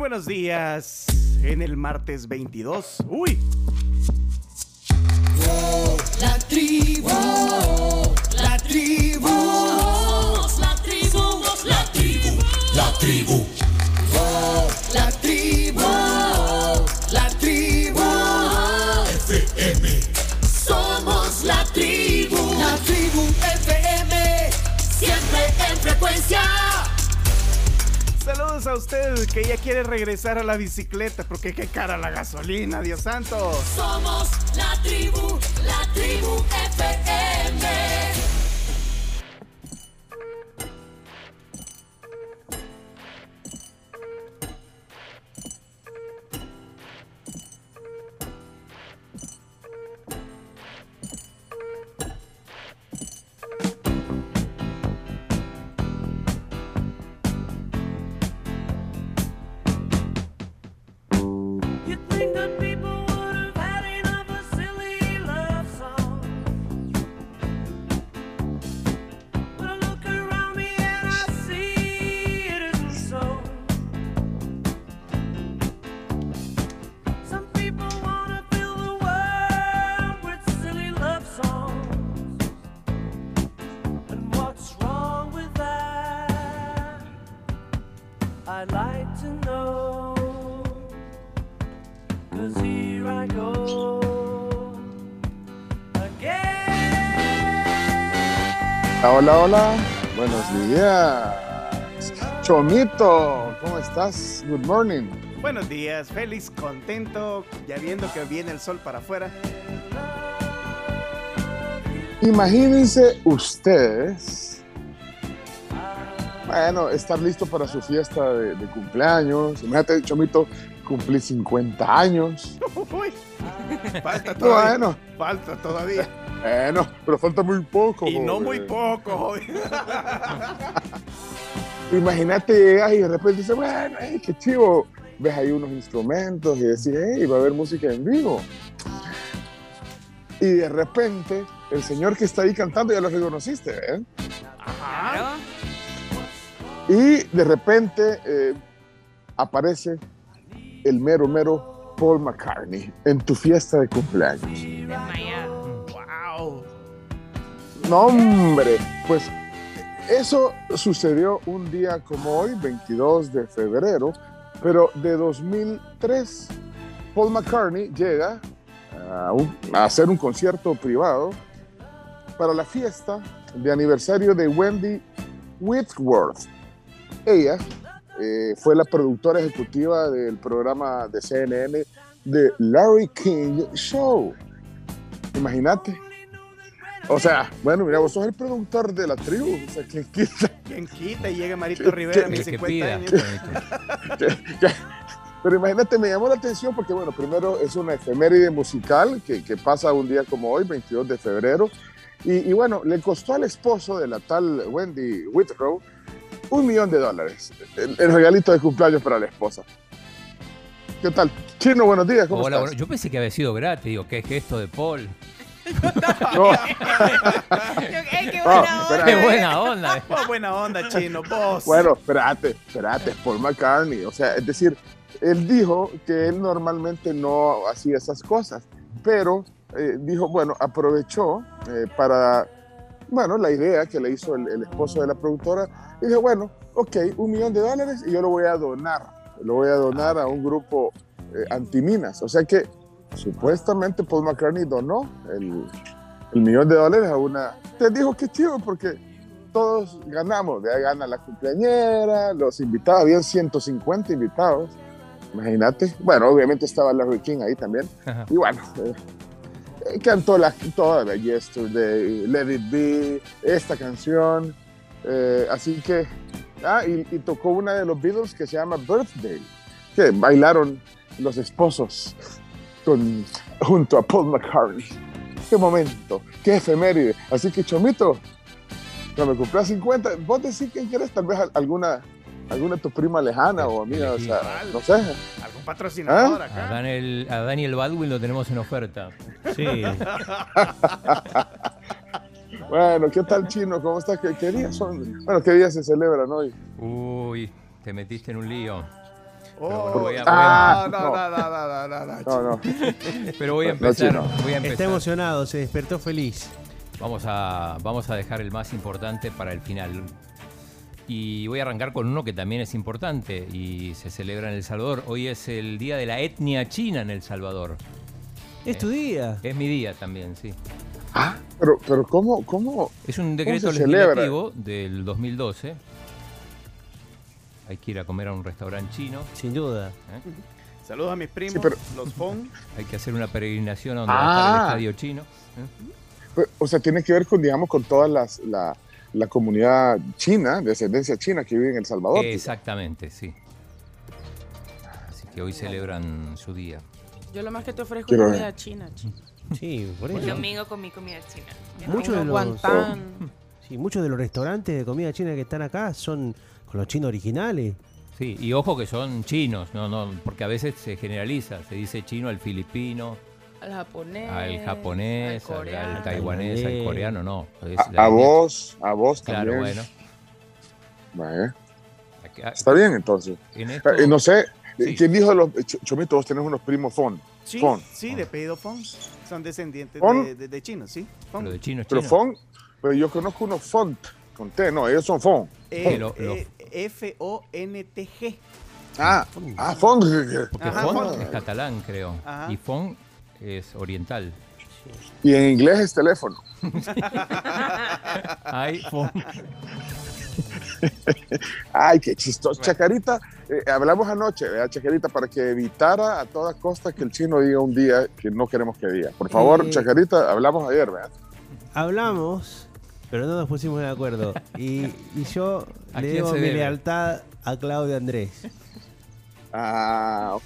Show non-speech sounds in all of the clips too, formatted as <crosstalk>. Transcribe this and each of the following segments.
buenos días en el martes 22. ¡Uy! La tribu, la tribu, Saludos a usted que ya quiere regresar a la bicicleta porque qué cara la gasolina, Dios santo. Somos la tribu, la tribu FM. Hola, hola, buenos días. Chomito, ¿cómo estás? Good morning. Buenos días, feliz, contento, ya viendo que viene el sol para afuera. Imagínense ustedes, bueno, estar listo para su fiesta de, de cumpleaños. Imagínate, Chomito, cumplí 50 años. <laughs> Uy, falta todavía. Bueno, Falta todavía. Bueno, pero falta muy poco. Y no muy poco, joven. <laughs> Imagínate, llegas y de repente dices, bueno, hey, qué chivo. Ves ahí unos instrumentos y decís, hey, va a haber música en vivo. Y de repente, el señor que está ahí cantando ya lo reconociste, ¿eh? Ajá. Y de repente eh, aparece el mero, mero Paul McCartney en tu fiesta de cumpleaños. No, hombre, pues eso sucedió un día como hoy, 22 de febrero, pero de 2003. Paul McCartney llega a, hacer un concierto privado para la fiesta de aniversario de Wendy Whitworth. Ella eh, fue la productora ejecutiva del programa de CNN The Larry King Show. Imagínate. O sea, bueno, mira, vos sos el productor de la tribu. O sea, ¿quién quita? ¿Quién quita y llega Marito Rivera a mis El que 50 pida. años? <laughs> Pero imagínate, me llamó la atención porque, bueno, primero es una efeméride musical que, que pasa un día como hoy, 22 de febrero. Y, y bueno, le costó al esposo de la tal Wendy Whitrow un millón de dólares. El, el regalito de cumpleaños para la esposa. ¿Qué tal? Chino, buenos días. ¿Cómo Hola, estás? bueno, yo pensé que había sido gratis, digo, ¿qué gesto de Paul? No, <laughs> ¡Ey, qué no, buena onda! espera. ¡Qué buena <laughs> onda! Oh, buena onda, chino, vos. Bueno, espérate, espérate, es Paul McCartney. O sea, es decir, él dijo que él normalmente no hacía esas cosas, pero eh, dijo, bueno, aprovechó eh, para, bueno, la idea que le hizo el, el esposo de la productora, y dijo, bueno, ok, un millón de dólares y yo lo voy a donar, lo voy a donar a un grupo eh, antiminas. O sea que supuestamente Paul McCartney donó el, el millón de dólares a una... Te dijo que chido porque todos ganamos, de ahí gana la cumpleañera, los invitados, habían 150 invitados, imagínate. Bueno, obviamente estaba Larry King ahí también. Ajá. Y bueno, eh, eh, cantó la, toda la Yesterday, Let It Be, esta canción. eh, así que, ah, y, y tocó una de los Beatles que se llama Birthday, que bailaron los esposos con, junto a Paul McCartney. Qué momento, qué efeméride. Así que, Chomito, cuando cumplas 50, vos decís quién quieres, tal vez al- alguna, alguna tu prima lejana o amiga, o sea, no sé. Algún patrocinador A acá. Daniel, a Daniel Baldwin lo tenemos en oferta. Sí, <laughs> Bueno, ¿qué tal, Chino? ¿Cómo estás? ¿Qué, qué días son? Bueno, ¿qué días se celebran hoy? Uy, te metiste en un lío. Oh, voy a- no, no. no, no, no, no, no, No, no. Pero voy a empezar. voy a Está empezar. emocionado, se despertó feliz. Vamos a, vamos a dejar el más importante para el final. Y voy a arrancar con uno que también es importante y se celebra en El Salvador. Hoy es el día de la etnia china en El Salvador. Es tu día. Es mi día también, sí. Ah, pero, pero ¿cómo, cómo? Es un decreto se celebra? legislativo del 2012. Hay que ir a comer a un restaurante chino. Sin duda. ¿eh? Saludos a mis primos, Sí, pero- los Fon. Hay que hacer una peregrinación a donde va a estar Ah. el estadio chino. ¿eh? O sea, tiene que ver con, digamos, con toda las, la, la comunidad china, de ascendencia china que vive en El Salvador. Exactamente, sí. Así que hoy celebran su día. Yo lo más que te ofrezco Quiero es ver. comida china, chico. Sí, por El eso. domingo comí comida china. Muchos de los, guantán. <laughs> sí, muchos de los restaurantes de comida china que están acá son con los chinos originales. Sí, y ojo que son chinos, no, no, porque a veces se generaliza, se dice chino al filipino, Al japonés. al japonés, al al, coreano. al taiwanés, al coreano, no. es A, vos, a vos Claro, también. bueno. Vaya, Acá- Está bien, entonces. en esto- Eh, no sé, Sí. ¿quién dijo los... Ch- Chomito, vos tenés unos primos Fon. Sí, Fon. sí, de pedido Fon. Son descendientes Fon. de, de- de chinos, sí. Fon. lo de chino es Pero chino. Fon, pero yo conozco unos Font, con T, no, ellos son Fon. Eh, Que lo- lo- eh, F-O-N-T-G. Ah, ah, Fon. Porque Ajá, es catalán, creo, Ajá. y fon es oriental. Y en inglés es teléfono. <laughs> Hay fon. <laughs> Ay, qué chistoso. Chacarita, eh, hablamos anoche, ¿verdad, Chacarita, para que evitara a toda costa que el chino diga un día que no queremos que diga. Por favor, Eh. Chacarita, hablamos ayer, ¿verdad? Hablamos, pero no nos pusimos de acuerdo. Y, y yo <laughs> ¿A le debo mi debe? lealtad a Claudio Andrés. Ah, ok.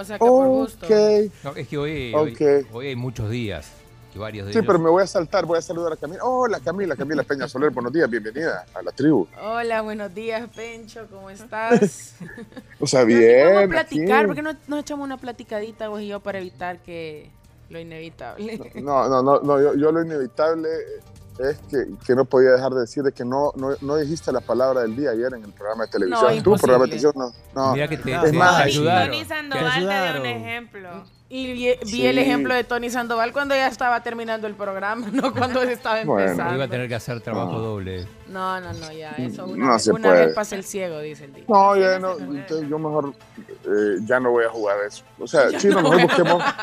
O sea que por gusto. ok. No, es que hoy, hoy, Ok. hoy hay muchos días, y varios de Sí, ellos. pero me voy a saltar, voy a saludar a Camila. Hola, Camila, Camila Peña Soler, buenos días, bienvenida a la tribu. Hola, buenos días, Pencho, ¿cómo estás? <laughs> O sea, No, bien. Vamos a platicar, aquí. ¿por qué no nos echamos una platicadita vos y yo para evitar que lo inevitable? No, no, no, no yo, yo lo inevitable es que, que no podía dejar de decir de que no, no, no dijiste la palabra del día ayer en el programa de televisión. No, Tú, programa de televisión, no. no. Mira que te, Es te más, ayudaron. Tony Te Sandoval te dio un ejemplo. Y vi, vi Sí. el ejemplo de Tony Sandoval cuando ya estaba terminando el programa, <laughs> no cuando estaba Bueno. empezando. Hoy va a tener que hacer trabajo No. doble. No, no, no, ya, eso una, No vez, se una puede. vez pasa el ciego, dice el dicho. No, ya no, entonces yo mejor eh, ya no voy a jugar eso. O sea, <laughs> chino, mejor busquemos. <laughs>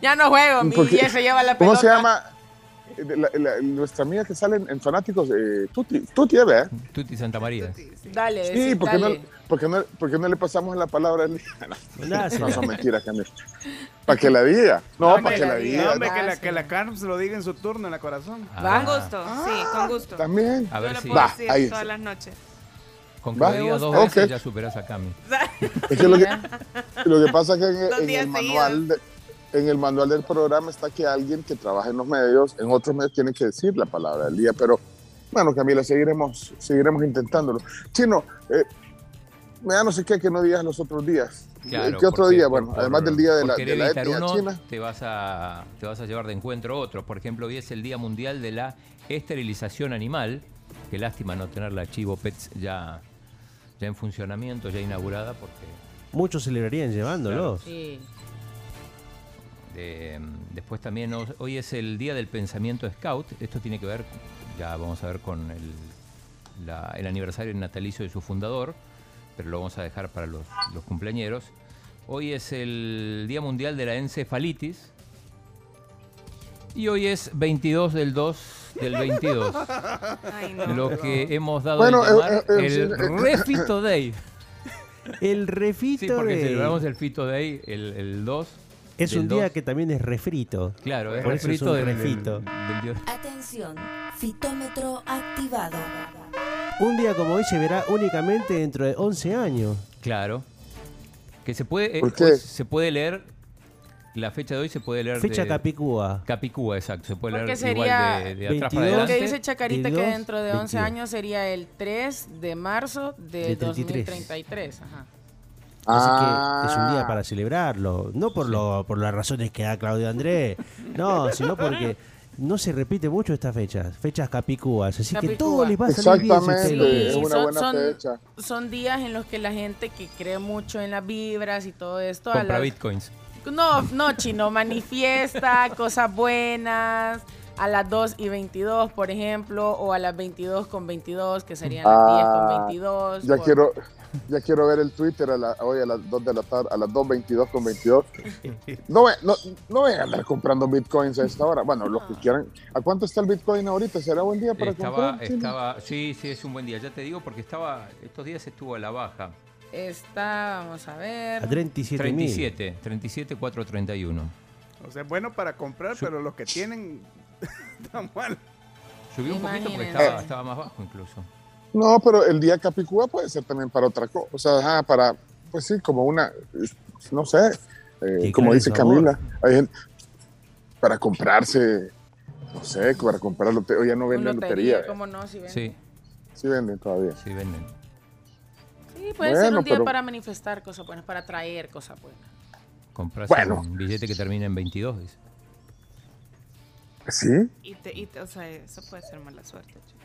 Ya no juego, mi 10 se lleva la ¿Cómo pelota. se llama? Eh, la- la- nuestra amiga que sale en, en Fanáticos, eh, Tuti, Tuti, ¿eh? ¿verdad? Tuti Santa María. Dale, Sí, decí, ¿por qué, no, dale. por, qué no, por qué no le pasamos la palabra al día? No, no son mentiras, Camila. Para que la diga. No, No, para que que la diga. diga. No, hombre, que la, que la Carms lo diga en su turno en la corazón. Ah, Con gusto, sí, con gusto. También. A Yo ver lo si puedo Va, decir ahí todas las noches. con que digas dos veces ya superas a Cami. <laughs> Es que lo que, lo que pasa es que en, en el manual de- en el manual del programa está que alguien que trabaja en los medios, en otros medios, tiene que decir la palabra del día. Pero bueno, Camila, seguiremos, seguiremos intentándolo. Chino, eh, me da no sé qué que no digas los otros días. Claro, ¿Qué otro porque día? por- Bueno, por- además del día de la, de la evitar etnia uno, china. Te vas, a, te vas a llevar de encuentro otro. Por ejemplo, hoy es el Día Mundial de la Esterilización Animal. Qué lástima no tener la Chivo Pets ya, ya en funcionamiento, ya inaugurada, porque Muchos celebrarían llevándolos. Sí. Eh, después también ho- hoy es el Día del Pensamiento Scout. Esto tiene que ver, ya vamos a ver con el, la- el aniversario natalicio de su fundador, pero lo vamos a dejar para los, los cumpleañeros. Hoy es el Día Mundial de la Encefalitis. Y hoy es 22 del 2 del 22. Ay, no. lo que hemos dado Bueno, llamar eh, eh, el eh, Refito Day. El refito Sí, porque de- celebramos el Fito Day el, el 2. Es del un día 2. que también es refrito. Claro, es Por eso es refrito un del, del- del dios. Atención, fitómetro activado. Un día como hoy se verá únicamente dentro de 11 años. Claro. Que se puede, eh, ¿Por qué? hoy se puede leer, la fecha de hoy se puede leer Fecha de Capicúa. Capicúa, exacto. Se puede Porque leer sería igual de, de atrás 22. para Lo adelante. que dice Chacarita que 22, dentro de 11 22. años sería el 3 de marzo de, De 33. 2033. Ajá. Así Ah. que es un día para celebrarlo. No por, lo, por las razones que da Claudio Andrés. No, sino porque no se repite mucho estas fechas, fechas capicúas, así que todo les va a salir bien si Sí, son- días en los que la gente que cree mucho en las vibras y todo esto. a Compra las- bitcoins. No, no, chino, manifiesta <laughs> cosas buenas a las 2 y 22, por ejemplo, o a las 22 con 22, que serían las 10 con Ah, 22. Ya por- quiero, ya quiero ver el Twitter a la- hoy a las 2 de la tarde, a las 2.22 con 22. No, no, no vayan a andar comprando bitcoins a esta hora. Bueno, los que quieran. ¿A cuánto está el bitcoin ahorita? ¿Será buen día para Estaba, comprar? Estaba, sí, sí, es un buen día. Ya te digo porque estaba, estos días estuvo a la baja. Está, vamos a ver. A 37 mil. 37, 37, 431. O sea, es bueno para comprar, pero los que tienen <laughs> están mal. Subió un poquito porque Imagínense. estaba, estaba más bajo incluso. No, pero el día Capicúa puede ser también para otra cosa. O sea, para, pues sí, como una, no sé, eh, como dice sabor. Camila, hay gente para comprarse, no sé, para comprar lotería. ya no venden lotería. lotería, ¿cómo no? Si ven. Sí, Sí venden todavía. sí venden. Sí, puede ser un día pero- para manifestar cosas buenas, para traer cosas buenas. Compras Bueno. un billete que termina en 22, dice. ¿Sí? Y, te, y te- o sea, eso puede ser mala suerte. chico.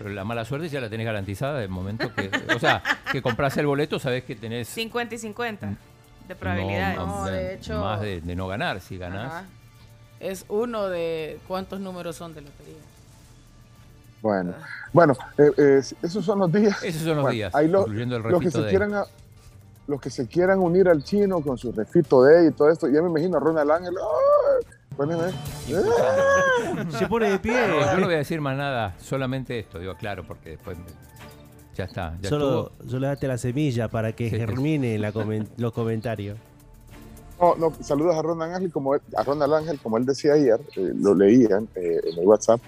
La mala suerte ya la tenés garantizada del momento que. O sea, que compras el boleto, sabés que tenés. 50 y 50 Mm. de probabilidades. No, de- de hecho- Más de, de no ganar. Si ganás. Ajá. Es uno de cuántos números son de lotería. Bueno, bueno, eh, eh, esos son los días. Esos son los Bueno, días, ahí lo- incluyendo el los que se de. quieran a- los que se quieran unir al chino con su refito de y todo esto, ya me imagino a Ronald Ángel. ¡ay! Poneme. <laughs> Se pone de pie. No, yo no voy a decir más nada, solamente esto, digo claro, porque después me- ya está, ya Solo, solo date la semilla para que Sí. germine en la comen- los comentarios. No, no, saludos a Ronald Ángel, como él, a Ronald Ángel, como él decía ayer, eh, lo leían eh, en el WhatsApp,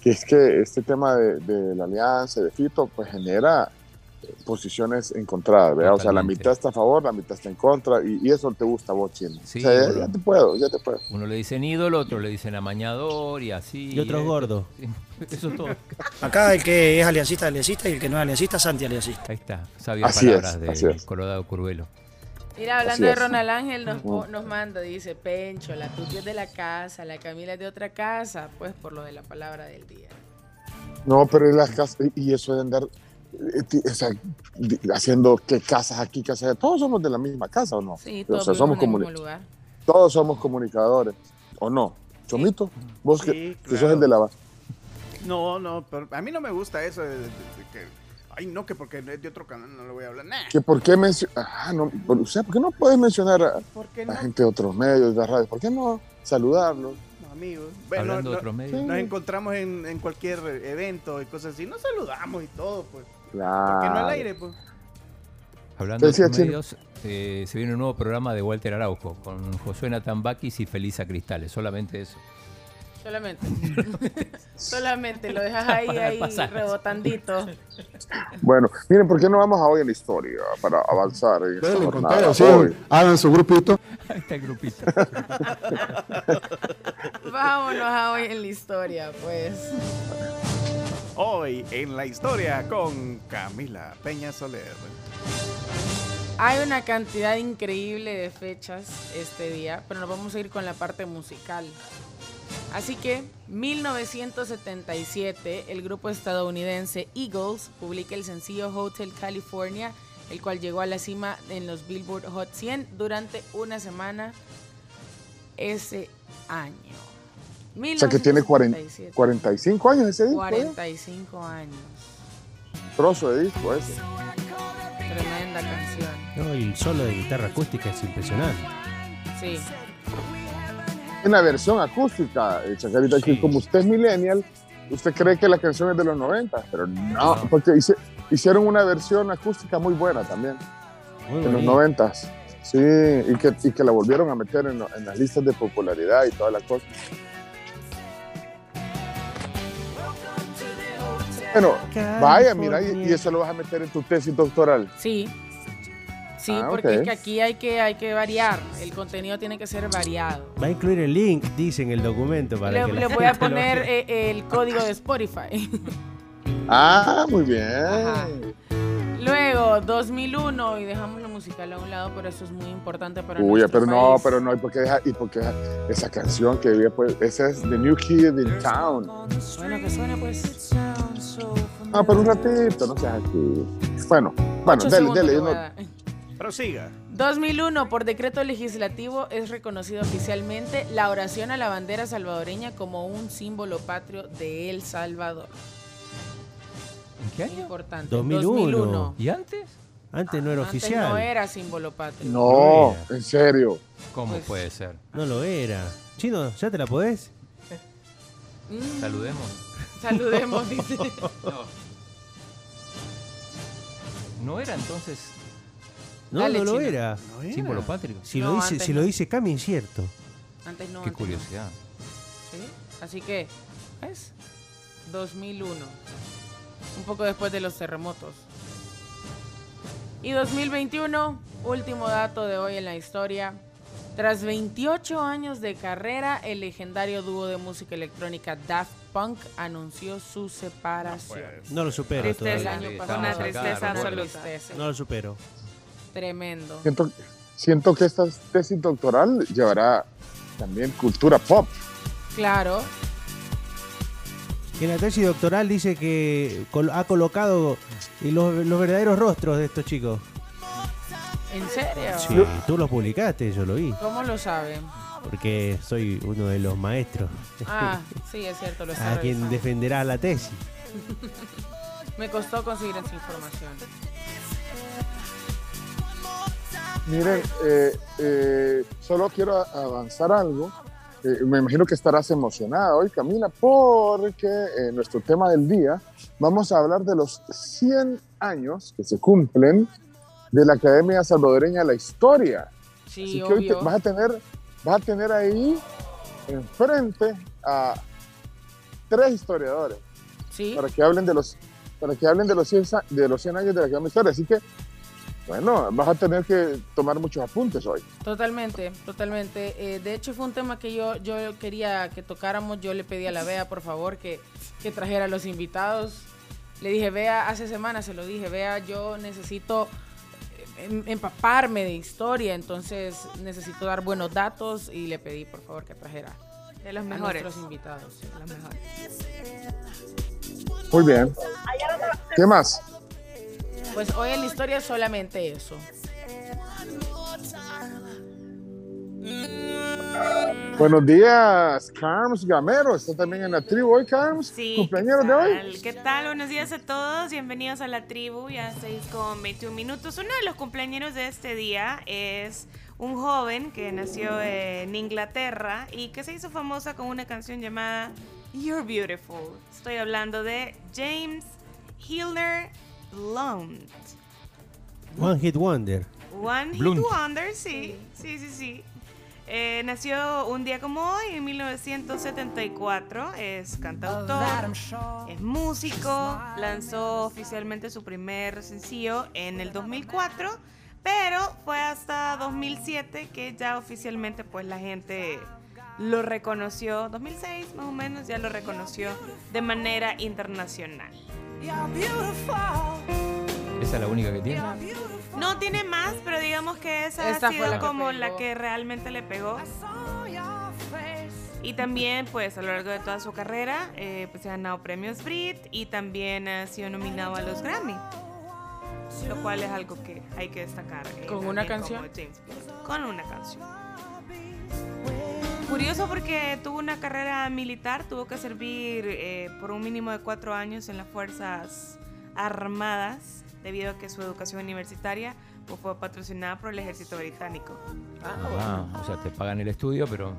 que es que este tema de, de la alianza, de Fito, pues genera posiciones encontradas, ¿verdad? O sea, la mitad está a favor, la mitad está en contra, y, y eso te gusta a vos, Chino. Sí, o sea, ya, te puedo, ya te puedo. Uno le dicen ídolo, otro le dicen amañador y así. Y otros eh, gordos. sí, <laughs> Eso todo. Acá el que es aliancista, aliancista, y el que no es aliancista, es anti-aliancista. Ahí está, sabias Así palabras es, así de es. Colorado Curvelo. Mira, hablando de es. Ronald Ángel, nos, manda, dice, Pencho, la tuya es de la casa, la Camila es de otra casa, pues por lo de la palabra del día. No, pero en las casas, y eso de andar eh, o sea, di- haciendo que casas aquí, casas allá, todos somos de la misma casa, ¿o no? Sí, o todos sea, somos vivimos en el comuni- mismo lugar. todos somos comunicadores, ¿o no? Chomito, vos que, Sí, que sos claro. el de la... No, no, pero a mí no me gusta eso de, de- de que. Ay, no, que porque es de otro canal no le voy a hablar. Nah, que ¿Por qué mencionar? Ah, no, por- o sea, ¿por qué no puedes mencionar a ¿por qué la no? gente de otros medios, de la radio? ¿Por qué no saludarlos? amigos. Bueno, Hablando de no- otros medios. Nos encontramos en, en cualquier evento y cosas así. Nos saludamos y todo, pues. Claro. ¿Por qué no al aire, pues? Hablando de medios, eh, se viene un nuevo programa de Walter Araujo con Josué Natambakis y Felisa Cristales. Solamente eso. Solamente. <laughs> Solamente lo dejas <laughs> ahí, ahí, pasar. rebotandito. Bueno, miren, ¿por qué no vamos a hoy en la historia para avanzar en jornada? encontraron, sí, hagan su grupito. Ahí está el grupito. <laughs> Vámonos a hoy en la historia, pues. Hoy en la historia con Camila Peña Soler. Hay una cantidad increíble de fechas este día, pero nos vamos a ir con la parte musical. Así que, 1977, el grupo estadounidense Eagles publica el sencillo Hotel California, el cual llegó a la cima en los Billboard Hot 100 durante una semana ese año. O sea, que tiene 40 1977. 45 años ese disco, ¿eh? 45 años. Trozo de disco ese. Tremenda canción. No, y el solo de guitarra acústica es impresionante. Sí. Una versión acústica, eh, Chacarita, que Sí. como usted es millennial, usted cree que la canción es de los 90, pero no, No. porque hice- hicieron una versión acústica muy buena también, Muy en los bonito. 90. Sí, y que, y que la volvieron a meter en, en las listas de popularidad y toda la cosa. Bueno, vaya, mira, y, y eso lo vas a meter en tu tesis doctoral. Sí. Sí, Ah, porque es que aquí hay que, hay que variar. El contenido tiene que ser variado. Va a incluir el link, dice en el documento. Para Le, que le <laughs> voy a poner eh, el código de Spotify. <laughs> Ah, muy bien. Ajá. Luego, Luego, 2001, y dejamos lo musical a un lado, pero eso es muy importante para Uy, pero no, pero no, ¿y por qué deja, y por qué deja esa canción que había, pues, esa es The New Kid in Town? Bueno, que suene pues. Ah, pero un ratito, no seas aquí. Bueno, bueno, Ocho dele, segundos dele. le yo voy a no-. Prosiga. 2001, por decreto legislativo, es reconocido oficialmente la oración a la bandera salvadoreña como un símbolo patrio de El Salvador. ¿En qué año? Importante. 2001. ¿Y antes? Antes no era Antes oficial. no era símbolo patrio. No, en serio. ¿Cómo Pues- puede ser? No lo era. Chino, ¿ya te la podés? <laughs> Mm, Saludemos. Saludemos, dice. No. ¿No era entonces No, Dale, no lo era. ¿No era? símbolo patrio? Si, No, lo, dice, antes si no. lo dice Cami, es cierto. Antes no. Qué antes no. curiosidad. Sí, Así que, ¿ves? 2001. Un poco después de los terremotos. Y 2021, último dato de hoy en la historia. Tras 28 años de carrera, el legendario dúo de música electrónica Daft Punk anunció su separación. No lo supero Tristeza. El todavía. año Sí, pasado. Una tristeza absoluta. No lo supero. Tremendo. Siento, siento que esta tesis doctoral llevará también cultura pop. Claro. Que en la tesis doctoral dice que ha colocado los, los verdaderos rostros de estos chicos. ¿En serio? Sí, tú los publicaste, yo lo vi. ¿Cómo lo saben? Porque soy uno de los maestros Ah, <laughs> sí, es cierto, lo está a quien defenderá la tesis. <laughs> Me costó conseguir esa información. Miren, eh, eh, solo quiero avanzar algo. Eh, me imagino que estarás emocionada hoy, Camila, porque en nuestro tema del día vamos a hablar de los 100 años que se cumplen de la Academia Salvadoreña de la Historia. Sí, Así que hoy te- obvio. vas a tener, vas a tener ahí enfrente a tres historiadores Sí. para que hablen de los para que hablen de los 100, sa- de los 100 años de la Academia de Historia. Así que, bueno, vas a tener que tomar muchos apuntes hoy. Totalmente, totalmente. Eh, de hecho, fue un tema que yo, yo quería que tocáramos. Yo le pedí a la Bea, por favor, que, que trajera a los invitados. Le dije, Bea, hace semanas se lo dije, Bea, yo necesito empaparme de historia, entonces necesito dar buenos datos y le pedí, por favor, que trajera De los a mejores. nuestros invitados. sí. De los mejores. Muy bien. ¿Qué más? Pues hoy en la historia es solamente eso. Buenos días, Carms Gamero. ¿Está también en la tribu hoy, Carms? Sí, ¿Cumpleaños ¿qué de hoy? tal? ¿Qué tal? Buenos días a todos. Bienvenidos a la tribu. Ya 6 con 21 minutos. Uno de los cumpleaños de este día es un joven que nació en Inglaterra y que se hizo famosa con una canción llamada You're Beautiful. Estoy hablando de James Hilder Blount. One Hit Wonder. One Hit Blunt. Wonder, sí, sí, sí, sí. Eh, nació un día como hoy, en 1974. Es cantautor, es músico. Lanzó oficialmente su primer sencillo en el 2004, pero fue hasta 2007 que ya oficialmente pues la gente lo reconoció. 2006 más o menos ya lo reconoció de manera internacional. ¿Esa es la única que tiene? No tiene más, pero digamos que esa Esta ha sido la como la que realmente le pegó. Y también, pues, a lo largo de toda su carrera, eh, pues, se ha ganado premios Brit y también ha sido nominado a los Grammy. Lo cual es algo que hay que destacar. eh, ¿Con una canción? Con una canción. Curioso porque tuvo una carrera militar, tuvo que servir eh, por un mínimo de cuatro años en las Fuerzas Armadas, debido a que su educación universitaria pues, fue patrocinada por el ejército británico. Ah, o sea, te pagan el estudio, pero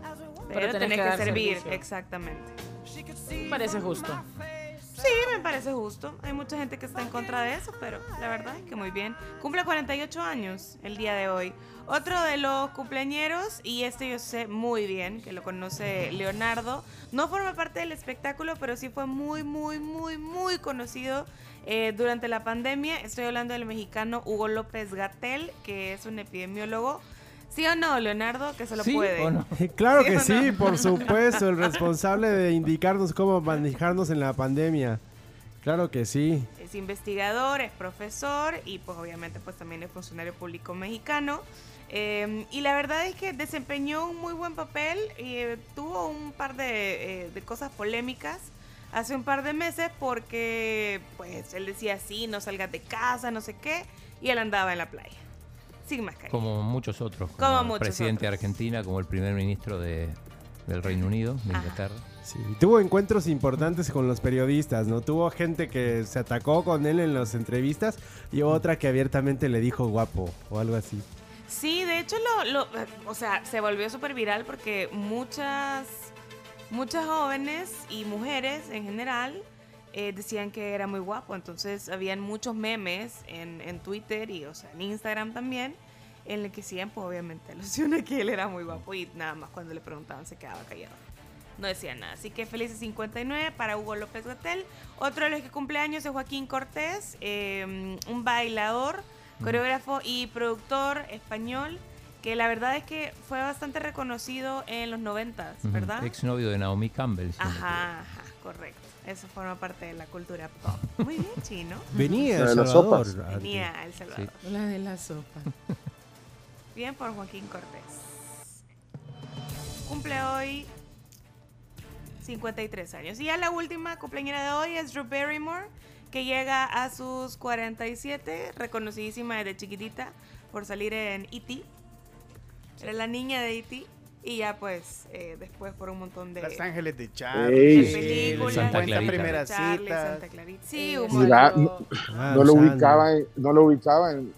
Pero, tenés tenés que que, servir, servicio. exactamente. Parece justo. Sí, me parece justo. Hay mucha gente que está en contra de eso, pero la verdad es que muy bien. Cumple 48 años el día de hoy. Otro de los cumpleañeros, y este yo sé muy bien, que lo conoce Leonardo, no forma parte del espectáculo, pero sí fue muy, muy, muy, muy conocido eh, durante la pandemia. Estoy hablando del mexicano Hugo López Gatel, que es un epidemiólogo. ¿Sí o no, Leonardo? Que se lo ¿sí puede. o no? <laughs> Claro ¿Sí que o sí, no? por supuesto, el <laughs> responsable de indicarnos cómo manejarnos en la pandemia. Claro que sí. Es investigador, es profesor y pues obviamente pues también es funcionario público mexicano. Eh, y la verdad es que desempeñó un muy buen papel y eh, tuvo un par de, eh, de cosas polémicas hace un par de meses porque pues él decía sí, no salgas de casa, no sé qué, y él andaba en la playa, sin mascarilla. Como muchos otros. Como Como, el muchos presidente de. Argentina, como el primer ministro de, del Reino Unido, de. Inglaterra. Sí, tuvo encuentros importantes con los periodistas, ¿no? Tuvo gente que se atacó con él en las entrevistas y otra que abiertamente le dijo guapo o algo así. Sí, de hecho, lo, lo- o sea, se volvió súper viral porque muchas, muchas jóvenes y mujeres en general eh, decían que era muy guapo. Entonces, habían muchos memes en, en Twitter y, o sea, en Instagram también, en el que decían, pues, obviamente, <laughs> alusión a que él era muy guapo y nada más cuando le preguntaban se quedaba callado. No decía nada. Así que felices 59 para Hugo López Gatel. Otro de los que cumple años es Joaquín Cortés, eh, un bailador, coreógrafo y productor español que la verdad es que fue bastante reconocido en los 90, Ujú. ¿verdad? Exnovio de Naomi Campbell. si Ajá, ajá, correcto. Eso forma parte de la cultura pop. <laughs> Muy bien, chino. Venía las Salvador. Venía El Salvador. La de la sopa. <laughs> Bien por Joaquín Cortés. Cumple hoy 53 años. Y ya la última cumpleañera de hoy es Drew Barrymore, que llega a sus 47, reconocidísima desde chiquitita por salir en E.T. Era la niña de E.T. Y ya pues eh, después por un montón de, Los Ángeles de. Charlie. de películas. Santa 50 Clarita. primeras Charlie, citas. Santa Clarita. Sí, un Mira, montón. Ah, no lo ubicaba en, no lo ubicaba en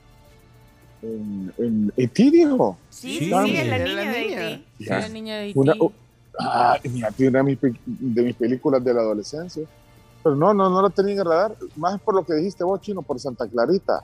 en, en E.T., dijo. Sí, Sí, sí, sí, es la niña de. E.T. Sí, Ya. la niña de E.T. Una, oh, ah, una de mis, pe- de mis películas de la adolescencia. Pero no, no, no la tenía en el radar. Más por lo que dijiste vos, Chino, por Santa Clarita.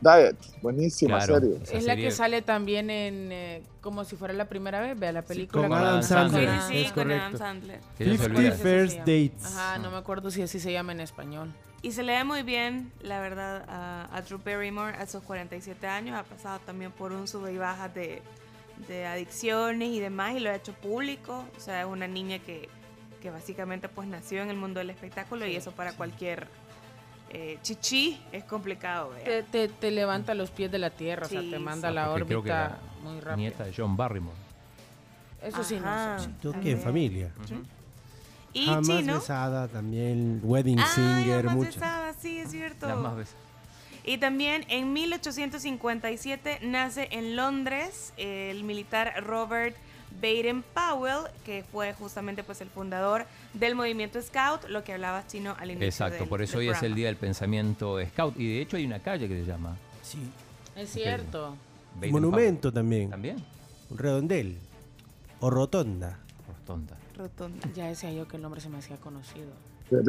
Diet, buenísima Claro. serie. Es la que sale también en eh, como si fuera la primera vez, vea la película. con con Adam Sandler. Sí, Ajá. sí, es sí, con Adam. Sandler. Que ella se 50 olvida. First- Dates. Ajá, no me acuerdo si así se llama en español. Y se le ve muy bien, la verdad, a, a Drew Barrymore a sus 47 años. Ha pasado también por un sube y baja de, de adicciones y demás y lo ha hecho público. O sea, es una niña que, que básicamente pues nació en el mundo del espectáculo y eso para cualquier eh, chichi es complicado. Te, te, te levanta los pies de la tierra, o Sí, sea, te manda Ah, a la porque creo que órbita era muy rápido. Nieta de John Barrymore. Eso sí, Ajá. no sé. Toque en También. familia. Y Jamás chino. besada también, Wedding Ah, Singer, jamás muchas. besada, sí, es cierto. Las más veces. Y también en 1857 nace en Londres el militar Robert Baden Powell, que fue justamente pues el fundador del movimiento Scout, lo que hablaba chino al inicio. Exacto, del- por eso del hoy es el día del pensamiento scout. Y de hecho hay una calle que se llama Sí. Es cierto. Baden Monumento Powell. también. También. Un redondel. O rotonda. Tonta. Rotonda. Ya decía yo que el nombre se me hacía conocido.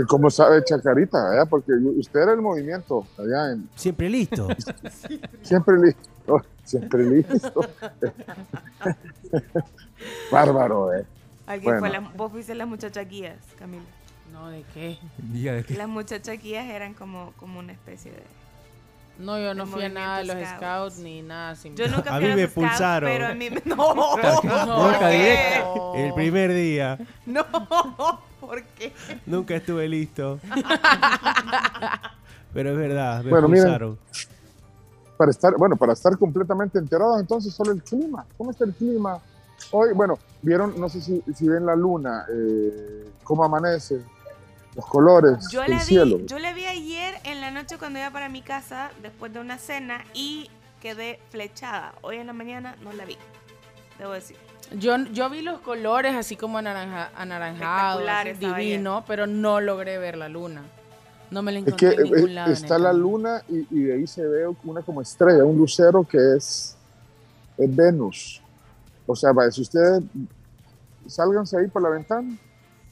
¿Cómo sabe Chacarita? ¿verdad? Porque usted era el movimiento allá en. Siempre listo. <laughs> Siempre listo. Siempre listo. <laughs> Bárbaro, ¿eh? Alguien fue Bueno. la- vos fuiste las muchachas guías, Camilo. No, ¿de qué? Diga de qué. Las muchachas guías eran como, como una especie de... No, yo no fui a nada de los scouts, Scouts. ni nada así. Yo nunca A fui mí a me Scouts, pulsaron. pero a mí me... <laughs> No, ¿qué? directa. El primer día. No, <laughs> ¿por qué? Nunca estuve listo. <laughs> Pero es verdad, me Bueno, miren. pulsaron. Para estar, bueno, para estar completamente enterados, entonces solo el clima. ¿Cómo está el clima? Hoy, bueno, vieron, no sé si, si ven la luna, eh, cómo amanece, los colores Yo del la, cielo. vi, yo la vi ayer en la noche cuando iba para mi casa después de una cena y quedé flechada. Hoy en la mañana no la vi, debo decir. Yo, yo vi los colores así como anaranja, anaranjado, Espectacular así, estaba divino, pero no logré ver la luna. No me la Es encontré que en ningún eh, lado. está el la luna y, y de ahí se ve una como estrella, un lucero que es, es Venus. O sea, vaya, si ustedes sálganse ahí por la ventana,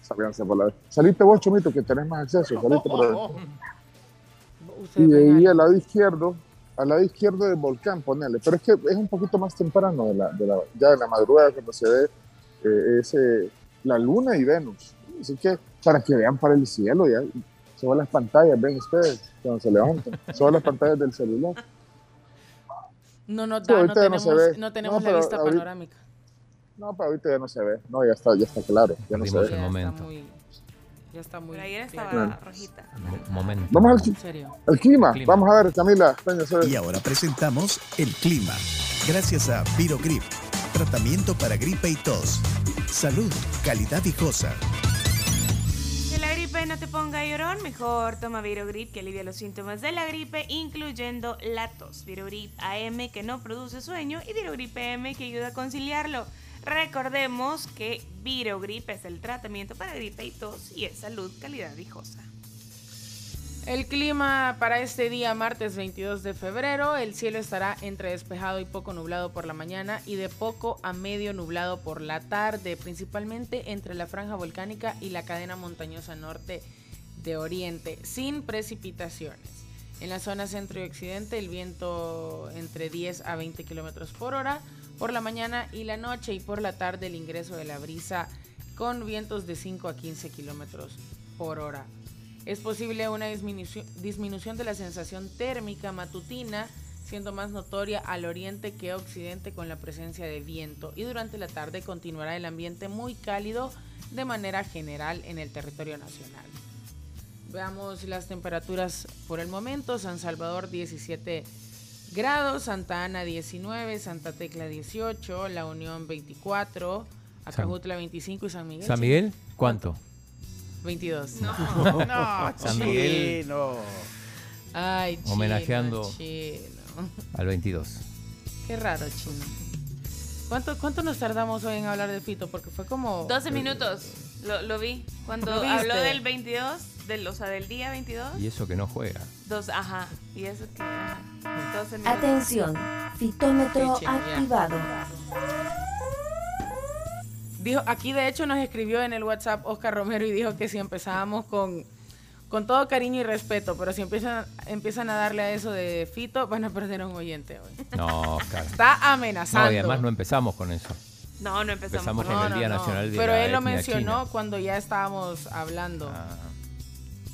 sálganse por la ventana. Salite vos, Chomito, que tenés más acceso. <laughs> Salite por la ventana. <laughs> Y de ahí al lado izquierdo, al lado izquierdo del volcán, ponele. Pero es que es un poquito más temprano, de la, de la- ya de la madrugada, cuando se ve eh, ese, la luna y Venus. Así que para que vean para el cielo, ya sobre las pantallas, ven ustedes, cuando se levantan, sobre las pantallas del celular. No da, no no tenemos, ve. no tenemos No, la vista ahorita- panorámica. No, pero ahorita ya no se ve. No, ya está, ya está claro. Ya no se ve. el Ya está momento. muy- Ya está muy ayer estaba Claro. rojita. Mo- Momento. Vamos al, En serio. al clima. Clima. Vamos a ver, Camila. Y ahora presentamos el clima. Gracias a Virogrip, tratamiento para gripe y tos. Salud, calidad viejosa. Que la gripe no te ponga llorón, mejor toma Virogrip que alivia los síntomas de la gripe, incluyendo la tos. Virogrip AM que no produce sueño y Virogrip M que ayuda a conciliarlo. Recordemos que Virogrip es el tratamiento para gripe y tos y es salud, calidad viejosa. El clima para este día, martes 22 de febrero, el cielo estará entre despejado y poco nublado por la mañana y de poco a medio nublado por la tarde, principalmente entre la franja volcánica y la cadena montañosa norte de Oriente, sin precipitaciones. En la zona centro y occidente, el viento entre 10 a 20 kilómetros por hora por la mañana y la noche, y por la tarde, el ingreso de la brisa con vientos de 5 a 15 kilómetros por hora. Es posible una disminución, de la sensación térmica matutina, siendo más notoria al oriente que occidente con la presencia de viento. Y durante la tarde continuará el ambiente muy cálido de manera general en el territorio nacional. Veamos las temperaturas por el momento. San Salvador 17 grados, Santa Ana 19, Santa Tecla 18, La Unión 24, Acajutla 25 y San Miguel. ¿San Miguel? ¿Cuánto? 22. <laughs> No, San Miguel. chino. Ay, chino, Homenajeando. chino. Al 22. Qué raro, chino. ¿Cuánto, ¿Cuánto nos tardamos hoy en hablar de Fito? Porque fue como... 12 minutos, lo, lo vi. Cuando ¿Lo habló del 22, del, o sea, del día 22, Y eso que no juega. dos, ajá, y eso que, ajá, 12 minutos. Atención, fitómetro activado. Dijo, aquí de hecho nos escribió en el WhatsApp Oscar Romero y dijo que si empezábamos con, con todo cariño y respeto, pero si empiezan, empiezan a darle a eso de Fito, van a perder a un oyente hoy. No, Oscar. <laughs> Está amenazando. No, y además no empezamos con eso. No, no empezamos. Empezamos con con No, el no, Día no. Nacional de Pero la él lo mencionó china. cuando ya estábamos hablando. Ah,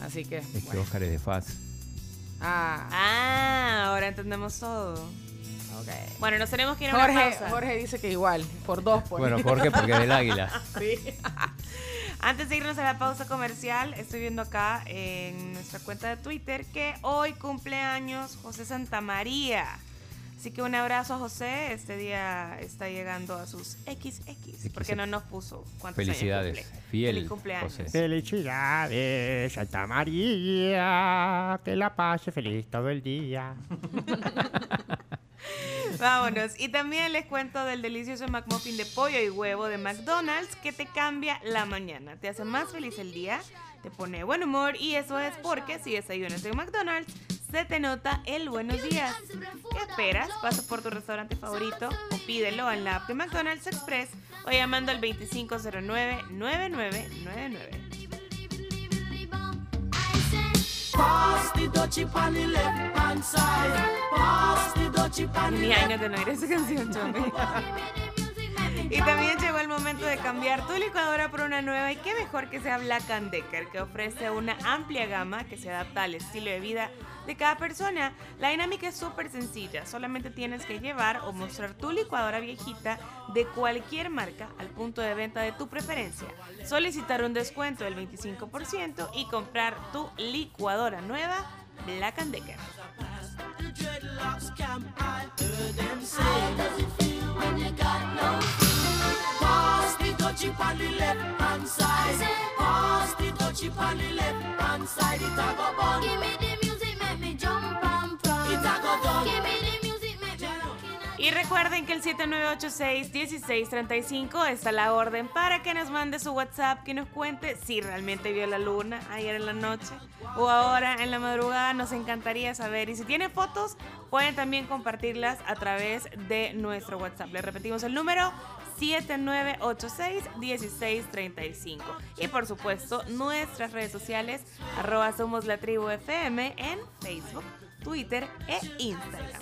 Así que... es que. Oscar es de Faz. Ah, Ah, ahora entendemos todo. ok. Bueno, nos tenemos que ir a una Jorge, pausa. Jorge dice que igual, por dos. Por Bueno, ¿por qué? Porque es del águila. <laughs> Sí. <laughs> Antes de irnos a la pausa comercial, estoy viendo acá en nuestra cuenta de Twitter que hoy cumpleaños José Santamaría. Así que un abrazo a José. Este día está llegando a sus XX, porque no nos puso cuántos Felicidades. años cumple. Fiel, Feliz cumpleaños. José. Felicidades, Santa María, que la pase feliz todo el día. <laughs> Vámonos. Y también les cuento del delicioso McMuffin de pollo y huevo de McDonald's que te cambia la mañana. Te hace más feliz el día, te pone de buen humor y eso es porque si desayunas en McDonald's, se te nota el buenos días. ¿Qué esperas? Pasa por tu restaurante favorito o pídelo en la app de McDonald's Express o llamando al 2509-9999. Pass the dutchie on the left hand side. Pass the dutchie on the Ni años de no oír esa canción, chome. <laughs> Y también llegó el momento de cambiar tu licuadora por una nueva y qué mejor que sea Black Decker, que ofrece una amplia gama que se adapta al estilo de vida de cada persona. La dinámica es súper sencilla, solamente tienes que llevar o mostrar tu licuadora viejita de cualquier marca al punto de venta de tu preferencia, solicitar un descuento del 25% y comprar tu licuadora nueva Black Decker. On the left hand side. Pass the dutchie on the left hand side. It a go bun. Give me the music, make me jump and prance. It a go done. Give me the music, make me looking at Y recuerden que el 7986-1635 está la orden para que nos mande su WhatsApp, que nos cuente si realmente vio la luna ayer en la noche o ahora en la madrugada. Nos encantaría saber. Y si tiene fotos, pueden también compartirlas a través de nuestro WhatsApp. Le repetimos el número 7986-1635. Y por supuesto, nuestras redes sociales, arroba somos la tribu FM en Facebook, Twitter e Instagram.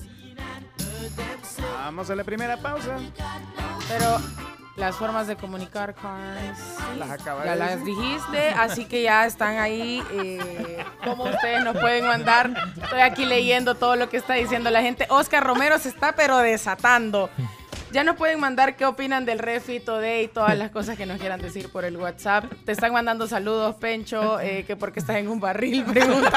Vamos a la primera pausa. Pero las formas de comunicar, Carnes, Las acabas ya de las decir. dijiste, así que ya están ahí. Eh, ¿Cómo ustedes nos pueden mandar? Estoy aquí leyendo todo lo que está diciendo la gente. Oscar Romero se está pero desatando. Ya nos pueden mandar qué opinan del refito de y todas las cosas que nos quieran decir por el WhatsApp. Te están mandando saludos, Pencho, eh, que porque estás en un barril, pregunta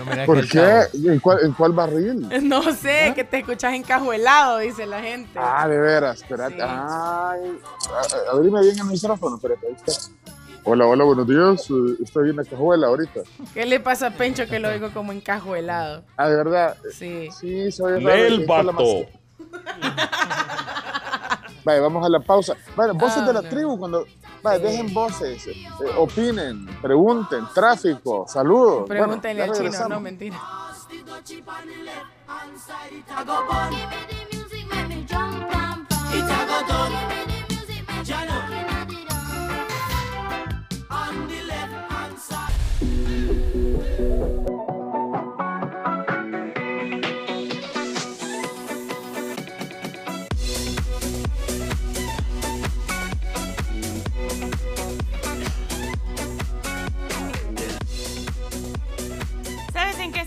homenaje ¿Por qué? ¿En cuál, en cuál barril? No sé, que te escuchas encajuelado, dice la gente. Ah, de veras, espérate. Sí. Ay, abrime bien el micrófono, espérate, ahí está. Hola, hola, buenos días. eh, Estoy en la cajuela ahorita. ¿Qué le pasa a Pencho que lo oigo como encajuelado? Ah, de verdad. Sí. Sí, soy raro. el vato. Vale, vamos a la pausa. Vale, voces de la no. tribu, cuando. Vale, dejen voces, eh, opinen, pregunten, tráfico, saludos. Pregúntenle Bueno, al chino, no mentira.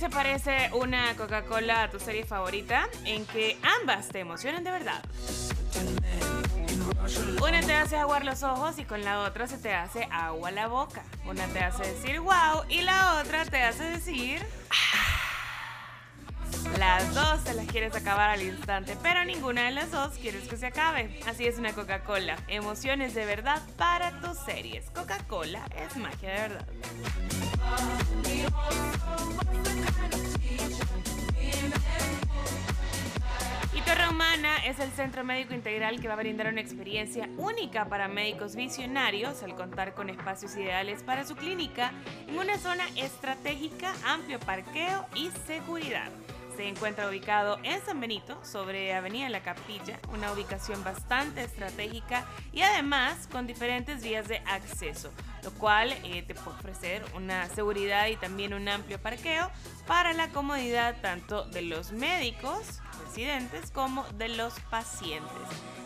Se parece una Coca-Cola a tu serie favorita? En que ambas te emocionan de verdad. Una te hace aguar los ojos y con la otra se te hace agua la boca. Una te hace decir wow y la otra te hace decir... Las dos te las quieres acabar al instante, pero ninguna de las dos quieres que se acabe. Así es una Coca-Cola. Emociones de verdad para tus series. Coca-Cola es magia de verdad. Y Torre Humana es el centro médico integral que va a brindar una experiencia única para médicos visionarios al contar con espacios ideales para su clínica en una zona estratégica, amplio parqueo y seguridad. Se encuentra ubicado en San Benito, sobre Avenida La Capilla, una ubicación bastante estratégica y además con diferentes vías de acceso, lo cual eh, te puede ofrecer una seguridad y también un amplio parqueo para la comodidad tanto de los médicos residentes como de los pacientes.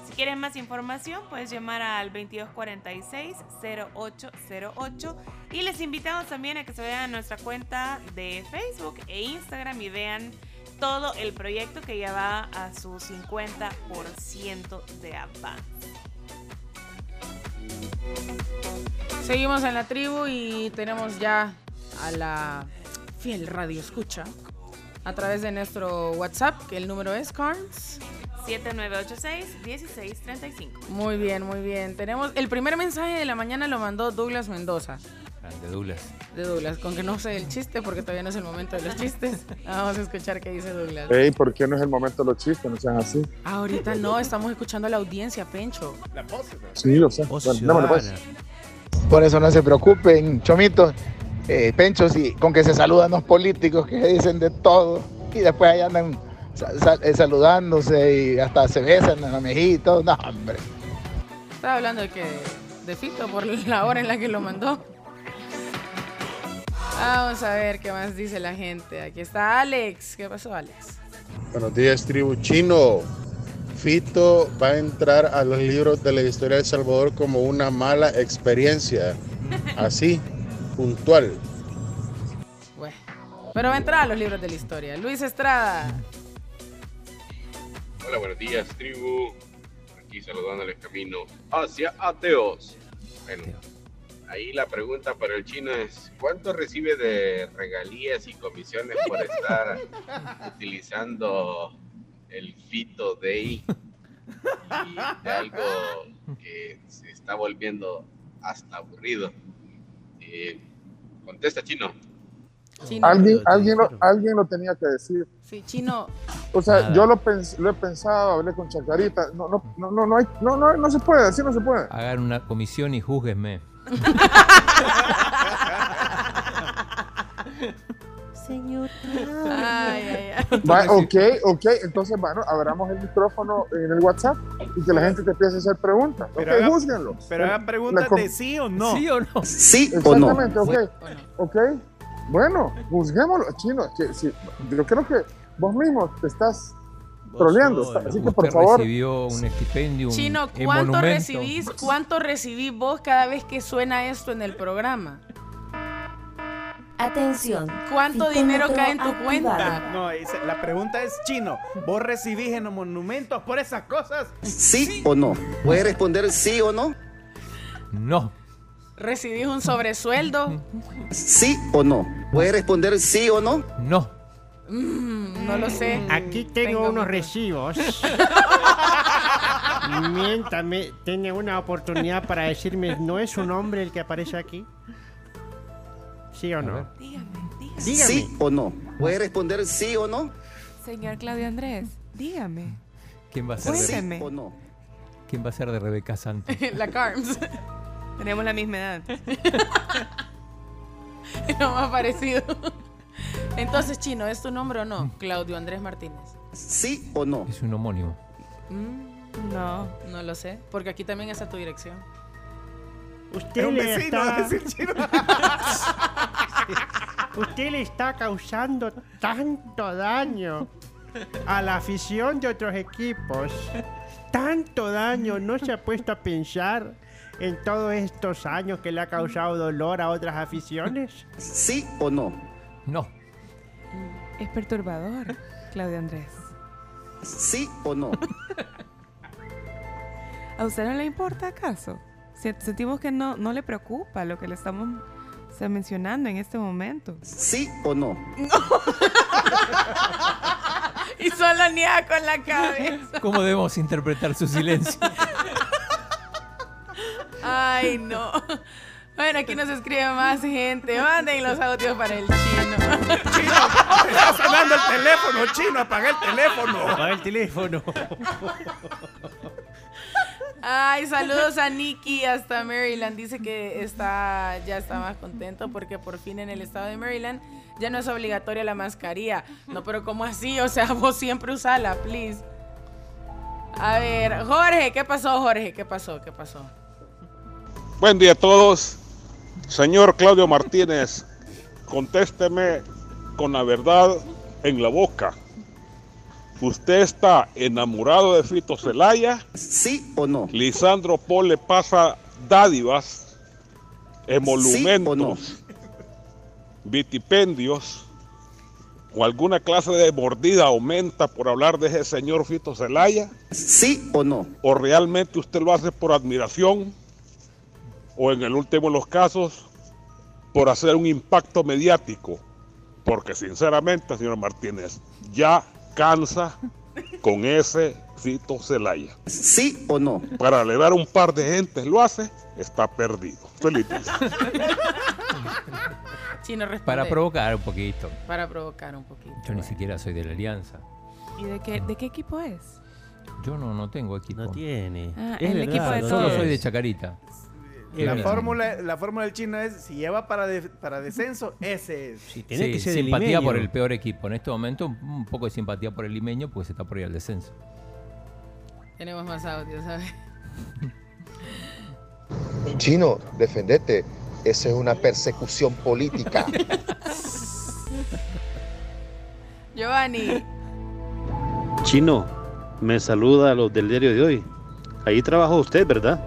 Si quieres más información, puedes llamar al 2246-0808 y les invitamos también a que se vean nuestra cuenta de Facebook e Instagram y vean todo el proyecto que ya va a su 50% de avance. Seguimos en la tribu y tenemos ya a la fiel radio escucha a través de nuestro WhatsApp, que el número es Carns. 7986-1635. Muy bien, muy bien. Tenemos el primer mensaje de la mañana lo mandó Douglas Mendoza. Grande Douglas. De Douglas, con que no sé el chiste porque todavía no es el momento de los chistes. <laughs> Vamos a escuchar qué dice Douglas. Ey, ¿por qué no es el momento de los chistes? No sean así. Ahorita no, estamos escuchando a la audiencia, Pencho. Sí, lo sé. Bueno, démosle, pues. Por eso no se preocupen, chomitos, eh, penchos, y con que se saludan los políticos que dicen de todo y después ahí andan eh, saludándose y hasta se besan en la mejilla y todo. No, hombre. Estaba hablando de que de Fito por la hora en la que lo mandó. Vamos a ver qué más dice la gente. Aquí está Alex. ¿Qué pasó, Alex? Buenos días, tribu chino. Fito va a entrar a los libros de la historia de El Salvador como una mala experiencia. <laughs> Así, puntual. Bueno, pero va a entrar a los libros de la historia. Luis Estrada. Hola, buenos días, tribu. Aquí saludándoles camino hacia ateos. Bueno, ahí la pregunta para el chino es: ¿cuánto recibe de regalías y comisiones por estar utilizando el Fito Day y de algo que se está volviendo hasta aburrido? Eh, contesta, chino. Chino. Alguien, alguien, lo, alguien lo tenía que decir. Sí, chino. O sea, Nada. yo lo, pens- lo he pensado, hablé con Chacarita. No, no, no, no, no, hay- no, no, no se puede, así no se puede. Hagan una comisión y júzguenme. Señor. Ay, ay, ay. Va, ok, ok, entonces, bueno, abramos el micrófono en el WhatsApp y que la gente te empiece a hacer preguntas. Pero ok, haga- júzguenlo. Pero hagan preguntas La de sí o no. ¿Sí o no? Sí o no. Exactamente, ok. Ok, bueno, juzguémoslo, chino. Que, si, yo creo que vos mismo te estás troleando. solo. Así que, por Usted favor, recibió un estipendium Chino, ¿cuánto recibís? ¿Cuánto recibís vos cada vez que suena esto en el programa? Atención. ¿Cuánto dinero cae en tu activado. cuenta? No, la pregunta es chino. ¿Vos recibís en los monumentos por esas cosas? ¿Sí o no? ¿Puede responder sí o no? No. ¿Recibís un sobresueldo? <laughs> ¿Sí o no? ¿Puede responder sí o no? No. Mm, no lo sé. Aquí tengo, unos recibos. <laughs> Miéntame, ¿tiene una oportunidad para decirme, ¿no es un hombre el que aparece aquí? ¿Sí o no? Dígame, dígame. Dígame. ¿Sí o no? ¿Puede responder sí o no? Señor Claudio Andrés, dígame. ¿Quién va a ser de, Cuénteme. ¿Sí o no? ¿quién va a ser de Rebeca Santos? <laughs> la Carms. Tenemos la misma edad. <laughs> Lo más parecido. Entonces, Chino, ¿es tu nombre o no? Claudio Andrés Martínez. ¿Sí o no? Es un homónimo. Mm, no, no lo sé. Porque aquí también está tu dirección. Usted Es un le vecino, está... va a decir chino. <laughs> Usted le está causando tanto daño a la afición de otros equipos. Tanto daño. ¿No se ha puesto a pensar en todos estos años que le ha causado dolor a otras aficiones? ¿Sí o no? No. Es perturbador, Claudio Andrés. ¿Sí o no? ¿A usted no le importa acaso? Se- Sentimos que no, no le preocupa lo que le estamos o sea, mencionando en este momento. ¿Sí o no? <laughs> Y solo niega con la cabeza. ¿Cómo debemos interpretar su silencio? Ay, no. Bueno, aquí nos escribe más gente. Manden los audios para el chino. Chino, está sonando el teléfono, chino, apaga el teléfono. Apaga el teléfono. Ay, saludos a Nicky hasta Maryland. Dice que está ya está más contento porque por fin en el estado de Maryland ya no es obligatoria la mascarilla. No, pero ¿cómo así? O sea, vos siempre usala, please. A ver, Jorge, ¿qué pasó, Jorge? ¿Qué pasó? ¿Qué pasó? Buen día a todos. Señor Claudio Martínez, contésteme con la verdad en la boca. ¿Usted está enamorado de Fito Celaya? ¿Sí o no? Lisandro Paul le pasa dádivas, ¿Sí emolumentos, vitipendios o alguna clase de mordida aumenta por hablar de ese señor Fito Celaya? ¿Sí o no? ¿O realmente usted lo hace por admiración? ¿O en el último de los casos, por hacer un impacto mediático? Porque sinceramente, señor Martínez, ya cansa con ese Fito Celaya. ¿Sí o no? Para alegrar un par de gentes lo hace, está perdido. Feliz día. <laughs> Chino responde. Para provocar un poquito. Para provocar un poquito. Yo ni siquiera soy de la Alianza. ¿Y de qué, de qué equipo es? Yo no, no tengo equipo. No tiene. Ah, Es el verdad, equipo de Solo soy de Chacarita. La fórmula, la fórmula del chino es, si lleva para, de- para descenso, ese es. Sí, tiene Sí, que ser simpatía limeño. por el peor equipo. En este momento, un poco de simpatía por el limeño, pues está por ir al descenso. Tenemos más audios, ¿sabes? Chino, defendete. Eso es una persecución política. Giovanni. Chino, me saluda a los del diario de hoy. Ahí trabaja usted, ¿verdad?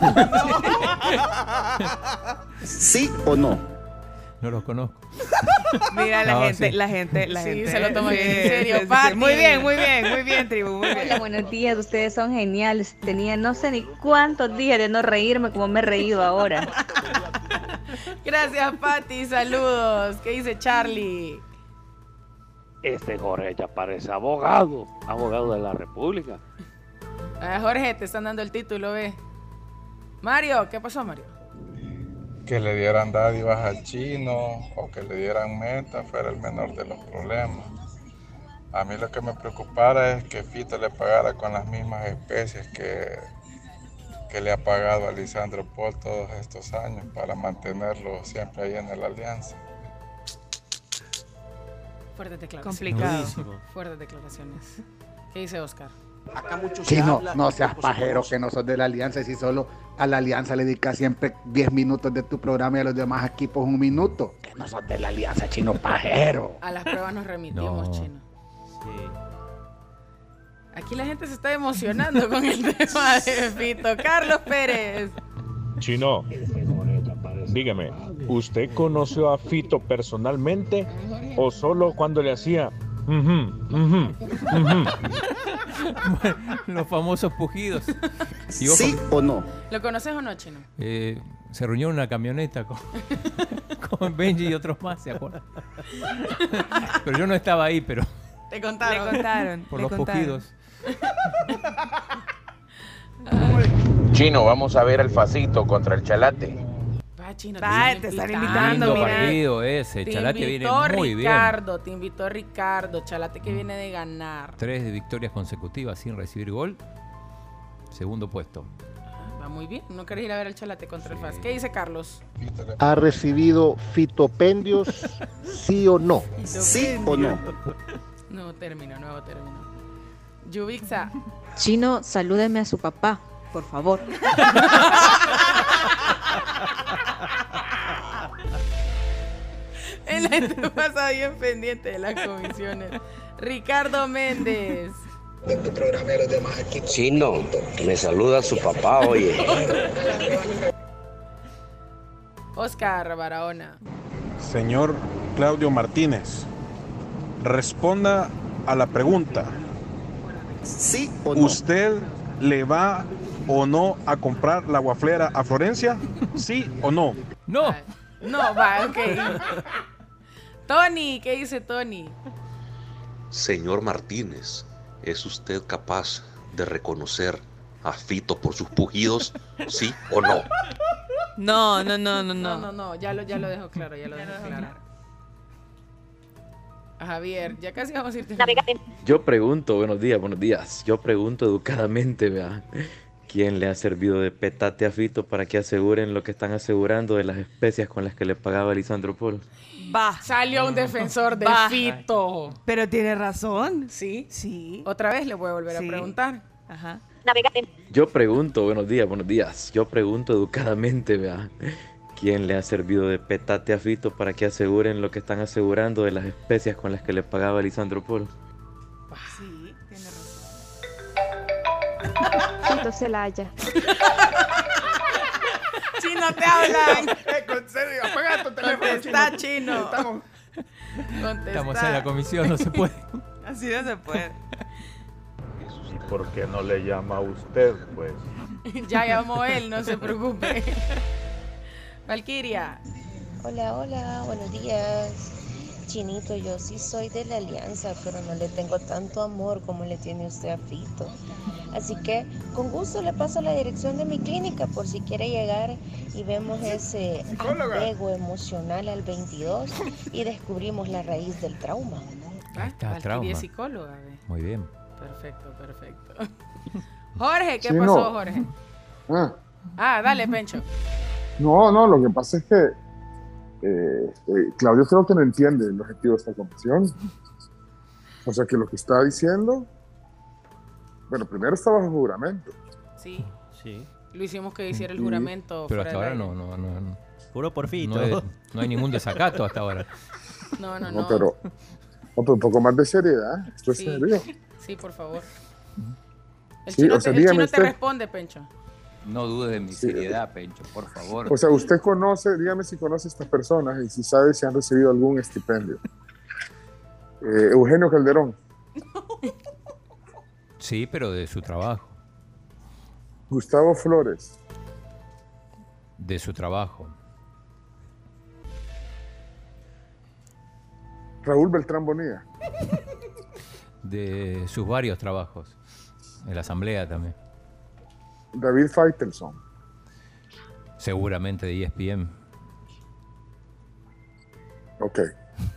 <laughs> ¿Sí o no? No los conozco. Mira la No, gente, sí. la gente, la Sí, gente. se lo toman Sí, en serio, sí, sí, sí. Pati. Muy bien, muy bien, muy bien, tribu, muy Hola, bien. buenos días. Ustedes son geniales. Tenía no sé ni cuántos días de no reírme como me he reído ahora. Gracias, Patti. Saludos. ¿Qué dice Charlie? Este Jorge ya parece abogado, abogado de la República. Ah, Jorge, te están dando el título, ve. Mario, ¿qué pasó, Mario? que le dieran dádivas al chino o que le dieran meta fuera el menor de los problemas. A mí lo que me preocupara es que Fito le pagara con las mismas especies que, que le ha pagado a Lisandro Paul todos estos años para mantenerlo siempre ahí en la alianza. Fuertes declaraciones. Complicado. Fuertes declaraciones. ¿Qué dice Oscar? Acá mucho se Chino, habla no seas pajero que no sos de la alianza y si solo a la alianza le dedicas siempre 10 minutos de tu programa y a los demás equipos un minuto. Que no sos de la alianza, chino pajero. A las pruebas nos remitimos, No. chino. Aquí la gente se está emocionando con el <laughs> tema de Fito. Carlos Pérez. Chino, dígame, ¿usted conoció a Fito personalmente o solo cuando le hacía... ujú"? <laughs> Los famosos pujidos. ¿Sí o no? ¿Lo conoces o no, Chino? Eh, se reunió en una camioneta con, <laughs> con Benji y otros más, ¿se acuerdan? Pero yo no estaba ahí, pero Te contaron. Le contaron. por los contaron. pujidos. <laughs> Chino, vamos a ver el facito contra el chalate. Chino, Va, te te están invitando. invitando, Lindo mira. partido ese. Te Chalate viene invitó muy bien. Ricardo, te invitó Ricardo. Chalate que viene de ganar. Tres victorias consecutivas sin recibir gol. Segundo puesto. Va muy bien. No querés ir a ver el Chalate contra el FAS. ¿Qué dice Carlos? ¿Ha recibido fitopendios? ¿Sí o no? ¿Sí o no? <laughs> Nuevo término, nuevo término. Yubixa. Chino, salúdeme a su papá, por favor. <laughs> En la gente pasa bien pendiente de las comisiones. Ricardo Méndez. Chino, me saluda su papá, oye. Oscar Barahona. Señor Claudio Martínez, responda a la pregunta. ¿Sí o no? ¿Usted le va o no a comprar la guaflera a Florencia? ¿Sí o no? No. No, va, ok. Tony, ¿qué dice Tony? Señor Martínez, ¿es usted capaz de reconocer a Fito por sus pujidos? ¿Sí o no? No, no, no, no, No, no. no, no, ya lo, ya lo dejo claro, ya lo dejo claro. A Javier, ya casi vamos a irte. Yo pregunto, buenos días, buenos días. Yo pregunto educadamente, vea. ¿Quién le ha servido de petate a Fito para que aseguren lo que están asegurando de las especias con las que le pagaba Lisandro Polo? Va. Salió un defensor de Va. Fito. Pero tiene razón. Sí. Sí. Otra vez le voy a volver Sí. a preguntar. Ajá. Yo pregunto, buenos días, buenos días. Yo pregunto educadamente, vea. ¿Quién le ha servido de petate a Fito para que aseguren lo que están asegurando de las especias con las que le pagaba Lisandro Polo? Sí, tiene razón. <laughs> Fito Celaya. <laughs> Chino, te hablan. Eh, con serio, apaga tu teléfono, Contesta, chino. Estamos- Contesta. Estamos en la comisión, no se puede. <laughs> Así no se puede. ¿Y por qué no le llama a usted, pues? <laughs> ya llamó él, no se preocupe. Valkyria. Hola, hola, buenos días. Chinito, yo sí soy de la alianza, pero no le tengo tanto amor como le tiene usted a Fito. Así que con gusto le paso la dirección de mi clínica por si quiere llegar y vemos ese apego emocional al 22 y descubrimos la raíz del trauma. Ahí está, trauma. es psicóloga. ve. Muy bien. Perfecto, perfecto. <laughs> Jorge, ¿qué Sí, pasó, no. Jorge? Ah, Ah, dale, Pencho. no, no, lo que pasa es que eh, eh, Claudio creo que no entiende el objetivo de esta comisión. O sea que lo que está diciendo, bueno, primero está bajo juramento. Sí. Sí. Lo hicimos que hiciera el Sí. juramento. Pero hasta ahora no, no, no. no. Juro por Fito. No, hay ningún desacato hasta ahora. No, no, No, no. pero, no, pero un poco más de seriedad. Esto es Sí. serio. Sí, por favor. El Sí, chino, o sea, te, el chino te responde, Pencho. No dudes de mi seriedad, Pencho, por favor. O sea, usted conoce, dígame si conoce a estas personas y si sabe si han recibido algún estipendio. Eh, Eugenio Calderón, Sí, pero de su trabajo. Gustavo Flores, De su trabajo. Raúl Beltrán Bonilla, De sus varios trabajos. En la asamblea también. David Faitelson, Seguramente de ESPN. Ok.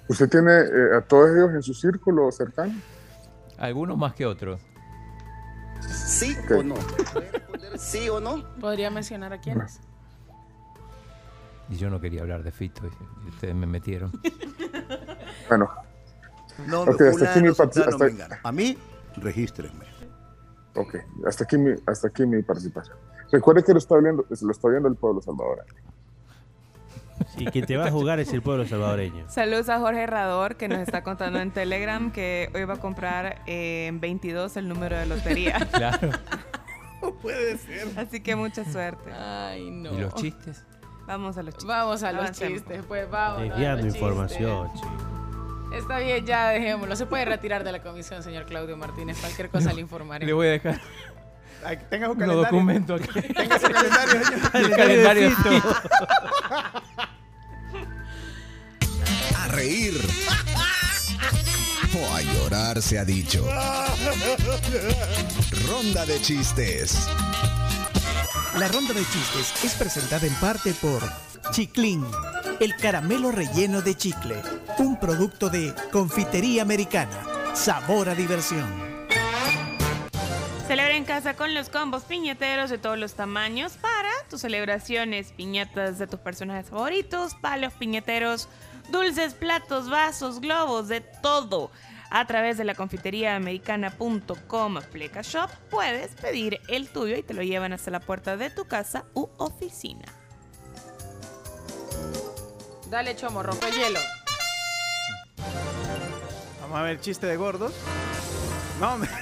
¿Usted tiene eh, a todos ellos en su círculo cercano? Algunos más que otros. ¿Sí o no? ¿Sí o no? ¿Podría mencionar a quiénes? Y yo no quería hablar de Fito y ustedes me metieron. Bueno. No, Ok, me hasta aquí mi fulano, hasta-. A mí, regístrenme. Ok, hasta aquí mi, hasta aquí mi participación. Recuerde que lo está viendo, lo está viendo el pueblo salvadoreño. Sí, quien te va a jugar es el pueblo salvadoreño. Saludos a Jorge Herrador que nos está contando en Telegram que hoy va a comprar eh, en 22 el número de lotería. <laughs> Claro. No puede ser. Así que mucha suerte. Ay, no. ¿Y los chistes? Vamos a los chistes. Vamos a los Avancemos. chistes, pues vamos. Desviando información, chistes. Está bien, ya dejémoslo. Se puede retirar de la comisión, señor Claudio Martínez. Cualquier cosa le informaré. Le voy a dejar tenga su un calendario. documento aquí. Tenga su calendario, señor. <laughs> El calendario. A reír. O a llorar se ha dicho. Ronda de chistes. La ronda de chistes es presentada en parte por Chiclín, el caramelo relleno de chicle, un producto de confitería americana. Sabor a diversión. Celebra en casa con los combos piñateros de todos los tamaños para tus celebraciones, piñatas de tus personajes favoritos, palos piñateros, dulces, platos, vasos, globos, de todo. A través de la confitería americana.com Fleca Shop puedes pedir el tuyo y te lo llevan hasta la puerta de tu casa u oficina. Dale, chomo, rompe el hielo. Vamos a ver chiste de gordos. No, me... <laughs>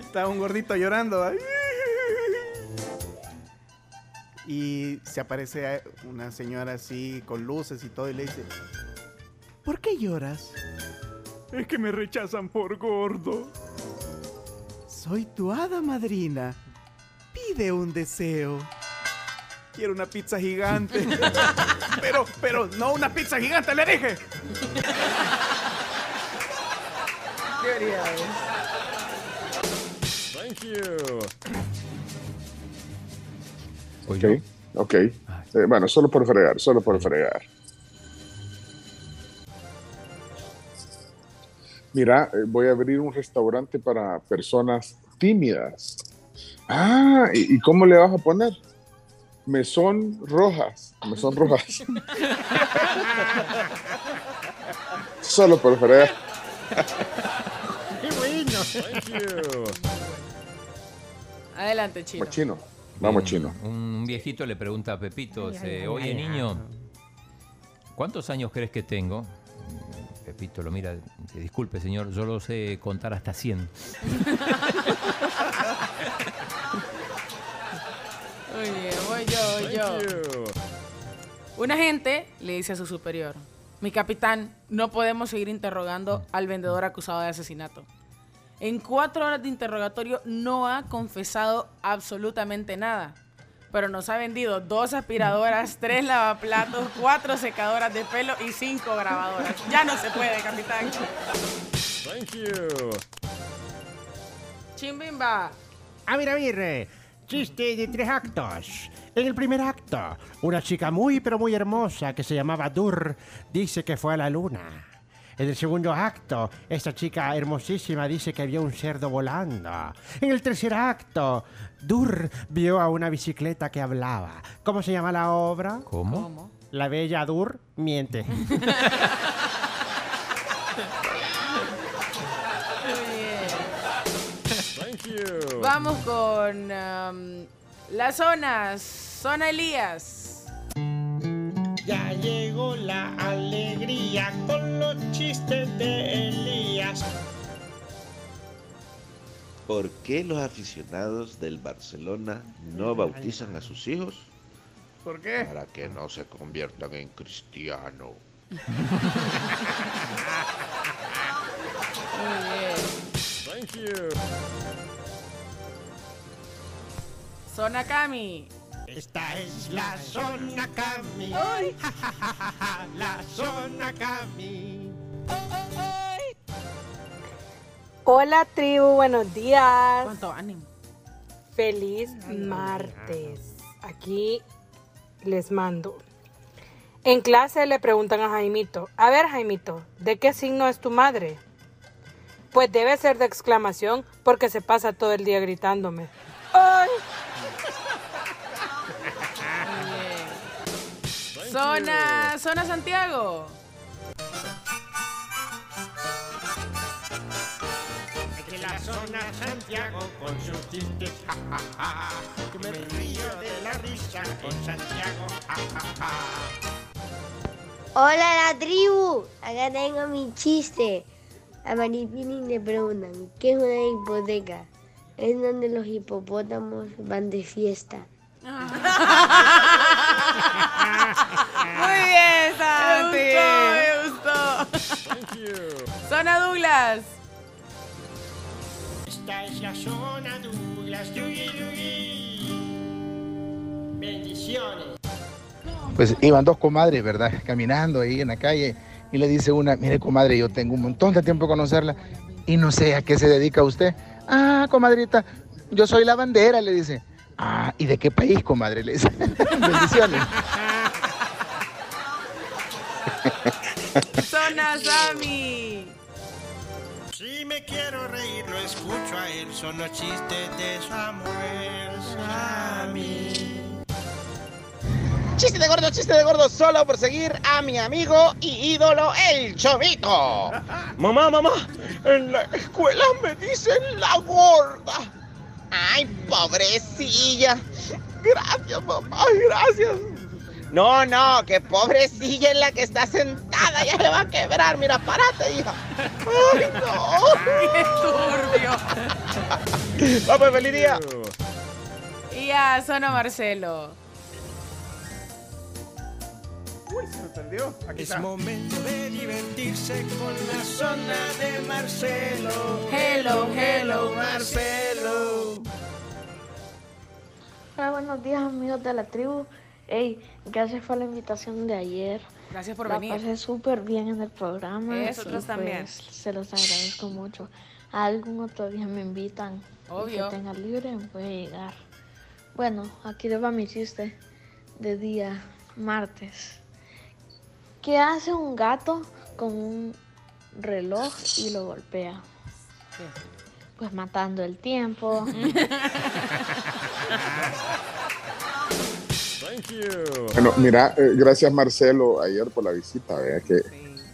Está un gordito llorando. Y se aparece una señora así con luces y todo y le dice, ¿por qué lloras? Es que me rechazan por gordo. Soy tu hada madrina. Pide un deseo. Quiero una pizza gigante. <laughs> pero, pero, no una pizza gigante, le dije. Thank you. Ok, ok. Eh, bueno, solo por fregar, solo por fregar. Mira, eh, voy a abrir un restaurante para personas tímidas. Ah, ¿y, y cómo le vas a poner? Mesón rojas. Mesón rojas. solo por fregar. ¡Qué bueno! Adelante, chino. Vamos, chino. Vamos, Un- chino. Un viejito le pregunta a Pepito, Ay, oye ay, niño, ¿cuántos años crees que tengo? Pepito lo mira, dice, disculpe señor, yo lo sé contar hasta 100. <laughs> Muy bien, voy yo, voy yo. Un agente le dice a su superior, mi capitán, no podemos seguir interrogando al vendedor acusado de asesinato. En cuatro horas de interrogatorio no ha confesado absolutamente nada, pero nos ha vendido dos aspiradoras, <laughs> tres lavaplatos, cuatro secadoras de pelo y cinco grabadoras. Ya no se puede, capitán. Thank you. Chimbimba. Eh, Chiste de tres actos. En el primer acto, una chica muy pero muy hermosa que se llamaba Dur dice que fue a la luna. En el segundo acto, esta chica hermosísima dice que vio un cerdo volando. En el tercer acto, Dur vio a una bicicleta que hablaba. ¿Cómo se llama la obra? ¿Cómo? La bella Dur miente. <laughs> Vamos con um, las zonas. Zona Elías. Ya llegó la alegría con los chistes de Elías. ¿Por qué los aficionados del Barcelona no bautizan a sus hijos? ¿Por qué? Para que no se conviertan en cristiano. Muy <laughs> bien. Thank you. Zona Cami. Esta es la zona Cami. la zona Cami. Hola tribu, buenos días. ¿Cuánto ánimo? Feliz martes. Aquí les mando. En clase le preguntan a Jaimito, a ver Jaimito, ¿de qué signo es tu madre? Pues debe ser de exclamación porque se pasa todo el día gritándome. ¡Ay! Zona, zona Santiago. Que la zona Santiago con sus chistes, ja, ja, ja. Que me río de la risa con Santiago, ja, ja, ja. Hola la tribu, acá tengo mi chiste. A Maripini le preguntan, ¿qué es una hipoteca? es donde los hipopótamos van de fiesta. <laughs> Muy bien, Santi. Me gustó, me gustó. Zona Douglas. Esta es la zona Douglas. Yuyi, yuyi. Bendiciones. Pues iban dos comadres, ¿verdad? Caminando ahí en la calle y le dice una, mire comadre, yo tengo un montón de tiempo de conocerla y no sé a qué se dedica usted. Ah, comadrita, yo soy la bandera, le dice. Ah, ¿y de qué país, comadre? Le dice. <laughs> Bendiciones. Zona Sammy. Si me quiero reír, lo escucho a él. Son los chistes de Samuel Sammy. Chiste de gordo, chiste de gordo, solo por seguir a mi amigo y ídolo, el Chovito. Mamá, mamá, en la escuela me dicen la gorda. Ay, pobrecilla. Gracias, mamá, gracias. No, no, que pobrecilla en la que está sentada, ya le va a quebrar. Mira, párate, hija. Ay, no. Qué turbio. Vamos, feliz día. Y a Zona Marcelo. Uy, se me perdió. Aquí Es está. momento de divertirse con la zona de Marcelo. Hello, hello, Marcelo. Hola, buenos días amigos de la tribu. Hey, gracias por la invitación de ayer. Gracias por la venir. pasé súper bien en el programa. Eh, y, nosotros también. pues, se los agradezco mucho. A algún otro día me invitan. Obvio. Que tenga libre, voy a llegar. Bueno, aquí les va mi chiste de día martes. ¿Qué hace un gato con un reloj y lo golpea? Pues matando el tiempo. <laughs> Bueno, mira, eh, gracias Marcelo ayer por la visita, vea que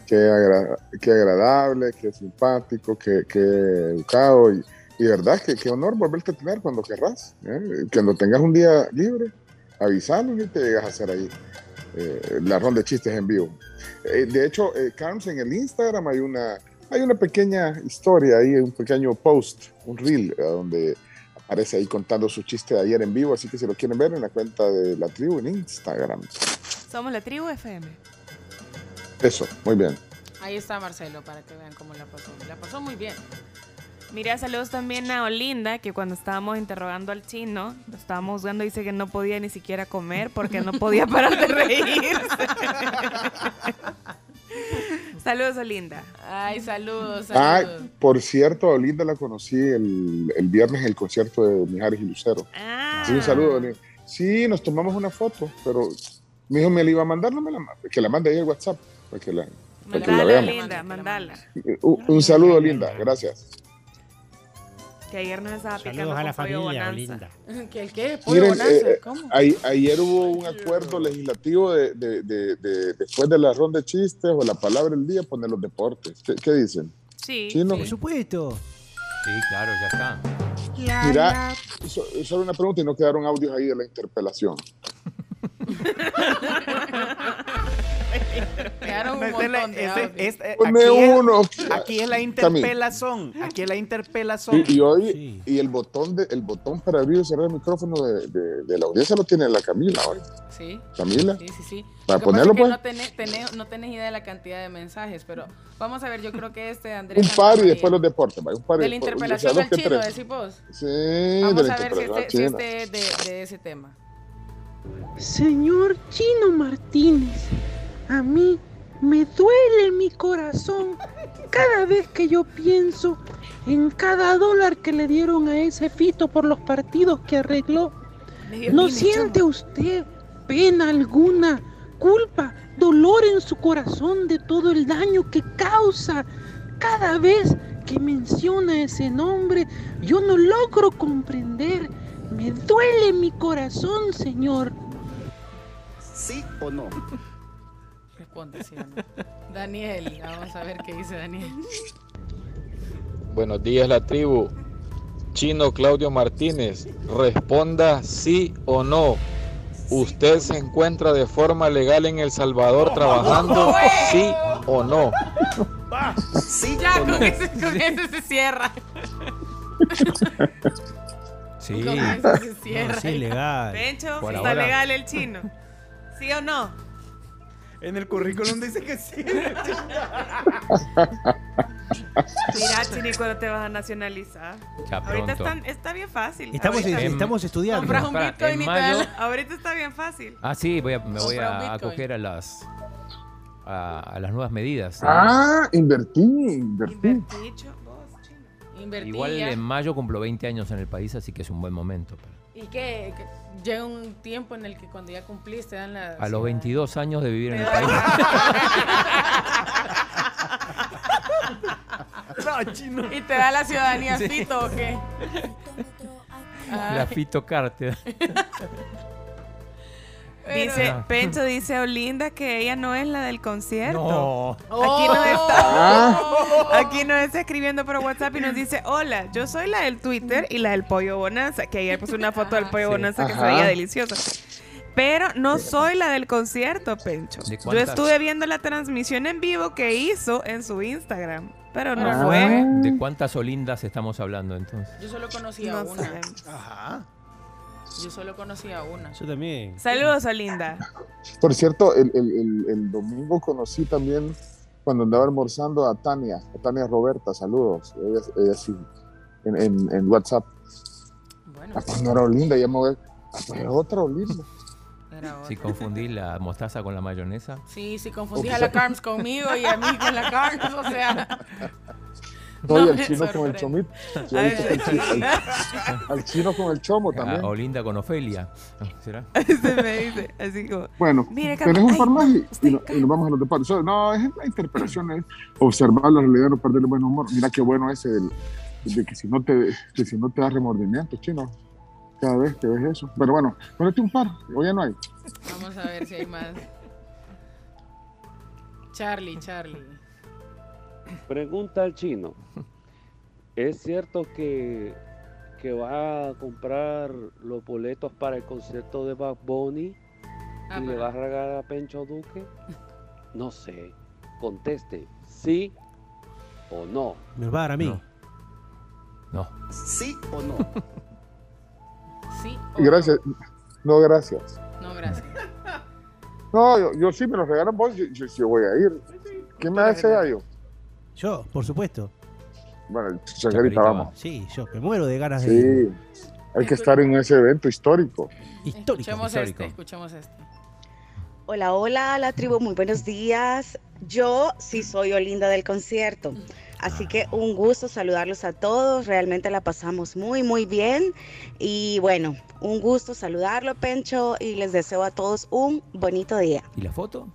qué, agra- qué agradable, qué simpático, qué, qué educado y, y verdad que qué honor volverte a tener cuando querrás. ¿eh? Cuando tengas un día libre, avisanos y te llegas a hacer ahí eh, la ronda de chistes en vivo. Eh, de hecho, eh, Carms, en el Instagram hay una, hay una pequeña historia ahí, un pequeño post, un reel, eh, donde aparece ahí contando su chiste de ayer en vivo, así que si lo quieren ver en la cuenta de la tribu en Instagram. Somos la tribu FM. Eso, muy bien. Ahí está Marcelo para que vean cómo la pasó. La pasó muy bien. Mira, saludos también a Olinda, que cuando estábamos interrogando al chino, lo estábamos juzgando, dice que no podía ni siquiera comer porque no podía parar de reírse. <laughs> saludos, Olinda. Ay, saludos, Ah, saludos. por cierto, a Olinda la conocí el, el viernes en el concierto de Mijares y Lucero. Ah. Sí, un saludo, Olinda. Sí, nos tomamos una foto, pero me dijo me la iba a mandar, no me la que la mande ahí al WhatsApp, para que la, para que la Mandala, veamos. Olinda, mandala. Un, un saludo, Linda, gracias. Que ayer nos estaba picando Saludos a la familia, bonanza. <laughs> ¿Qué, qué? ¿Pollo Miren, bonanza? eh, ¿Cómo? ayer hubo un acuerdo legislativo de, de- de- de- después de la ronda de chistes o la palabra del día, poner los deportes. ¿Qué, qué dicen? Sí. Chino. Por supuesto. Sí, claro, ya está. Mira, so- solo una pregunta y no quedaron audios ahí de la interpelación. <laughs> <laughs> Quedaron un la- montón de ese- audios. es- eh, es- uno. Aquí es la Cami. interpelazón. Aquí es la interpelazón. Y, y hoy, y el botón de, el botón para abrir y cerrar el micrófono de, de- de la audiencia lo tiene la Camila hoy. Sí. Camila. Sí, sí, sí. Para Lo que ponerlo, pues. no tenés, tenés- no tenés idea de la cantidad de mensajes, pero vamos a ver, yo creo que este Andrés Un par y después los deportes. Un par y De la interpelación que chino, decís vos. Sí, Vamos a ver si interpelación este, si este es de, de ese tema. Señor Chino Martínez, a mí me duele mi corazón cada vez que yo pienso en cada dólar que le dieron a ese fito por los partidos que arregló. ¿No siente usted pena alguna, culpa, dolor en su corazón de todo el daño que causa cada vez que menciona ese nombre? Yo no logro comprender. Me duele mi corazón, señor. ¿Sí o no? Responde, sí o no. Daniel, vamos a ver qué dice Daniel. Buenos días, la tribu. Chino Claudio Martínez, responda sí o no. ¿Usted se encuentra de forma legal en El Salvador trabajando? ¿Sí o no? ¿Sí Ya, con no? ese, con ese se cierra. Sí. Con eso se cierra. No, sí, legal. Pencho, está ahora. legal el chino. ¿Sí o no? En el currículum dice que sí. Mira, Chini, ¿cuándo te vas a nacionalizar? Ya Ahorita pronto. están- está bien fácil. Estamos, Ahorita- estamos estudiando. Compras un Para, Bitcoin en y te mayo- Ahorita está bien fácil. Ah, sí, voy a- me voy un a Bitcoin. acoger a las a, a las nuevas medidas. Ah, invertí, invertí. Invertí Igual ya. en mayo cumplo 20 años en el país, así que es un buen momento. Y que, que llega un tiempo en el que cuando ya cumpliste dan la... A los 22 años de vivir en el Te <laughs> país. No, chino. ¿Y te da la ciudadanía Sí. Fito o qué? La Ay. fitocarte. <laughs> Dice, Ah. Pencho dice Olinda que ella no es la del concierto. No. Aquí nos Oh. está, aquí nos está escribiendo por WhatsApp y nos dice, hola, yo soy la del Twitter y la del Pollo Bonanza, que ayer puso una foto del Pollo Sí. Bonanza que se veía deliciosa. Pero no soy la del concierto, Pencho. ¿De Yo estuve viendo la transmisión en vivo que hizo en su Instagram, pero no Ah. fue. ¿De cuántas Olindas estamos hablando entonces? Yo solo conocía No una. sé. Ajá. Yo solo conocía una. Yo también. Saludos, Olinda. Por cierto, el, el- el- el domingo conocí también, cuando andaba almorzando, a Tania, a Tania Roberta, saludos. Ella, ella sí, en, en- en WhatsApp. Bueno. Ah, pues no era Olinda, ya me voy. Ah, pues era otra Olinda. Si confundí la mostaza con la mayonesa. Sí, si confundís a la Carms conmigo y a mí con la Carms, o sea... <laughs> No, y No al chino con el chomito. El chino- al, <laughs> al chino con el chomo A también. Olinda con Ofelia. ¿Será? <laughs> Se me dice, así como... Bueno, Mire, tenés un par más y, y no- y nos vamos a los deportes. No, es la interpretación, es observar la realidad, no perder el buen humor. Mira qué bueno ese del- de que si no te, que si no te da remordimiento, chino, cada vez que ves eso. Pero bueno, ponete un par, hoy ya no hay. Vamos a ver si hay más. Charlie, Charlie. Pregunta al chino. ¿Es cierto que, que va a comprar los boletos para el concierto de Bad Bunny y le va a regalar a Pencho Duque? No sé. Conteste, ¿sí o no? ¿Me va a dar a mí? No. ¿Sí o no? <laughs> Sí Y gracias. No, gracias. No, gracias. <laughs> No, yo, yo sí me los regalan vos, yo, yo, yo voy a ir. ¿Qué me hace daño? Yo, por supuesto. Bueno, Chacarita, vamos. Sí, yo me muero de ganas de Sí, hay que estar en ese evento histórico. Histórico. Escuchemos histórico. este, escuchemos este. Hola, hola, la tribu, muy buenos días. Yo sí soy Olinda del concierto, así que un gusto saludarlos a todos. Realmente la pasamos muy, muy bien. Y bueno, un gusto saludarlo, Pencho, y les deseo a todos un bonito día. ¿Y la foto?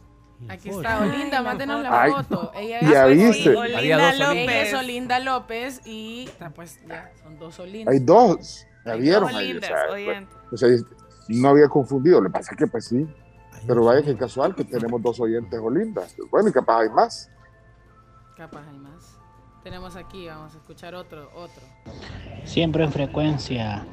Aquí está Olinda, mándenos la Ay, foto. Ella ya viste. Olinda López. Es Olinda López y ah, pues ya, son dos Olindas. Hay dos. ¿La Hay vieron? dos ahí? Olindas, o sea, oigan. o sea, no había confundido. Le pasa que pues sí. Pero vaya que casual que tenemos dos oyentes Olindas. Bueno, y capaz hay más. Capaz hay más. Tenemos aquí, vamos a escuchar otro, otro. Siempre en frecuencia.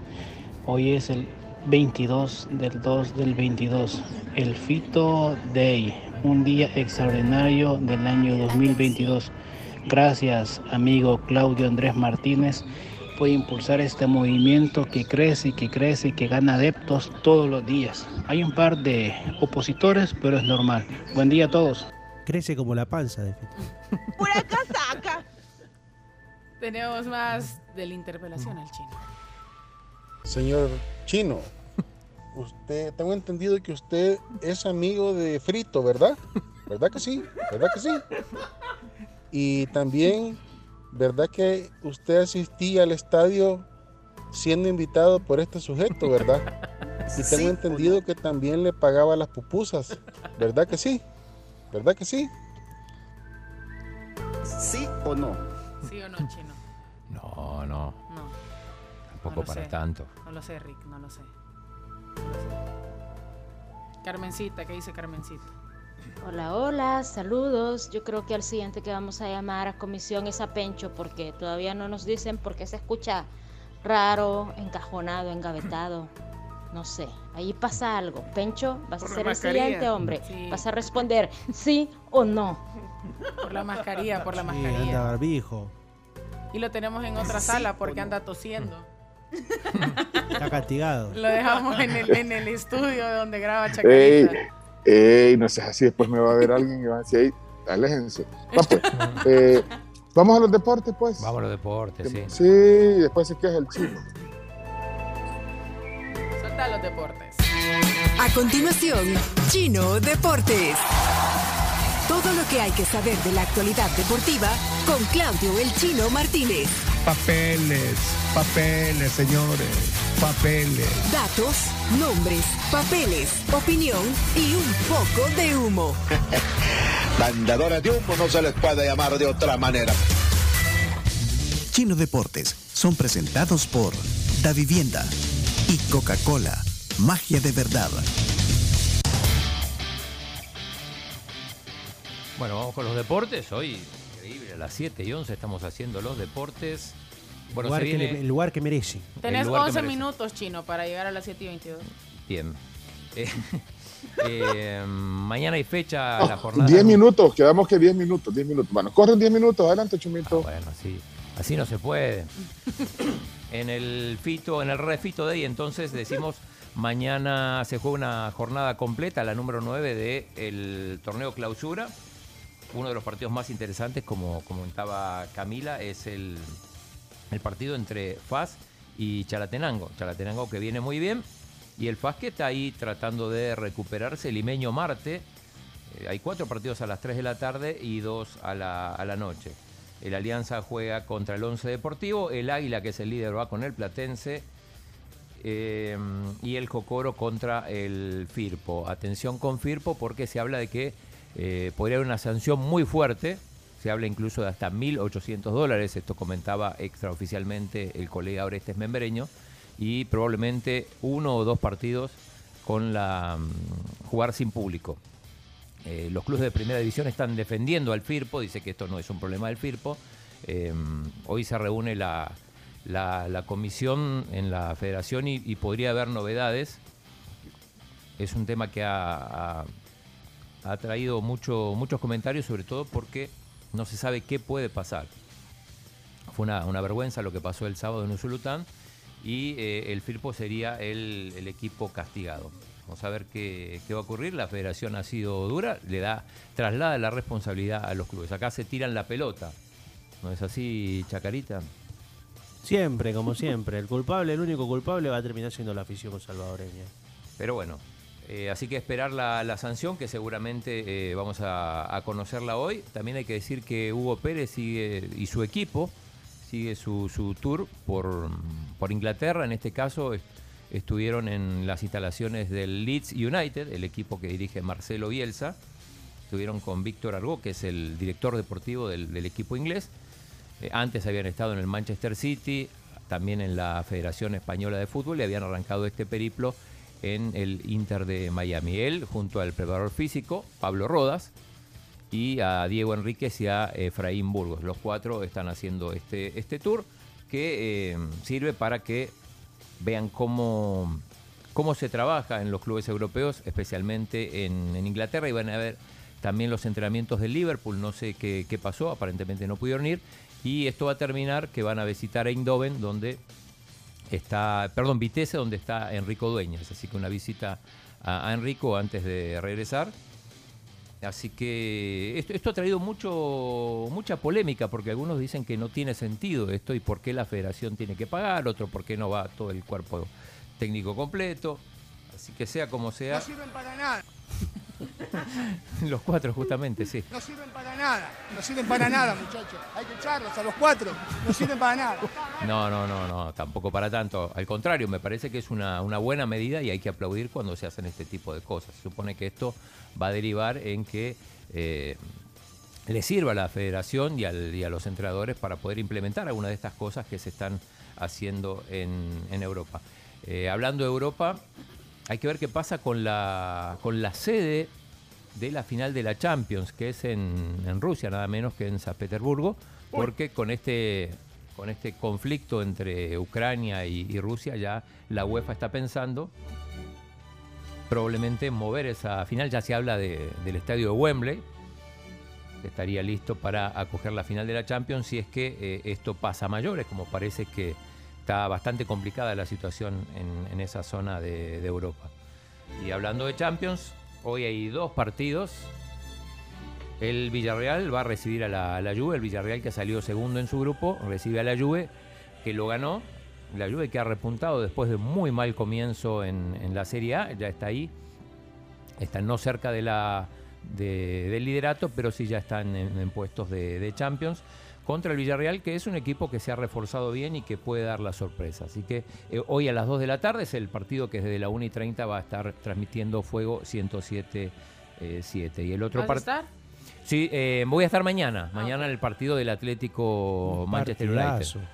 Hoy es el 22 del 2 del 22. El Fito Day. Un día extraordinario del año 2022. Gracias, amigo Claudio Andrés Martínez, por impulsar este movimiento que crece y que crece y que gana adeptos todos los días. Hay un par de opositores, pero es normal. Buen día a todos. Crece como la panza de Fito. <laughs> Tenemos más de la interpelación al chino. Señor Chino, usted, tengo entendido que usted es amigo de Frito, ¿verdad? ¿Verdad que sí? ¿Verdad que sí? Y también, ¿verdad que usted asistía al estadio siendo invitado por este sujeto, verdad? Y tengo entendido que también le pagaba las pupusas, ¿verdad que sí? ¿Verdad que sí? ¿Sí o no? ¿Sí o no, chino? No, no. No. Tampoco no para sé. tanto. No lo sé, Rick, no lo sé. Carmencita, ¿qué dice Carmencita? Hola, hola, saludos. Yo creo que al siguiente que vamos a llamar a comisión es a Pencho porque todavía no nos dicen por qué se escucha raro, encajonado, engavetado. No sé, ahí pasa algo. Pencho, vas Por a ser el siguiente hombre. Sí. Vas a responder sí o no. Por la mascarilla, por la Sí, mascarilla. anda barbijo. Y lo tenemos en otra Sí sala porque no. anda tosiendo. Está castigado. Lo dejamos en el, en el estudio donde graba Ey, Chacarita. ey, no seas así, después me va a ver alguien y va a decir, ey, aléjense. Va, pues, eh, vamos a los deportes, pues. Vamos a los deportes, sí. Sí, después se queja el chino. Suelta los deportes. A continuación, Chino Deportes. Todo lo que hay que saber de la actualidad deportiva con Claudio El Chino Martínez. Papeles, papeles, señores, papeles. Datos, nombres, papeles, opinión y un poco de humo. <laughs> Mandadores de humo no se les puede llamar de otra manera. Chino Deportes son presentados por Da Vivienda y Coca-Cola, magia de verdad. Bueno, vamos con los deportes. Hoy, a las 7 y 11 estamos haciendo los deportes. Bueno, lugar se que viene... le- el lugar que merece. Tenés lugar que 11 merece. minutos, Chino, para llegar a las 7 y 22. Bien. <laughs> Eh, <laughs> eh, mañana hay fecha, Oh, la jornada. 10 minutos, quedamos que 10 minutos, 10 minutos. Bueno, corren 10 minutos, adelante, Chumito. Ah, bueno, así, así no se puede. <laughs> En el Fito, en el Refito Day, entonces decimos, mañana se juega una jornada completa, la número 9 del torneo clausura. Uno de los partidos más interesantes, como comentaba Camila, es el, el partido entre FAS y Chalatenango. Chalatenango que viene muy bien y el FAS que está ahí tratando de recuperarse, Limeño Marte. Eh, hay cuatro partidos a las 3 de la tarde y dos a la, a la noche. El Alianza juega contra el Once Deportivo, el Águila, que es el líder, va con el Platense. eh, y el Jocoro contra el Firpo. Atención con Firpo porque se habla de que eh, podría haber una sanción muy fuerte. Se habla incluso de hasta 1.800 dólares. Esto comentaba extraoficialmente el colega Orestes Membreño. Y probablemente uno o dos partidos con la mm, jugar sin público. Eh, los clubes de primera división están defendiendo al Firpo, dice que esto no es un problema del Firpo. Eh, hoy se reúne la, comisión en la federación y, podría haber novedades. Es un tema que ha- ha traído mucho, muchos comentarios, sobre todo porque no se sabe qué puede pasar. Fue una, una vergüenza lo que pasó el sábado en Usulután y eh, el Firpo sería el, el equipo castigado. Vamos a ver qué, qué va a ocurrir. La federación ha sido dura, le da, traslada la responsabilidad a los clubes. Acá se tiran la pelota. ¿No es así, Chacarita? Siempre, como siempre. El culpable, el único culpable va a terminar siendo la afición salvadoreña. Pero bueno, eh, así que esperar la, sanción, que seguramente eh, vamos a, conocerla hoy. También hay que decir que Hugo Pérez sigue y su equipo sigue su, tour por, Inglaterra. En este caso est- estuvieron en las instalaciones del Leeds United, el equipo que dirige Marcelo Bielsa. Estuvieron con Víctor Argó, que es el director deportivo del, del equipo inglés. Eh, antes habían estado en el Manchester City, también en la Federación Española de Fútbol y habían arrancado este periplo en el Inter de Miami. Él, junto al preparador físico, Pablo Rodas, y a Diego Enríquez y a Efraín Burgos. Los cuatro están haciendo este, este tour que eh, sirve para que vean cómo, cómo se trabaja en los clubes europeos, especialmente en, en Inglaterra, y van a ver también los entrenamientos del Liverpool, no sé qué, qué pasó, aparentemente no pudieron ir, y esto va a terminar que van a visitar Eindhoven, donde está, perdón, Vitesse, donde está Enrico Dueñas, así que una visita a, a Enrico antes de regresar. Así que esto, esto ha traído mucho, mucha polémica porque algunos dicen que no tiene sentido esto y por qué la federación tiene que pagar, otro por qué no va todo el cuerpo técnico completo. Así que sea como sea, No sirven para nada. <laughs> los cuatro justamente, sí. No sirven para nada. No sirven para nada, muchachos. Hay que echarlos a los cuatro. No sirven para nada. No, no, no, no, tampoco para tanto. Al contrario, me parece que es una, una buena medida y hay que aplaudir cuando se hacen este tipo de cosas. Se supone que esto va a derivar en que eh, le sirva a la federación y, al- y a los entrenadores para poder implementar algunas de estas cosas que se están haciendo en, en Europa. Eh, hablando de Europa, hay que ver qué pasa con la, con la sede de la final de la Champions, que es en, en Rusia, nada menos que en San Petersburgo, porque con este, con este conflicto entre Ucrania y, y Rusia ya la UEFA está pensando probablemente mover esa final, ya se habla de- del estadio de Wembley, estaría listo para acoger la final de la Champions si es que eh, esto pasa a mayores, como parece que está bastante complicada la situación en, esa zona de, Europa. Y hablando de Champions, hoy hay dos partidos. El Villarreal va a recibir a la, a Juve, el Villarreal que salió segundo en su grupo, recibe a la Juve, que lo ganó. La Juve que ha repuntado después de muy mal comienzo en, la Serie A, ya está ahí. Está no cerca de la, de- del liderato, pero sí ya están en, puestos de Champions. Contra el Villarreal, que es un equipo que se ha reforzado bien y que puede dar la sorpresa. Así que eh, hoy a las 2 de la tarde es el partido que desde la 1 y 30 va a estar transmitiendo Fuego 107 eh, 7. Y el otro ¿Vas a partido. estar? Sí, eh, voy a estar mañana. Mañana en el partido del Atlético Manchester partidazo. United.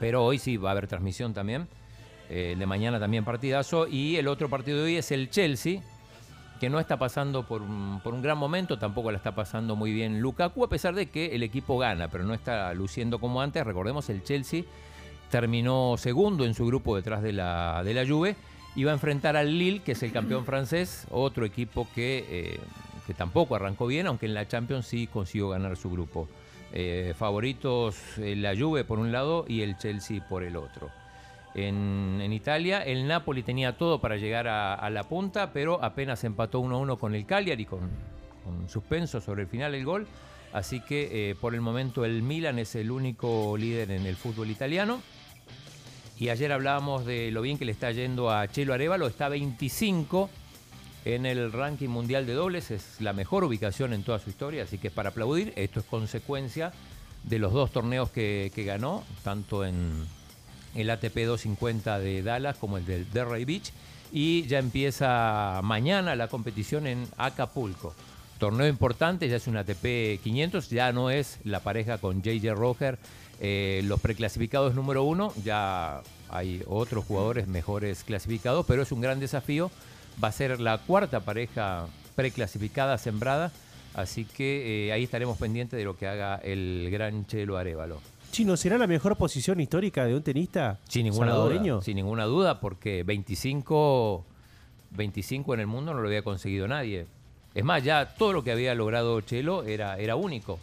Pero hoy sí va a haber transmisión también. Eh, de mañana también partidazo. Y el otro partido de hoy es el Chelsea, que no está pasando por un, por un gran momento, tampoco la está pasando muy bien Lukaku, a pesar de que el equipo gana, pero no está luciendo como antes. Recordemos, el Chelsea terminó segundo en su grupo detrás de la, de la Juve. Iba a enfrentar al Lille, que es el campeón <clears throat> francés, otro equipo que, eh, que tampoco arrancó bien, aunque en la Champions sí consiguió ganar su grupo. Eh, favoritos eh, la Juve por un lado y el Chelsea por el otro. En, Italia, el Napoli tenía todo para llegar a, la punta, pero apenas empató 1-1 con el Cagliari, con, con suspenso sobre el final el gol. Así que eh, por el momento el Milan es el único líder en el fútbol italiano. Y ayer hablábamos de lo bien que le está yendo a Chelo Arevalo, está 25 en el ranking mundial de dobles, es la mejor ubicación en toda su historia, así que para aplaudir. Esto es consecuencia de los dos torneos que, que ganó, tanto en el ATP 250 de Dallas como el del Delray Beach. Y ya empieza mañana la competición en Acapulco. Torneo importante, ya es un ATP 500, ya no es la pareja con JJ Roger, eh, los preclasificados número uno, ya hay otros jugadores mejores clasificados, pero es un gran desafío. Va a ser la cuarta pareja preclasificada sembrada, así que eh, ahí estaremos pendientes de lo que haga el gran Chelo Arevalo. Chino, ¿será la mejor posición histórica de un tenista Sin ninguna salvadoreño? duda. Sin ninguna duda, porque 25, 25 en el mundo no lo había conseguido nadie. Es más, ya todo lo que había logrado Chelo era, era único.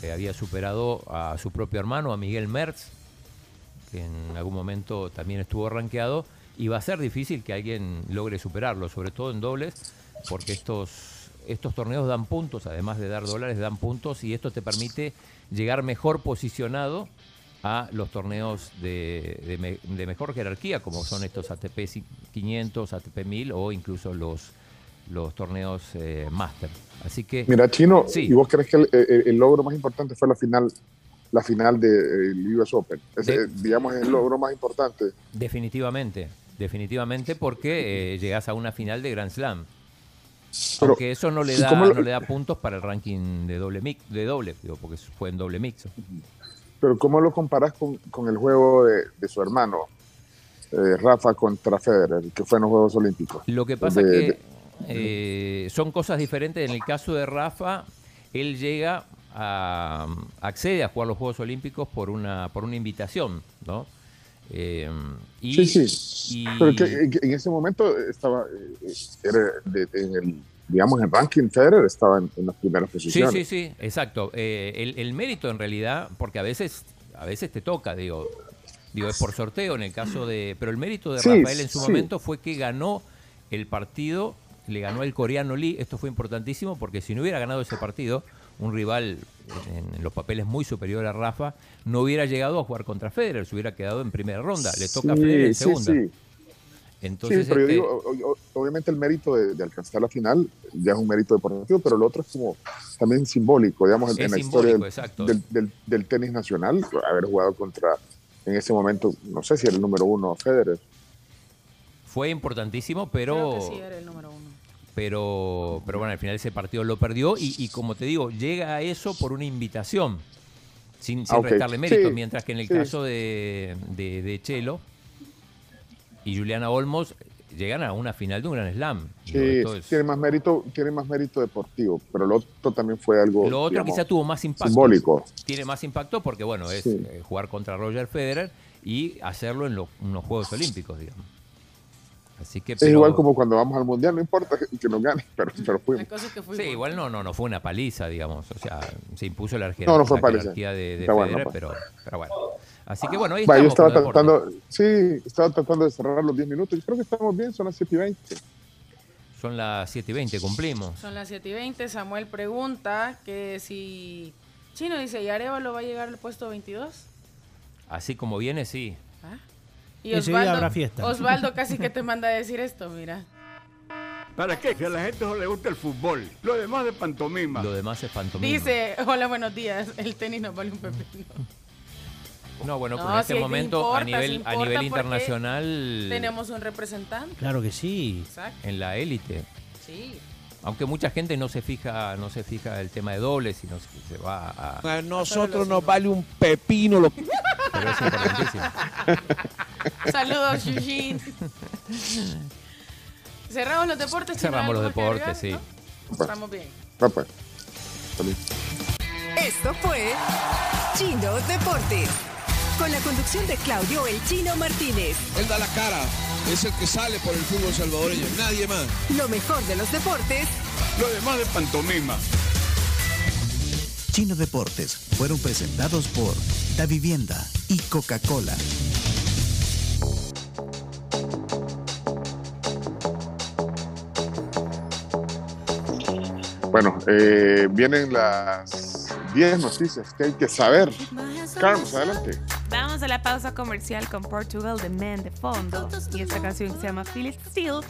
Eh, había superado a su propio hermano, a Miguel Mertz, que en algún momento también estuvo rankeado. Y va a ser difícil que alguien logre superarlo, sobre todo en dobles, porque estos, estos torneos dan puntos, además de dar dólares, dan puntos y esto te permite llegar mejor posicionado a los torneos de, de me- de mejor jerarquía, como son estos ATP 500, ATP 1000 o incluso los, los torneos eh, Master. Así que. Mira, Chino, Sí. ¿y vos crees que el, el- el logro más importante fue la final la final del US Open? Ese, De- digamos, es el logro más importante. Definitivamente, definitivamente porque eh, llegas a una final de Grand Slam. Pero, Aunque eso no le ¿y da, lo- no le da puntos para el ranking de doble mix, de doble, digo, porque fue en doble mix. Pero ¿cómo lo comparás con, con el juego de, de su hermano, eh, Rafa contra Federer, que fue en los Juegos Olímpicos? Lo que pasa De- que eh, son cosas diferentes. En el caso de Rafa, él llega a accede a jugar los Juegos Olímpicos por una por una invitación, ¿no? Eh, y, sí, sí. y- Pero que, en ese momento estaba, eh, era en el, digamos, en ranking Federer estaba en, en las primeras Sí, posiciones. sí, sí, exacto. Eh, el, el mérito en realidad, porque a veces, a veces te toca, digo, digo, es por sorteo en el caso de. Pero el mérito de Sí, Rafael en su sí. momento fue que ganó el partido, le ganó el coreano Lee. Esto fue importantísimo porque si no hubiera ganado ese partido, un rival en, en los papeles muy superior a Rafa, no hubiera llegado a jugar contra Federer, se hubiera quedado en primera ronda. Le toca a Federer en segunda. sí. Entonces, sí, pero yo este, digo, obviamente el mérito de, de alcanzar la final ya es un mérito deportivo, pero lo otro es como también simbólico, digamos, en, Es en la historia del- del tenis nacional, haber jugado contra, en ese momento, no sé si era el número uno Federer. fue importantísimo, pero. Creo que sí era el número uno. Pero, pero bueno, al final ese partido lo perdió y, y como te digo, llega a eso por una invitación, sin, sin Ah, ok. restarle mérito, Sí, mientras que en el sí. caso de, de, de Chelo y Juliana Olmos llegan a una final de un Gran Slam. Sí, es- tiene más mérito, tiene más mérito deportivo, pero lo otro también fue algo lo otro digamos, quizá tuvo más impacto. simbólico. Tiene más impacto porque, bueno, es Sí. eh, jugar contra Roger Federer y hacerlo en, lo- en los Juegos Olímpicos, digamos. Así que, Es pero- igual como cuando vamos al mundial, no importa que, que nos gane, <laughs> pero, pero fuimos. Sí, igual no, no, no fue una paliza, digamos. O sea, se impuso la jerarquía, No, no fue la paliza. de, de bueno, Federer, pues. pero, pero bueno. Así que bueno, ahí Va, yo estamos estaba los deportes. tratando, sí, estaba tratando de cerrar los 10 minutos. Yo creo que estamos bien, son las 7 y 20. Son las 7 y 20, cumplimos. Son las 7 y 20. Samuel pregunta que si. Chino dice, ¿y Arevalo va a llegar al puesto 22? Así como viene, sí. Y Osvaldo, habrá fiesta. Osvaldo <laughs> casi que te manda a decir esto, mira. ¿Para qué? Que a la gente no le gusta el fútbol. Lo demás de pantomima. Lo demás es pantomima. Dice, hola, buenos días, el tenis nos vale un pepino. No, bueno, No, pero en este momento importa, a nivel, a nivel internacional, Tenemos un representante. Claro que sí. Exacto. en la élite. Sí. Aunque mucha gente no se fija, no se fija el tema de dobles, sino que se va a. A nosotros nos vale un pepino lo <laughs> Pero es importantísimo. Saludos, Yujin. Cerramos los deportes. Cerramos los ¿algo más que deportes, sí. Estamos bien. Pues. Salud. Esto fue Chino Deportes. Con la conducción de Claudio El Chino Martínez. Él da la cara, es el que sale por el fútbol salvadoreño, nadie más. Lo mejor de los deportes Lo demás de pantomima. Chino Deportes fueron presentados por Da Vivienda y Coca-Cola. Bueno, eh, vienen las 10 noticias que hay que saber. Carlos, adelante. Vamos a la pausa comercial con Portugal The Man de fondo y esta canción se llama Feel It Still.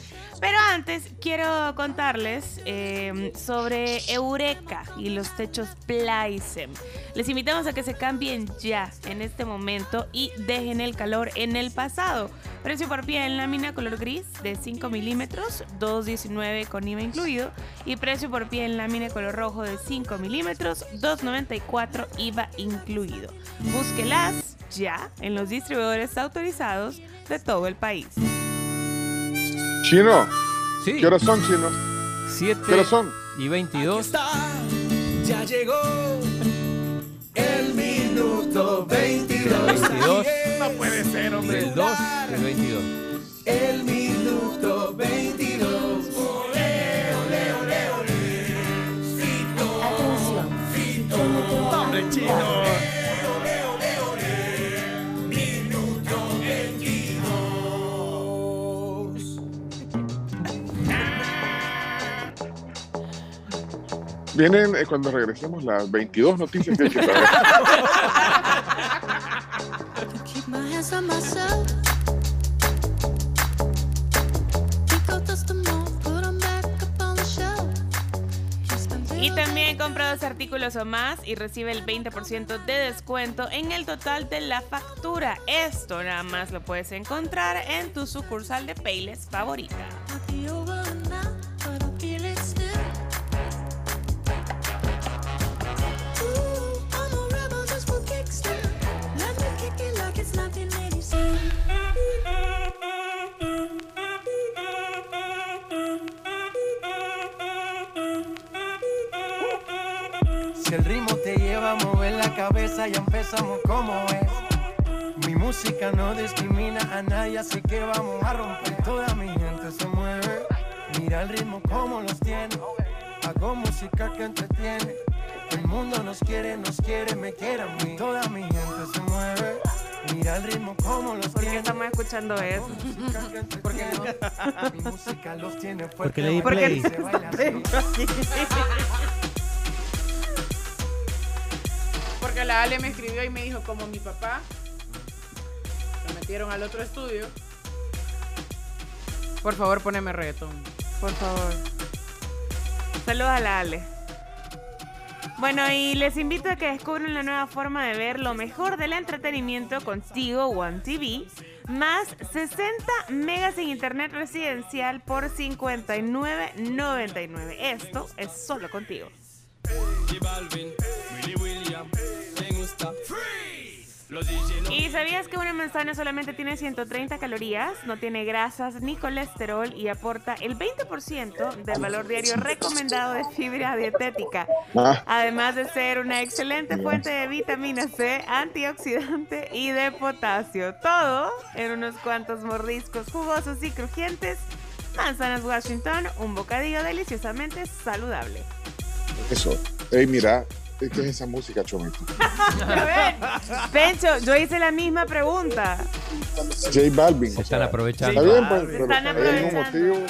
Pero antes quiero contarles eh, sobre Eureka y los techos Plaisem. Les invitamos a que se cambien ya en este momento y dejen el calor en el pasado. Precio por pie en lámina color gris de 5 milímetros, 2.19 con IVA incluido. Y precio por pie en lámina color rojo de 5 milímetros, 2.94 IVA incluido. Búsquelas ya en los distribuidores autorizados de todo el país. Chino. Sí. ¿Qué horas son, Chino? 7 ¿Qué horas son? y 22. Ya llegó el minuto 22. 22. No puede ser, hombre. Del 2 del 22. El minuto 22. Ole, ole, ole, ole. Fito. Atención. Fito. Hombre, chino. Vienen eh, cuando regresemos las 22 noticias que hay que saber. Y también compra dos artículos o más y recibe el 20% de descuento en el total de la factura. Esto nada más lo puedes encontrar en tu sucursal de Payless favorita. Lleva a mover la cabeza, ya empezamos como es. Mi música no discrimina a nadie, así que vamos a romper. Toda mi gente se mueve. Mira el ritmo como los tiene. Hago música que entretiene. El mundo nos quiere, nos quiere, me quiere a mí. Toda mi gente se mueve. Mira el ritmo como los ¿Por qué estamos escuchando eso? Porque no. Mi música los tiene fuerte. Porque le di baila play. y <laughs> la Ale me escribió y me dijo, como mi papá, lo metieron al otro estudio. Por favor, poneme reggaetón. Por favor. Saludos a la Ale. Bueno, y les invito a que descubran la nueva forma de ver lo mejor del entretenimiento contigo One TV, más 60 megas en internet residencial por 59.99. Esto es solo contigo. ¿Y sabías que una manzana solamente tiene 130 calorías, no tiene grasas ni colesterol y aporta el 20% del valor diario recomendado de fibra dietética? Ah. Además de ser una excelente fuente de vitamina C, antioxidante y de potasio. Todo en unos cuantos mordiscos jugosos y crujientes. Manzanas Washington, un bocadillo deliciosamente saludable. Eso. Ey, mira, ¿qué es esa música, Chomito? A <laughs> ver, Pencho, yo hice la misma pregunta. J Balvin. Se están aprovechando. Está bien, pues, Se pero están ¿hay algún motivo?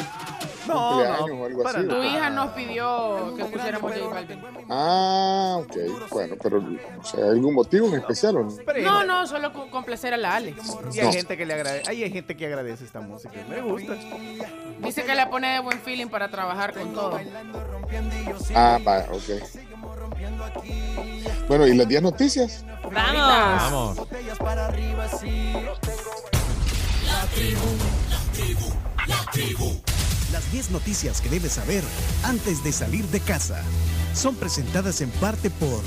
No, no, o algo así. Tu ¿o hija nos pidió que pusiéramos J Balvin. Ah, ok. Bueno, pero o sea, ¿hay algún motivo en especial o no? No, no, solo con complacer a la Alex. Y hay No. gente que le agradece, hay gente que agradece esta música. Me gusta. Dice que la pone de buen feeling para trabajar con todo. Ah, va, ok. Bueno, ¿y las 10 noticias? Vamos. Vamos. Las 10 noticias que debes saber antes de salir de casa son presentadas en parte por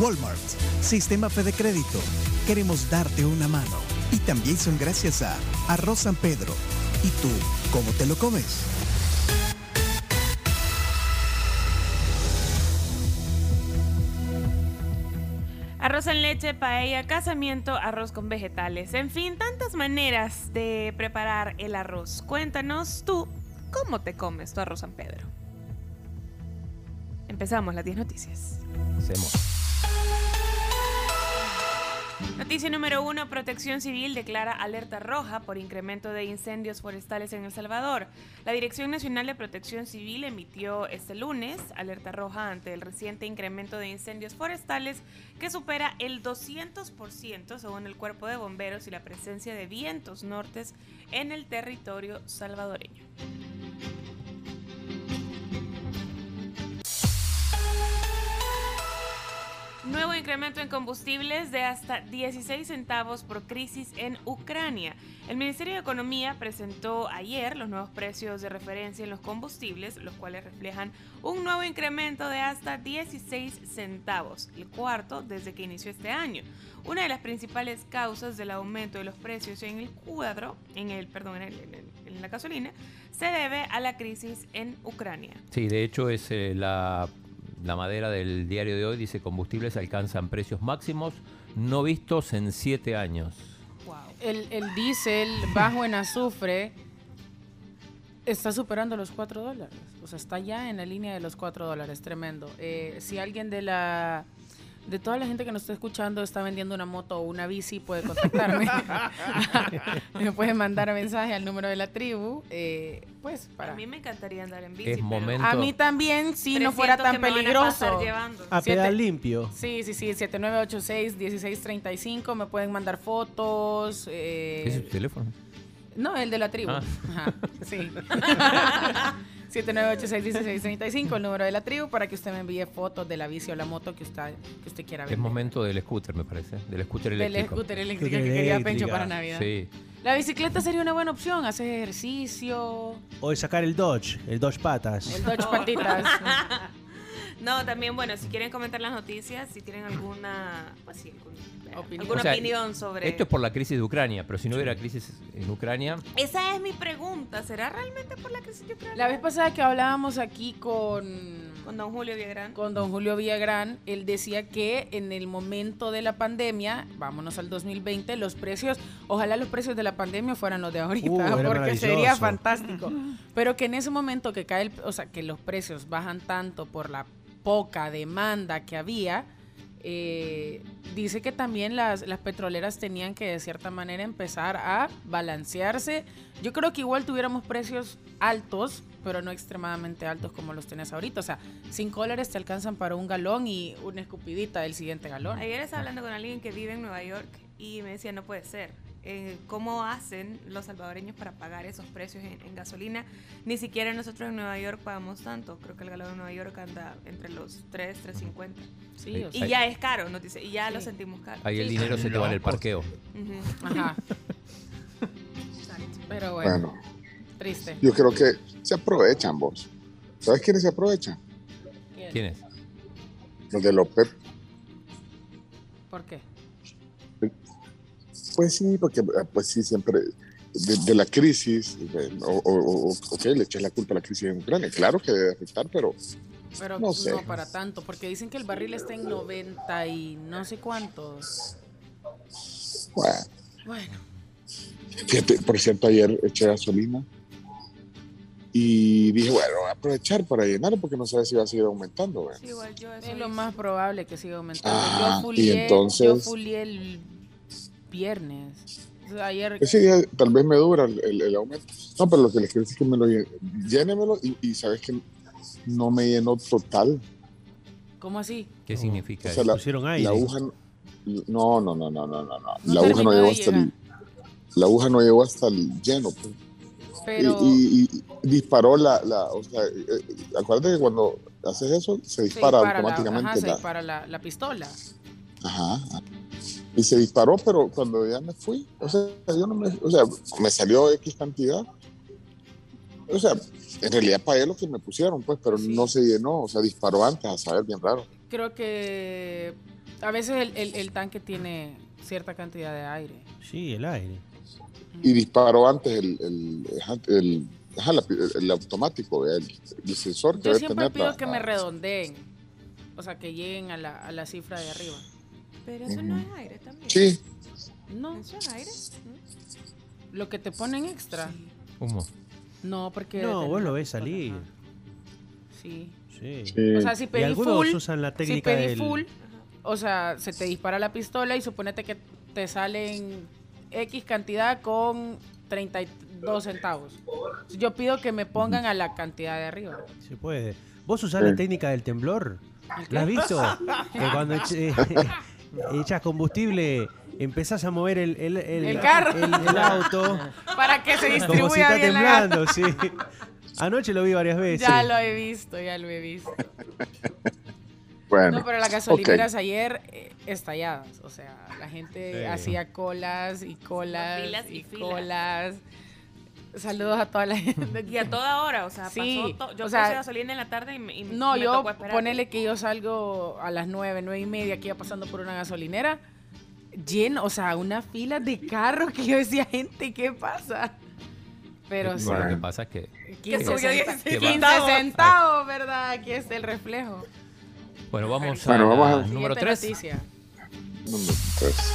Walmart, Sistema Fede Crédito. Queremos darte una mano. Y también son gracias a Arroz San Pedro. ¿Y tú, cómo te lo comes? Arroz en leche, paella, casamiento, arroz con vegetales. En fin, tantas maneras de preparar el arroz. Cuéntanos tú, ¿cómo te comes tu arroz San Pedro? Empezamos las 10 noticias. Noticia número uno, Protección Civil declara alerta roja por incremento de incendios forestales en El Salvador. La Dirección Nacional de Protección Civil emitió este lunes alerta roja ante el reciente incremento de incendios forestales que supera el 200% según el Cuerpo de Bomberos y la presencia de vientos nortes en el territorio salvadoreño. Nuevo incremento en combustibles de hasta 16 centavos por crisis en Ucrania. El Ministerio de Economía presentó ayer los nuevos precios de referencia en los combustibles, los cuales reflejan un nuevo incremento de hasta 16 centavos, el cuarto desde que inició este año. Una de las principales causas del aumento de los precios en el cuadro, en el, perdón, en, el- la gasolina, se debe a la crisis en Ucrania. Sí, de hecho es eh, la, la madera del diario de hoy, dice combustibles alcanzan precios máximos no vistos en siete años. El, el diésel bajo en azufre está superando los 4 dólares. O sea, está ya en la línea de los 4 dólares. Tremendo. Eh, si alguien de la... De toda la gente que nos está escuchando está vendiendo una moto o una bici, puede contactarme. <laughs> me puede mandar mensaje al número de la tribu. eh, pues para... A mí me encantaría andar en bici. Es pero- momento. A mí también, si no fuera tan que me van a pasar peligroso. A Siete- pedal limpio. Sí, sí, sí, 7986-1635. Me pueden mandar fotos. eh, ¿Qué es tu teléfono? no, el de la tribu. Ah. Ajá, sí. <laughs> 7986-1635, el número de la tribu, para que usted me envíe fotos de la bici o la moto que usted, que usted quiera ver. Es momento del scooter, me parece. Del scooter Del eléctrico. scooter eléctrica Scooter que quería. Pencho para Navidad. Sí. La bicicleta sería una buena opción. Haces ejercicio, O de sacar el Dodge, el Dodge patas. el Dodge patitas. <laughs> No, también, bueno, si quieren comentar las noticias, si tienen alguna, pues sí, algún- Opinión. alguna O sea, opinión sobre... Esto es por la crisis de Ucrania, pero si no hubiera crisis en Ucrania, Esa es mi pregunta, ¿será realmente por la crisis de Ucrania? La vez pasada que hablábamos aquí con Con don Julio Villagrán. con don Julio Villagrán, él decía que en el momento de la pandemia, vámonos al 2020, los precios, ojalá los precios de la pandemia fueran los de ahorita, Uh, porque sería fantástico. <laughs> Pero que en ese momento que cae, el, o sea, que los precios bajan tanto por la poca demanda que había, eh, dice que también las, las petroleras tenían que de cierta manera empezar a balancearse. Yo creo que igual tuviéramos precios altos, pero no extremadamente altos como los tenés ahorita. O sea, 5 dólares te alcanzan para un galón y una escupidita del siguiente galón. Ayer estaba hablando con alguien que vive en Nueva York y me decía, no puede ser. Eh, ¿Cómo hacen los salvadoreños para pagar esos precios en, en gasolina? Ni siquiera nosotros en Nueva York pagamos tanto. Creo que el galón en Nueva York anda entre los 3, 3.50. Sí, o y sea- ya es caro, nos dice. Y ya lo Sí. sentimos caro. ahí el Sí. dinero se te va en el parqueo. Ujú. Ajá. <laughs> Pero bueno, Bueno, triste. yo creo que se aprovechan vos. ¿Sabes quiénes se aprovechan? ¿Quién es? Los de López. ¿Por qué? Pues sí, porque eh, pues sí, siempre de, de la crisis, o, o- o- ok, le echas la culpa a la crisis en Ucrania. Claro que debe afectar, pero Pero No no, sé. para tanto, porque dicen que el barril está en 90 y no sé cuántos. bueno. Bueno, Fíjate, por cierto, ayer eché gasolina y dije, bueno, voy a aprovechar para llenar porque no sabía si iba a seguir aumentando. ¿verdad? igual yo eso es lo más probable que siga aumentando. Ah, yo y fulié, entonces- yo fulié el viernes. Ayer sí, dije, tal vez me dura el, el- el aumento. No, pero lo que les quiero decir es que me lo llénemelo y, y sabes que no me llenó total. ¿Cómo así? ¿Qué significa O sea, eso? la, Pusieron la aire. aguja no, no, no, no, no, no, no, no. No La aguja no llegó hasta el, la aguja no llegó hasta el lleno. pues. Pero Y, y- y disparó la, la o sea, eh, eh, acuérdate que cuando haces eso se se dispara, dispara la- automáticamente ajá, se la, dispara la, la pistola. Ajá. Y se disparó, pero cuando ya me fui, o sea, yo no me, o sea, me salió X cantidad. O sea, en realidad pagué lo que me pusieron, pues, pero no se llenó, o sea, disparó antes, a saber, bien raro. Creo que a veces el, el- el tanque tiene cierta cantidad de aire. Sí, el aire. Y disparó antes el, el, el, automático, el, el sensor que Yo siempre tener pido la- que me redondeen. O sea, que lleguen a la, a la cifra de arriba. Pero eso no es aire también. Sí. No. ¿Eso es aire? Lo que te ponen extra. Humo. No, porque. No, vos lo ves salir. ajá. Sí. Sí. O sea, si Y pedí algunos full, usan la si técnica pedí del- full, o sea, se te dispara la pistola y suponete que te salen X cantidad con 32 centavos. Yo pido que me pongan a la cantidad de arriba. Se puede. ¿Vos usás Sí. la técnica del temblor? ¿La has visto? <laughs> que cuando <laughs> echas combustible empezás a mover el, el, el- El carro. el- el auto. <laughs> Para que se como si distribuya está bien la temblando, sí. Anoche lo vi varias veces. Ya lo he visto, ya lo he visto. <laughs> Bueno, No, pero las gasolineras ayer eh, estalladas. O sea, la gente Sí. hacía colas y colas Filas y, y filas. colas. Saludos a toda la gente. Y a toda hora, o sea, Sí, pasó yo o sea, puse gasolina en la tarde y, me- y No, me yo tocó esperar. ponele que yo salgo a las nueve, nueve y media aquí ya pasando por una gasolinera. Lleno, o sea, una fila de carros que yo decía, gente, ¿qué pasa? Pero sí. Lo que pasa es que. 15, subió centa- 16 15 centavos. ¿verdad? Aquí está el reflejo. Bueno, vamos Bueno, a vamos a- la número Siguiente 3. noticia. número tres.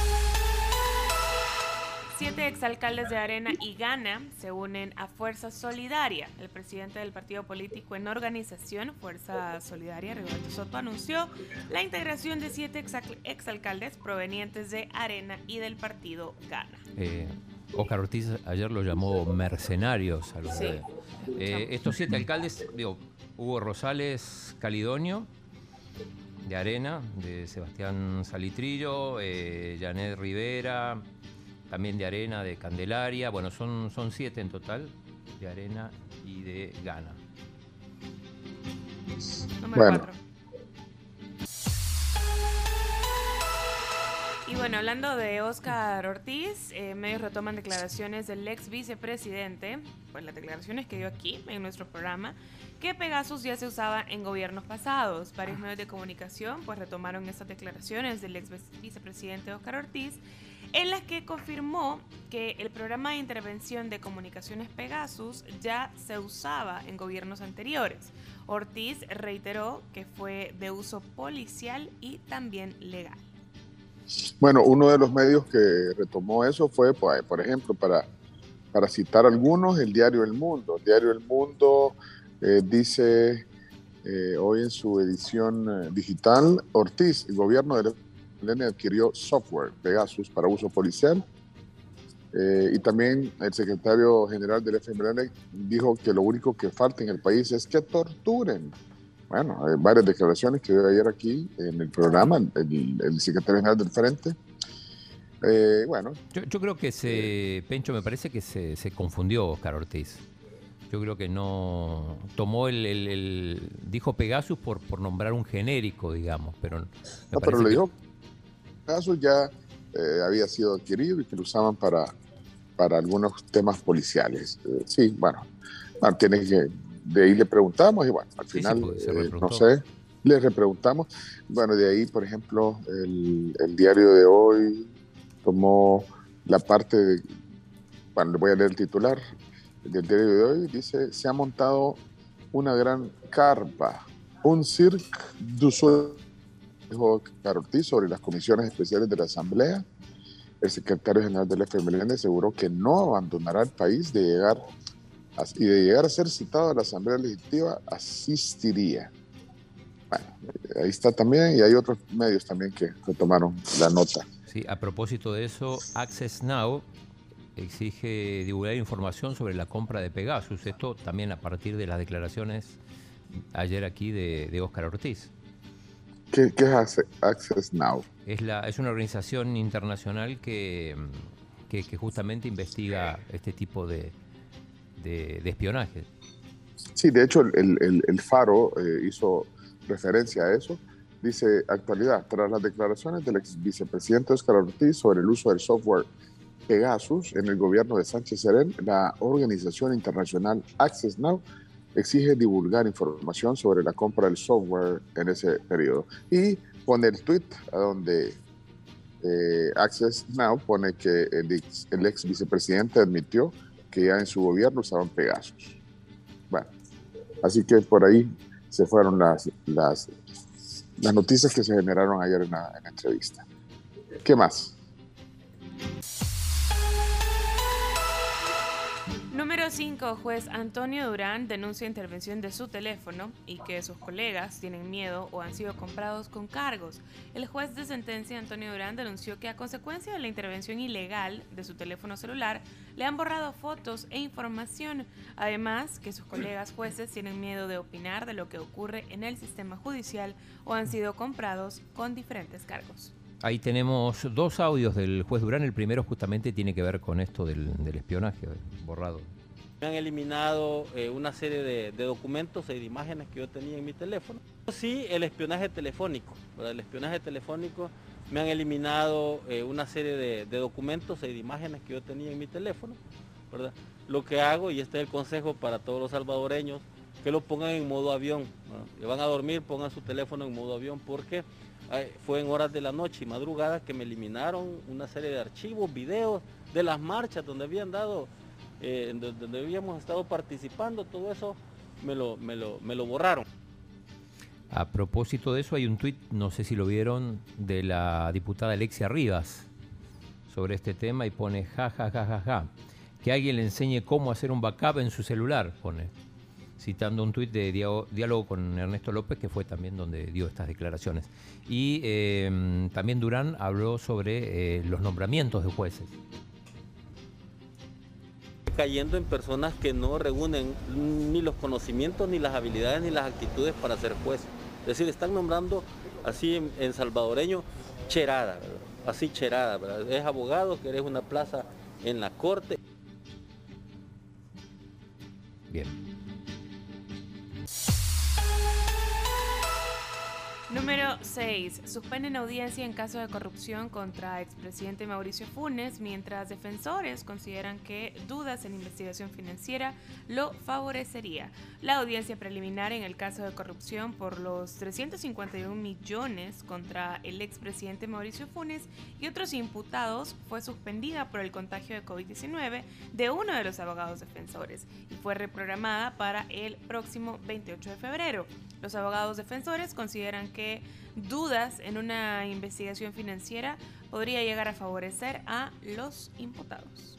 Siete exalcaldes de Arena y Gana se unen a Fuerza Solidaria. El presidente del partido político en organización, Fuerza Solidaria, Rigoberto Soto, anunció la integración de siete exal- exalcaldes provenientes de Arena y del partido Gana. Eh, Oscar Ortiz ayer lo llamó mercenarios a los Sí. de- Eh, estos siete alcaldes, digo, Hugo Rosales Calidonio, de Arena, de Sebastián Salitrillo, eh, Janet Rivera, también de Arena, de Candelaria, bueno, son, son siete en total, de Arena y de Gana. Número Bueno. cuatro. Y bueno, hablando de Óscar Ortiz, eh, medios retoman declaraciones del ex vicepresidente, pues las declaraciones que dio aquí en nuestro programa, que Pegasus ya se usaba en gobiernos pasados. Varios medios de comunicación pues retomaron estas declaraciones del ex vice- vicepresidente Óscar Ortiz, en las que confirmó que el programa de intervención de comunicaciones Pegasus ya se usaba en gobiernos anteriores. Ortiz reiteró que fue de uso policial y también legal. Bueno, uno de los medios que retomó eso fue, pues, por ejemplo, para, para citar algunos, el diario El Mundo. El diario El Mundo eh, dice eh, hoy en su edición eh, digital, Ortiz, el gobierno del FMLN adquirió software Pegasus para uso policial. Eh, y también el secretario general del FMLN dijo que lo único que falta en el país es que torturen. Bueno, hay varias declaraciones que dio ayer aquí en el programa, el, el secretario general del Frente. Eh, bueno, Yo, yo creo que se, Pencho, me parece que se, se confundió Oscar Ortiz. Yo creo que no tomó el, el- el- dijo Pegasus por, por nombrar un genérico, digamos, pero me no, pero le dijo que caso ya eh, había sido adquirido y que lo usaban para, para algunos temas policiales. Eh, sí, bueno, bueno, tiene que, de ahí le preguntamos y bueno, al Sí, sí, final, pues, eh, no sé, le repreguntamos. Bueno, de ahí, por ejemplo, el, el diario de hoy tomó la parte, de, bueno, le voy a leer el titular del diario de hoy, dice, se ha montado una gran carpa, un cirque du soleil, dijo Carlos Ortiz sobre las comisiones especiales de la Asamblea. El secretario general del FMLN aseguró que no abandonará el país de llegar y de llegar a ser citado a la Asamblea Legislativa, asistiría. Bueno, eh, ahí está también, y hay otros medios también que retomaron la nota. Sí, a propósito de eso, Access Now exige divulgar información sobre la compra de Pegasus. Esto también a partir de las declaraciones ayer aquí de, de Óscar Ortiz. ¿Qué, qué es Acce- Access Now? Es, la, es una organización internacional que, mm, que, que justamente investiga este tipo de, de- de espionaje. Sí, de hecho, el, el- el Faro eh, hizo referencia a eso. Dice, actualidad, tras las declaraciones del ex vicepresidente Óscar Ortiz sobre el uso del software Pegasus en el gobierno de Sánchez Serén, la organización internacional Access Now exige divulgar información sobre la compra del software en ese periodo. Y pone el tweet donde eh, Access Now pone que el ex, vicepresidente admitió que ya en su gobierno usaban Pegasus. Bueno, así que por ahí se fueron las, las, noticias que se generaron ayer en en la entrevista. ¿Qué más? Número 5. Juez Antonio Durán denuncia intervención de su teléfono y que sus colegas tienen miedo o han sido comprados con cargos. El juez de sentencia Antonio Durán denunció que a consecuencia de la intervención ilegal de su teléfono celular le han borrado fotos e información. Además, que sus colegas jueces tienen miedo de opinar de lo que ocurre en el sistema judicial o han sido comprados con diferentes cargos. Ahí tenemos dos audios del juez Durán. El primero justamente tiene que ver con esto del, espionaje borrado. Me han eliminado eh, una serie de, documentos y de imágenes que yo tenía en mi teléfono. Sí, el espionaje telefónico. ¿verdad? El espionaje telefónico me han eliminado eh, una serie de, documentos y de imágenes que yo tenía en mi teléfono. ¿verdad? Lo que hago, y este es el consejo para todos los salvadoreños, que lo pongan en modo avión. ¿verdad? Que van a dormir, pongan su teléfono en modo avión porque fue en horas de la noche y madrugada que me eliminaron una serie de archivos, videos de las marchas donde habían dado eh, donde habíamos estado participando, todo eso me lo, me lo, me lo borraron. A propósito de eso, hay un tuit, no sé si lo vieron, de la diputada Alexia Rivas sobre este tema y pone ja, ja, ja, ja, ja. Que alguien le enseñe cómo hacer un backup en su celular, pone. Citando un tuit de diálogo, con Ernesto López, que fue también donde dio estas declaraciones. Y eh, también Durán habló sobre eh, los nombramientos de jueces. cayendo en personas que no reúnen ni los conocimientos, ni las habilidades, ni las actitudes para ser juez. Es decir, están nombrando así en, en salvadoreño cherada, ¿verdad? así cherada. ¿verdad? Es abogado, que eres una plaza en la corte. Bien. Número 6. Suspenden audiencia en caso de corrupción contra expresidente Mauricio Funes, mientras defensores consideran que dudas en investigación financiera lo favorecería. La audiencia preliminar en el caso de corrupción por los 351 millones contra el expresidente Mauricio Funes y otros imputados fue suspendida por el contagio de COVID-19 de uno de los abogados defensores y fue reprogramada para el próximo 28 de febrero. Los abogados defensores consideran que dudas en una investigación financiera podría llegar a favorecer a los imputados.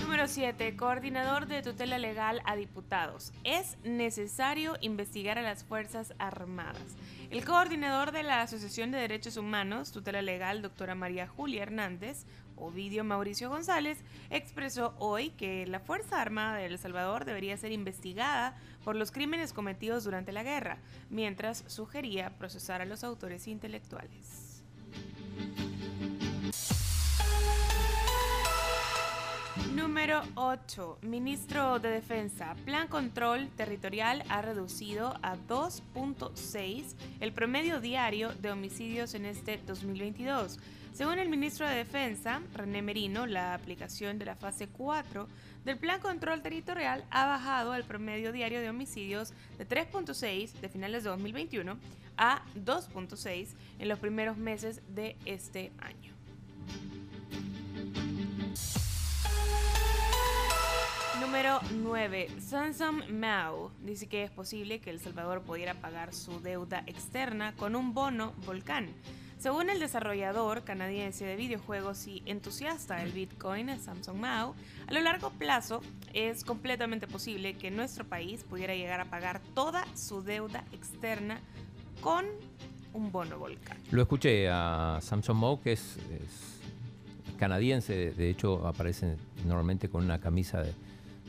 Número 7. Coordinador de tutela legal a diputados. Es necesario investigar a las Fuerzas Armadas. El coordinador de la Asociación de Derechos Humanos, tutela legal, doctora María Julia Hernández, Ovidio Mauricio González, expresó hoy que la Fuerza Armada de El Salvador debería ser investigada por los crímenes cometidos durante la guerra, mientras sugería procesar a los autores intelectuales. Número 8. Ministro de Defensa. Plan Control Territorial ha reducido a 2.6 el promedio diario de homicidios en este 2022. Según el ministro de Defensa, René Merino, la aplicación de la fase 4 del Plan Control Territorial ha bajado el promedio diario de homicidios de 3.6 de finales de 2021 a 2.6 en los primeros meses de este año. Número 9. Samsung Mao dice que es posible que El Salvador pudiera pagar su deuda externa con un bono volcán. Según el desarrollador canadiense de videojuegos y entusiasta del Bitcoin, Samsung Mao, a lo largo plazo es completamente posible que nuestro país pudiera llegar a pagar toda su deuda externa con un bono volcán. Lo escuché a Samson Moe, que es, canadiense, de hecho aparece normalmente con una camisa de-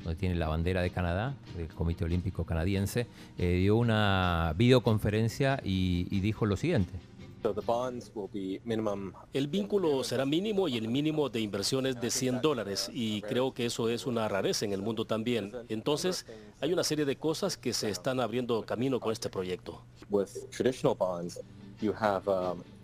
donde tiene la bandera de Canadá, del Comité Olímpico Canadiense, eh, dio una videoconferencia y dijo lo siguiente. El vínculo será mínimo y el mínimo de inversiones de 100 dólares y creo que eso es una rareza en el mundo también. Entonces, hay una serie de cosas que se están abriendo camino con este proyecto.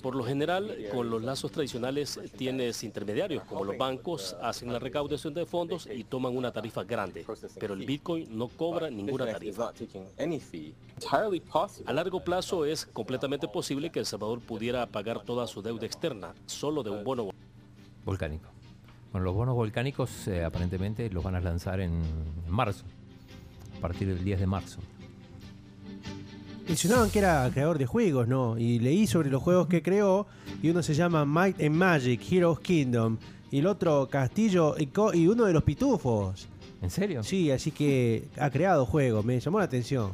Por lo general, con los lazos tradicionales tienes intermediarios como los bancos, hacen la recaudación de fondos y toman una tarifa grande, pero el Bitcoin no cobra ninguna tarifa. A largo plazo es completamente posible que El Salvador pudiera pagar toda su deuda externa solo de un bono. Volcánico. Bueno, los bonos volcánicos eh, aparentemente los van a lanzar en marzo, a partir del 10 de marzo. Mencionaban que era creador de juegos, ¿no? Y leí sobre los juegos que creó y uno se llama Might and Magic, Heroes Kingdom y el otro Castillo y, co- y uno de los pitufos. ¿En serio? Sí, así que ha creado juegos, me llamó la atención.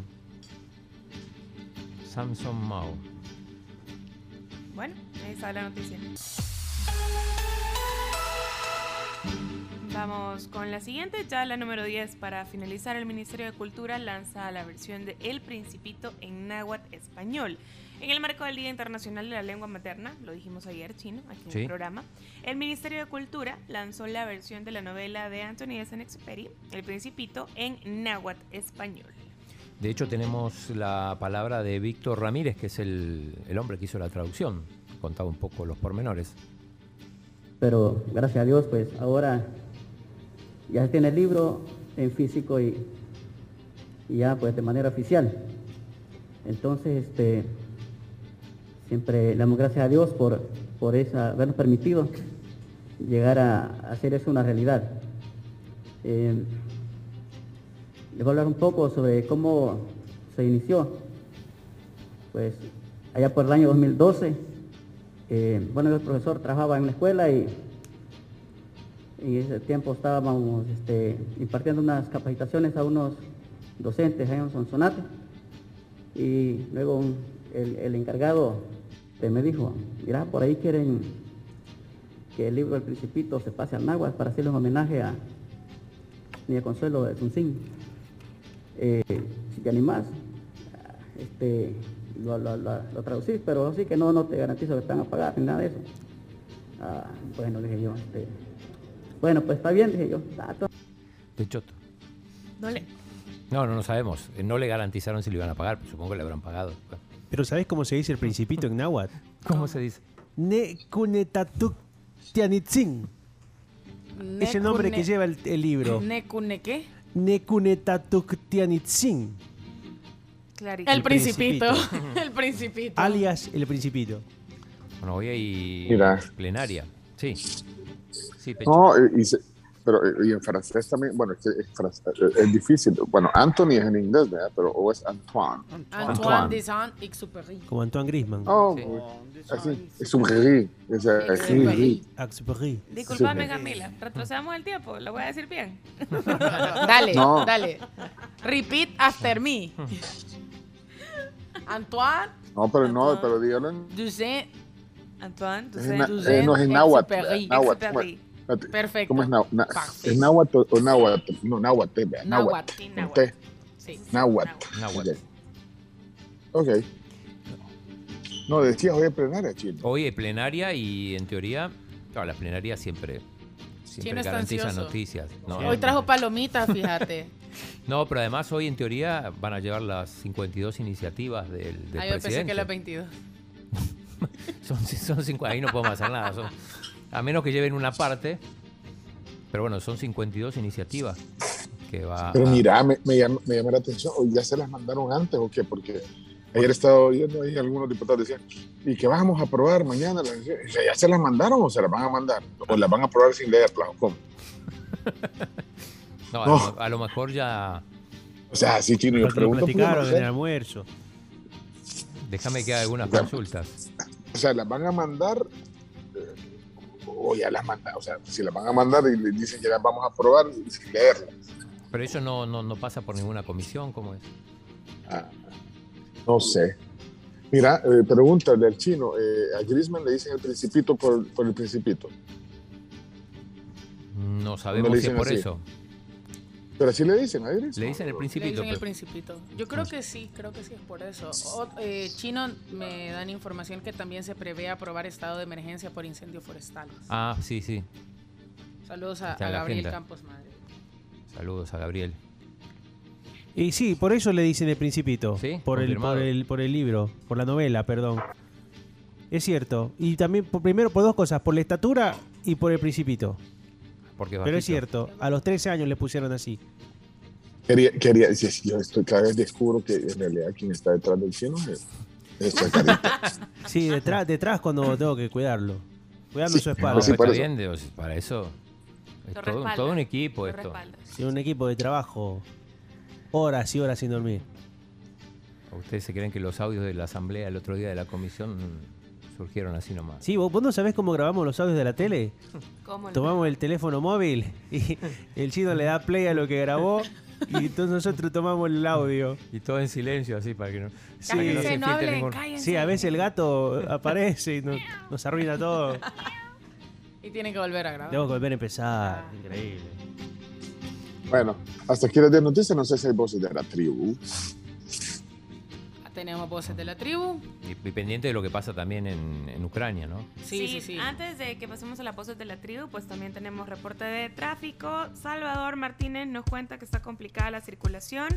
Samson Mao. Bueno, ahí está la noticia. Vamos con la siguiente, ya la número 10. Para finalizar, el Ministerio de Cultura lanza la versión de El Principito en náhuatl español. En el marco del Día Internacional de la Lengua Materna, lo dijimos ayer, chino, aquí en Sí. el programa, el Ministerio de Cultura lanzó la versión de la novela de Anthony de Saint-Exupéry, El Principito, en náhuatl español. De hecho, tenemos la palabra de Víctor Ramírez, que es el, el hombre que hizo la traducción. Contaba un poco los pormenores. Pero gracias a Dios, pues ahora ya tiene el libro en físico y, ya pues de manera oficial. Entonces, este, siempre damos gracias a Dios por, por esa, habernos permitido llegar a, hacer eso una realidad. Eh, les voy a hablar un poco sobre cómo se inició. Pues allá por el año 2012, eh, bueno, yo el profesor trabajaba en la escuela y en ese tiempo estábamos este, impartiendo unas capacitaciones a unos docentes en Sonsonate y luego el, el encargado me dijo, mira, por ahí quieren que el libro del Principito se pase al náhuatl para hacerle un homenaje a Niña Consuelo de Sunsin. Eh, si te animás, este, lo, lo, lo- lo traducís, pero así que no, no te garantizo que van a pagar ni nada de eso. Ah, bueno, dije yo, este, bueno, pues está bien, dije yo. "Ah, to- De Choto. No le... No, no, no sabemos. Eh, No le garantizaron si le iban a pagar, pero supongo que le habrán pagado. Pero ¿sabés cómo se dice el principito en náhuatl? <laughs> ¿Cómo se dice? Ne kunetatuk tianitzin. Es el nombre que lleva el, el libro. ¿Necune qué? Ne kunetatuk tianitzin. Clarito. El principito. Principito. <laughs> el principito. Alias el principito. Bueno, hoy hay Mira. plenaria. Sí. Sí, Pecho. No, y, y se- pero eh, y en francés también, bueno, es, que es, francés, eh, es difícil. Bueno, Anthony es en inglés, ¿verdad? Pero o es Antoine. Antoine de Saint-Exupéry. Como Antoine Griezmann. Oh, así, es un ri, es eh, ri. Exupéry. Disculpame, Sí. Camila. Retrocedamos el tiempo. Lo voy a decir bien. <laughs> Dale, No. dale. Repeat after me. <laughs> Antoine No, pero no, pero dígalo en Antoine, es na- eh, no es en náhuatl. Exupéry. náhuatl. Perfecto. ¿Cómo es náhuatl? ¿Es náhuatl o- náhuatl? No, náhuatl. Náhuatl. Náhuatl. Sí. Náhuatl. Náhuatl. Ok. No, decías hoy en plenaria, chino. Hoy hay plenaria y en teoría, claro, la plenaria siempre, siempre Chino está garantiza ansioso. noticias. No, Hoy trajo palomitas, fíjate. <laughs> no, pero además hoy en teoría van a llevar las 52 iniciativas del, del Ah, yo pensé que las 22. <laughs> <laughs> Son, son cinco, ahí no podemos hacer nada. son- a menos que lleven una parte. Pero bueno, son 52 iniciativas que va Pero a- mira, me, me llama, me llama la atención, ¿o ¿ya se las mandaron antes o qué? Porque ayer estaba oyendo ahí algunos diputados decían, ¿y qué vamos a aprobar mañana? O sea, ¿Ya se las mandaron o se las van a mandar? ¿O las van a aprobar sin leerlas? ¿O ¿Cómo? <laughs> No, a, No. Lo, a lo mejor ya. O sea, sí, Chino, yo pregunto. porque platicaron en el almuerzo. Déjame que haga algunas Ya. consultas. O sea, las van a mandar eh, o ya las mandan. O sea, si las van a mandar y le dicen que las vamos a aprobar sin leerlas. Pero eso no, no, no pasa por ninguna comisión, ¿cómo es? No sé. Mira, eh, pregúntale al chino, eh, a Grisman le dicen el principito por, por el principito. No sabemos si es por así? eso. Pero así le dicen a. Le dicen el Le principito. dicen el pero- principito. Yo creo que sí, creo que sí es por eso. O- eh, Chino me dan información que también se prevé aprobar estado de emergencia por incendios forestales. Ah, sí, sí. Saludos a, Gabriel. Campos Madre. Saludos a Gabriel. Y sí, por eso le dicen el principito. Sí, por, el, por, el, por el libro, por la novela, perdón. Es cierto. Y también, por, primero, por dos cosas, por la estatura y por el principito. Porque Pero es cierto, a los 13 años le pusieron así. Quería, quería, yo estoy, cada vez descubro que en realidad quien está detrás del chino es, es. <laughs> Sí, detrás, detrás cuando tengo que cuidarlo. Cuidando Sí, su No, espalda. bien, digo, para eso. Es todo, un equipo lo esto. Sí, un equipo de trabajo. Horas y horas sin dormir. ¿Ustedes se creen que los audios de la asamblea el otro día de la comisión surgieron así nomás? Sí, ¿vos, vos no sabés cómo grabamos los audios de la tele? <laughs> ¿Cómo no? Tomamos el teléfono móvil y <laughs> el chino le da play a lo que grabó y entonces nosotros tomamos el audio. Y todo en silencio así para que no, Sí, para que no se no hablen, ningún- sí, a veces el gato aparece y nos, nos arruina todo. Y tienen que volver a grabar. Tengo que volver a empezar. Increíble. Bueno, hasta aquí las 10 noticias, no sé si hay voces de la tribu. Tenemos voces de la tribu. Y, y pendiente de lo que pasa también en, en Ucrania, ¿no? Sí, sí, sí. Antes de que pasemos a las voces de la tribu, pues también tenemos reporte de tráfico. Salvador Martínez nos cuenta que está complicada la circulación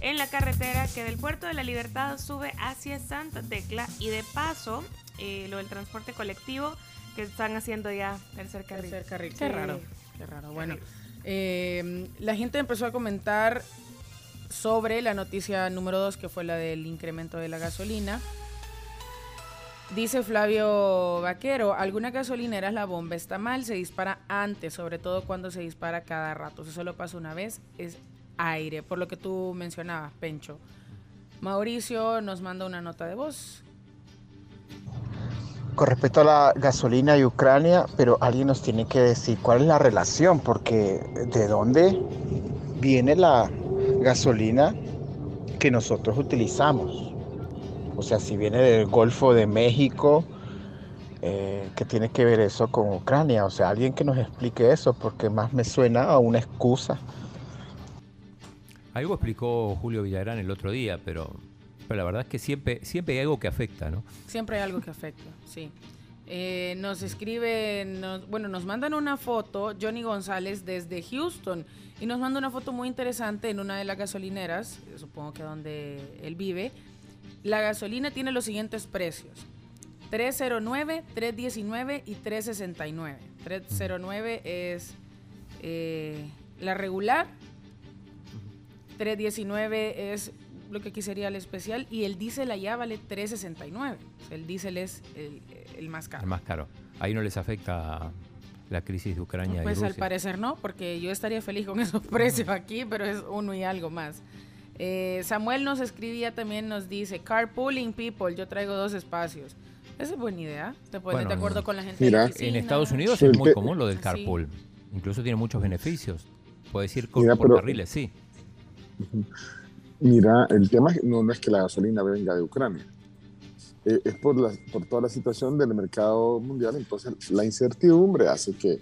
en la carretera que del puerto de la Libertad sube hacia Santa Tecla y de paso eh, lo del transporte colectivo que están haciendo ya tercer carril. Tercer carril. Sí. Qué raro. Qué raro. Bueno, eh, la gente empezó a comentar sobre la noticia número 2, que fue la del incremento de la gasolina. Dice Flavio Vaquero, algunas gasolineras la bomba está mal, se dispara antes, sobre todo cuando se dispara cada rato. Si solo pasa una vez, es aire, por lo que tú mencionabas, Pencho. Mauricio nos manda una nota de voz. Con respecto a la gasolina y Ucrania, pero alguien nos tiene que decir cuál es la relación, porque de dónde viene la gasolina que nosotros utilizamos. O sea, si viene del Golfo de México, eh, ¿qué tiene que ver eso con Ucrania? O sea, alguien que nos explique eso, porque más me suena a una excusa. Algo explicó Julio Villarán el otro día, pero, pero la verdad es que siempre, siempre hay algo que afecta, ¿no? Siempre hay algo que afecta, sí. Eh, nos escriben, bueno, nos mandan una foto, Johnny González desde Houston, y nos manda una foto muy interesante en una de las gasolineras, supongo que donde él vive. La gasolina tiene los siguientes precios. 309, 319 y 369. 309 es eh, la regular, 319 es lo que aquí sería el especial y el diésel allá vale 369. O sea, el diésel es el, el más caro. El más caro. Ahí no les afecta la crisis de Ucrania Pues y al Rusia. parecer no, porque yo estaría feliz con <laughs> esos precios aquí, pero es uno y algo más. Eh, Samuel nos escribía también, nos dice, carpooling people, yo traigo dos espacios. Esa es buena idea, te pones Bueno, de acuerdo no. con la gente. Mira, de la En. Estados Unidos es muy común lo del Sí. carpool. Incluso tiene muchos beneficios. Puedes ir con, Mira, por pero- carriles, sí. Mira, el tema es- no, no es que la gasolina venga de Ucrania, Eh, es por, la, por toda la situación del mercado mundial, entonces la incertidumbre hace que,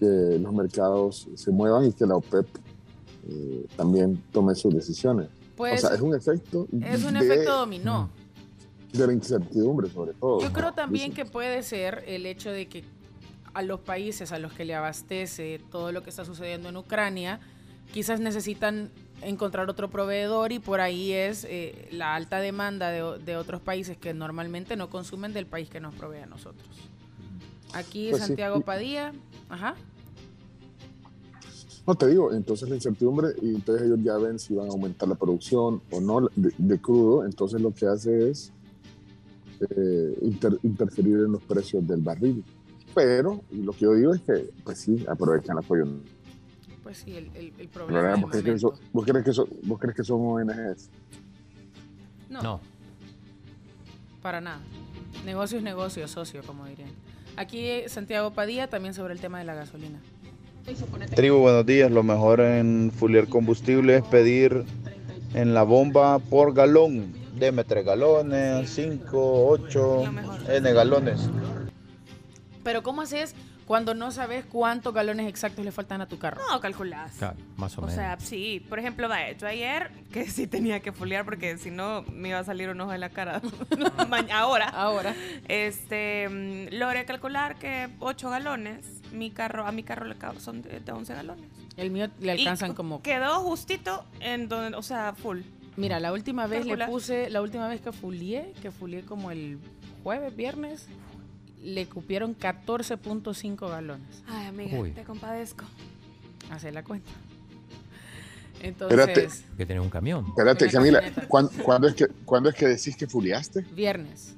que los mercados se muevan y que la OPEP eh, también tome sus decisiones. Pues, o sea, es un efecto Es un de, efecto dominó. de la incertidumbre sobre todo. Yo creo también que puede ser el hecho de que a los países a los que le abastece todo lo que está sucediendo en Ucrania, quizás necesitan encontrar otro proveedor y por ahí es eh, la alta demanda de, de otros países que normalmente no consumen del país que nos provee a nosotros. Aquí Pues Santiago Padilla, ajá. No te digo, entonces la incertidumbre, y entonces ellos ya ven si van a aumentar la producción o no de, de crudo, entonces lo que hace es eh, inter- interferir en los precios del barril. Pero y lo que yo digo es que, pues sí, aprovechan el apoyo. Pues sí, el, el, el Pero, problema. ¿vos, crees que vos crees que eso- vos crees que son ONGs? No. No. Para nada. Negocio es negocio, socio, como dirían. Aquí eh, Santiago Padilla también sobre el tema de la gasolina. Tribu, buenos días. Lo mejor en fuliar combustible es pedir en la bomba por galón. Deme tres galones, cinco, ocho, N galones. Pero ¿cómo haces cuando no sabes cuántos galones exactos le faltan a tu carro? No, calculás. Claro, más o, O menos. sea, sí, por ejemplo, vaya, yo ayer que sí tenía que foliar porque si no me iba a salir un ojo en la cara. <laughs> Ahora. Ahora. Este, mm, logré calcular que 8 galones, mi carro, a mi carro le son de, de 11 galones. El mío le Y alcanzan como... Quedó justito en donde, o sea, full. Mira, la última vez le puse, la última vez que fulié, que fulié como el jueves, viernes, le cupieron 14.5 galones. Ay, amiga, Uy. te compadezco. Hace la cuenta. Espérate. Entonces, Que tener un camión. Espérate, Camila. ¿cuándo, cuándo es que, ¿cuándo es que decís que fuliaste? viernes.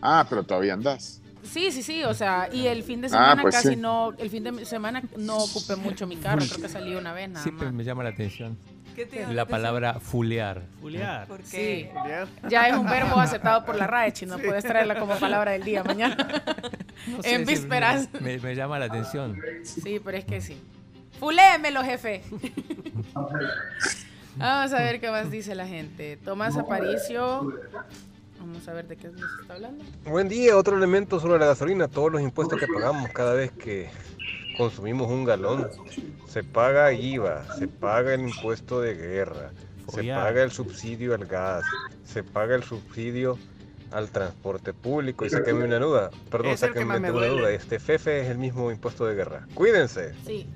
Ah, pero todavía andás. Sí, sí, sí, o sea, y el fin de Ah, semana pues casi sí. no, el fin de semana no ocupé mucho mi carro, creo que salí una vez nada Siempre más. me llama la atención ¿Qué te llama la palabra fulear. Fulear. ¿Por Sí, ya es un verbo aceptado por la RAE, no puedes traerla como palabra del día mañana. <laughs> No sé en si vísperas. Me, me llama la atención. Sí, pero es que sí. Fulémelo, jefe. Vamos a ver qué más dice la gente. Tomás Aparicio. Vamos a ver de qué nos está hablando. Buen día, otro elemento sobre la gasolina, todos los impuestos que pagamos cada vez que consumimos un galón. Se paga IVA, se paga el impuesto de guerra, se paga el subsidio al gas, se paga el subsidio al transporte público y sáquenme una duda, perdón, sáquenme me una duele. duda, este FEFE es el mismo impuesto de guerra. Cuídense. Sí.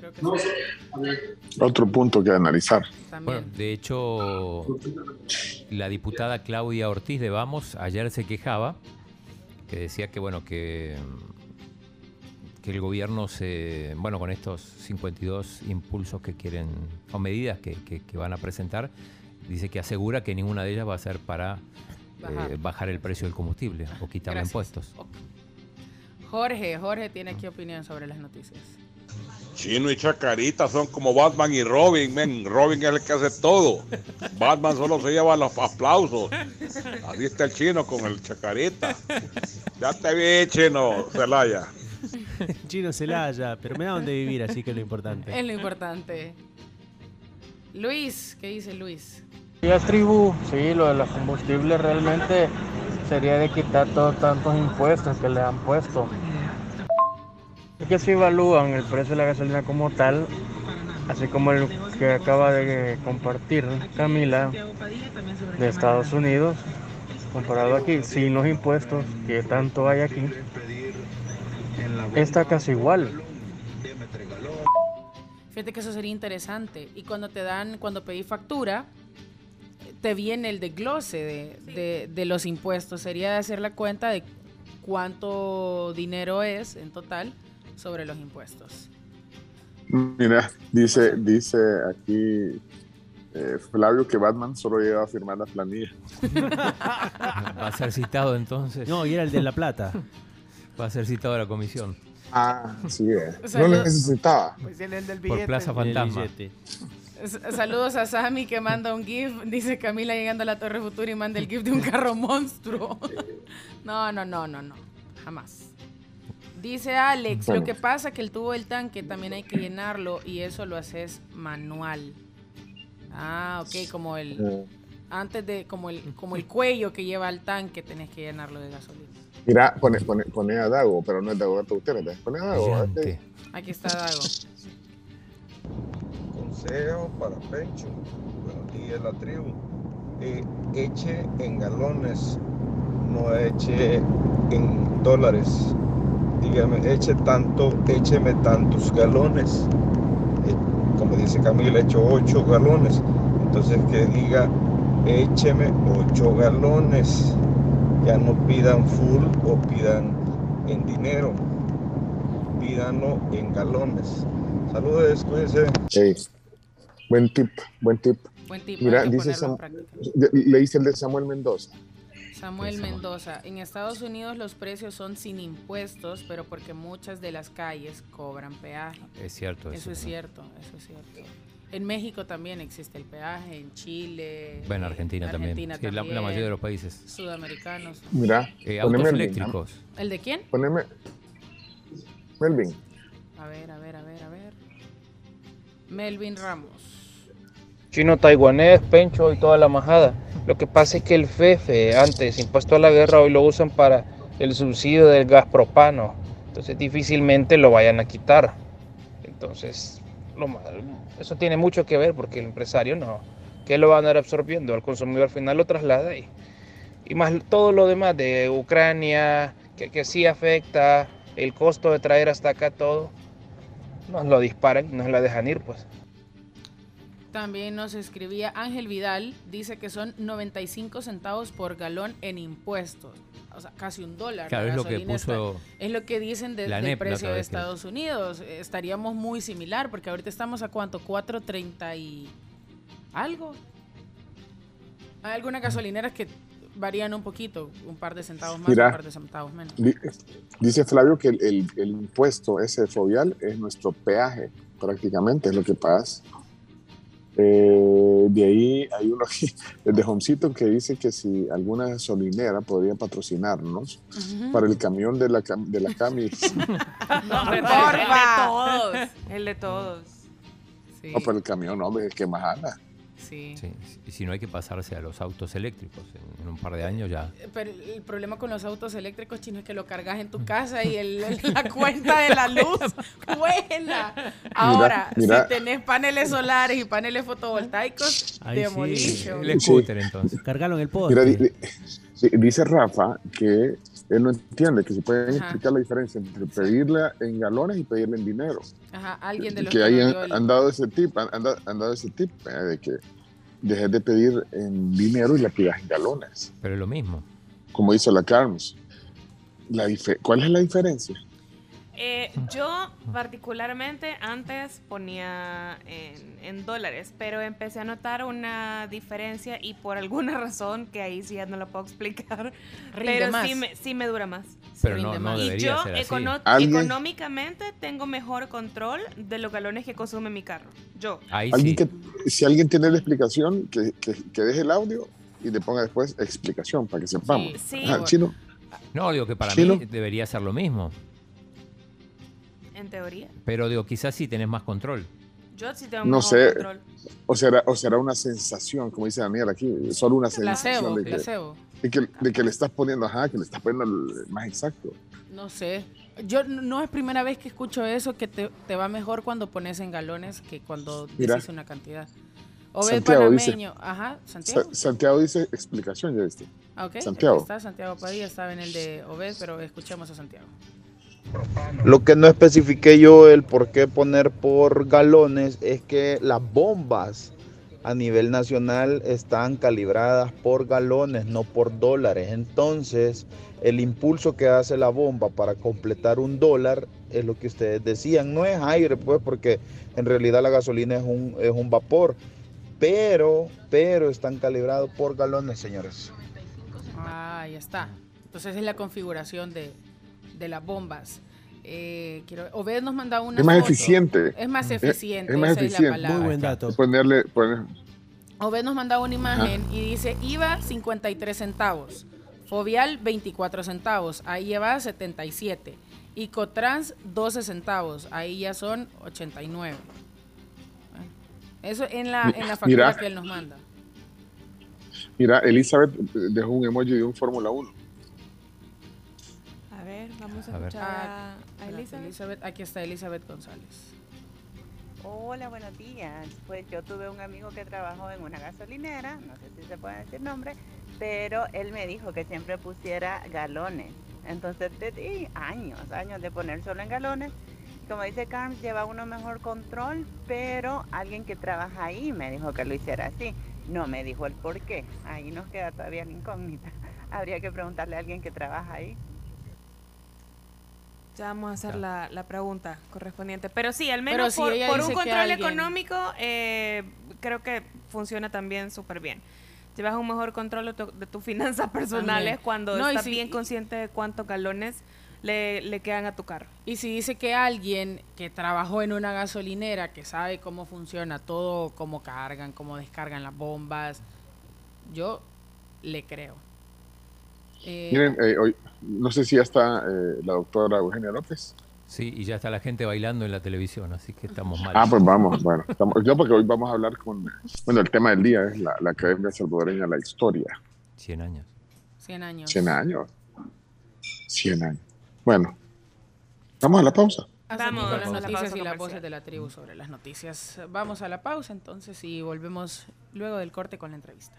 Creo que sí. Otro punto que analizar. Bueno, de hecho, la diputada Claudia Ortiz de Vamos ayer se quejaba, que decía que bueno que, que el gobierno se, bueno, con estos 52 impulsos que quieren, o medidas que, que- que van a presentar, dice que asegura que ninguna de ellas va a ser para eh, Bajar. bajar el precio del combustible o quitarle Gracias. impuestos. Jorge, Jorge tiene aquí opinión sobre las noticias. Chino y Chacarita son como Batman y Robin, men. Robin es el que hace todo. Batman solo se lleva los aplausos. Así está el chino con el Chacarita. Ya te vi, chino, Celaya. <laughs> Chino Celaya, pero me da donde vivir, así que es lo importante. Es lo importante. Luis, ¿qué dice Luis? Días tribu, sí, lo de los combustibles realmente sería de quitar todos tantos impuestos que le han puesto. Es que si evalúan el precio de la gasolina como tal, así como el que acaba de compartir Camila de Estados Unidos, comparado aquí, sin los impuestos que tanto hay aquí, está casi igual. Fíjate que eso sería interesante. Y cuando te dan, cuando pedí factura, te viene el desglose de, de, de los impuestos. Sería hacer la cuenta de cuánto dinero es en total sobre los impuestos. Mira, dice, dice aquí eh, Flavio que Batman solo llega a firmar la planilla. <laughs> Va a ser citado entonces. No, y era el de La Plata. <laughs> Va a ser citado a la comisión. Ah, sí, eh. <laughs> no lo necesitaba. Pues el del Por Plaza Fantasma. Saludos a Sammy que manda un GIF. Dice Camila llegando a la Torre Futura y manda el GIF de un carro monstruo. <laughs> No, no, no, no, no. Jamás. Dice Alex, Bueno. lo que pasa que el tubo del tanque también hay que llenarlo y eso lo haces manual. Ah, ok, como el Eh, antes de como el como el cuello que lleva al tanque tenés que llenarlo de gasolina. Mira, pone, pone, pone a Dago, pero no es Dago Gutiérrez. Pone a Dago. este. Aquí está Dago. Consejo para Pencho. Buenos días, la tribu. Eh, eche en galones, no eche en dólares. dígame, eche tanto, écheme tantos galones. Eh, Como dice Camila, echo 8 galones. Entonces que diga, écheme 8 galones. Ya no pidan full o pidan en dinero. Pídanlo en galones. Saludos, cuídense. Ey, buen tip, buen tip. Buen tip, Mira, dice Sam- le dice el de Samuel Mendoza. Samuel Mendoza, en Estados Unidos los precios son sin impuestos, pero porque muchas de las calles cobran peaje. Es cierto Eso eso, es ¿no? cierto, eso es cierto. En México también existe el peaje, en Chile. Bueno, en Argentina, también. Argentina Sí, la- la, también, mayoría de los países. Sudamericanos. Mira, Eh, autos Melvin, eléctricos. ¿El de quién? Poneme. Melvin. A ver, a ver, a ver, a ver. Melvin Ramos. Chino taiwanés, pencho y toda la majada. Lo que pasa es que el FEFE, antes impuesto a la guerra, hoy lo usan para el subsidio del gas propano. Entonces difícilmente lo vayan a quitar. Entonces, eso tiene mucho que ver porque el empresario no, que lo va a andar absorbiendo, al consumidor final lo traslada y, y más todo lo demás de Ucrania, que, que sí afecta el costo de traer hasta acá todo, nos lo disparan y nos la dejan ir pues. También nos escribía Ángel Vidal, dice que son 95 centavos por galón en impuestos. O sea, casi un dólar. Claro, la es lo que está- puso es lo que dicen de- la del NEP precio de que- Estados Unidos. Estaríamos muy similar, porque ahorita estamos a cuánto, 4.30 y algo. Hay algunas gasolineras que varían un poquito, un par de centavos más, Mira. un par de centavos menos. Di- Dice Flavio que el, el- el impuesto ese fovial es nuestro peaje, prácticamente, es lo que pagas. Eh, de ahí hay uno aquí, <laughs> el de Homcito, que dice que si alguna gasolinera podría patrocinarnos para el camión de la, de la Cami. <laughs> <laughs> No, hombre, pero el de todos. El de todos. Sí, No, para el camión, no, hombre, que más gana. Sí. Sí, Y si no hay que pasarse a los autos eléctricos. En, en un par de años ya. Pero el problema con los autos eléctricos chinos es que lo cargas en tu casa y el- la cuenta de la luz vuela. Ahora, mira. si tenés paneles solares y paneles fotovoltaicos, sí. demolition. El scooter, entonces. Cargalo en el poste. di- di- dice Rafa que él no entiende que se pueden Ajá. explicar la diferencia entre pedirle en galones y pedirle en dinero. Ajá, alguien de los que que, el- han dado ese tip, han, han dado- han dado ese tip eh, de que dejes de pedir en dinero y la pidas en galones, Pero es lo mismo. como hizo la Carms. La ¿Cuál es la diferencia? Eh, yo particularmente antes ponía en, en dólares, pero empecé a notar una diferencia y por alguna <laughs> razón, que ahí sí ya no lo puedo explicar, Rinde pero más. sí me, sí me dura más. Pero rinde no, no más. Y yo económicamente tengo mejor control de los galones que consume mi carro. Yo. Ahí Alguien sí. que, si alguien tiene la explicación, que, que, que deje el audio y le ponga después explicación para que sepamos. Sí, sí. Ajá, chino. No, digo que para Chino. mí debería ser lo mismo. En teoría. Pero digo, quizás sí tenés más control. Yo sí tengo No sé. control. O será, o será una sensación, como dice Daniel aquí, solo una sensación Placebo, de que, placebo. de, que, de que le estás poniendo, ajá, que le estás poniendo el más exacto. No sé. Yo no es primera vez que escucho eso, que te, te va mejor cuando pones en galones que cuando Mira. dices una cantidad. Obed Santiago dice- panameño. Ajá, Santiago. Sa- Santiago dice explicación, ya viste. Ah, ok, Santiago. está Santiago Padilla, estaba en el de Obed, pero escuchemos a Santiago. Lo que no especifiqué yo el por qué poner por galones es que las bombas a nivel nacional están calibradas por galones, no por dólares. Entonces, el impulso que hace la bomba para completar un dólar es lo que ustedes decían. No es aire, pues, porque en realidad la gasolina es un, es un vapor. Pero, pero están calibrados por galones, señores. Ah, ya está. Entonces es la configuración de, de las bombas. Eh, quiero, Obed nos manda una Es más foto. eficiente. Es más eficiente, es más esa es la eficiente. palabra. Muy buen dato. Ponerle, poner, Obed nos manda una imagen y dice IVA 53 centavos, Fovial 24 centavos, ahí ya va 77. Y Cotrans 12 centavos, ahí ya son 89. Bueno, Eso en la, en la factura Mira. que él nos manda. Mira, Elizabeth dejó un emoji de un Fórmula 1. Vamos a, A ver. escuchar a, a Elizabeth. Elizabeth, aquí está Elizabeth González. Hola, buenos días. Pues yo tuve un amigo que trabajó en una gasolinera, no sé si se puede decir nombre, pero él me dijo que siempre pusiera galones. Entonces, de años, años de poner solo en galones. Como dice Carms, lleva uno mejor control, pero alguien que trabaja ahí me dijo que lo hiciera así. No me dijo el por qué. Ahí nos queda todavía la incógnita. <laughs> Habría que preguntarle a alguien que trabaja ahí. Ya vamos a hacer la, la pregunta correspondiente. Pero sí, al menos si por, un control alguien- económico, eh, creo que funciona también súper bien. Llevas un mejor control de, tu- de tus finanzas <laughs> personales cuando No, estás si- bien consciente de cuántos galones le, le quedan a tu carro. Y si dice que alguien que trabajó en una gasolinera, que sabe cómo funciona todo, cómo cargan, cómo descargan las bombas, yo le creo. Eh, Miren, eh, hoy, no sé si ya está eh, la doctora Eugenia López. Sí, y ya está la gente bailando en la televisión, así que estamos mal. Ah, pues vamos, bueno. Estamos, yo porque hoy vamos a hablar con, bueno, el tema del día es la, la Academia Salvadoreña la Historia. 100 años. 100 años. 100 años. 100 años. Bueno, vamos a la pausa. Vamos a las la noticias y las voces de la tribu sobre las noticias. Vamos a la pausa entonces y volvemos luego del corte con la entrevista.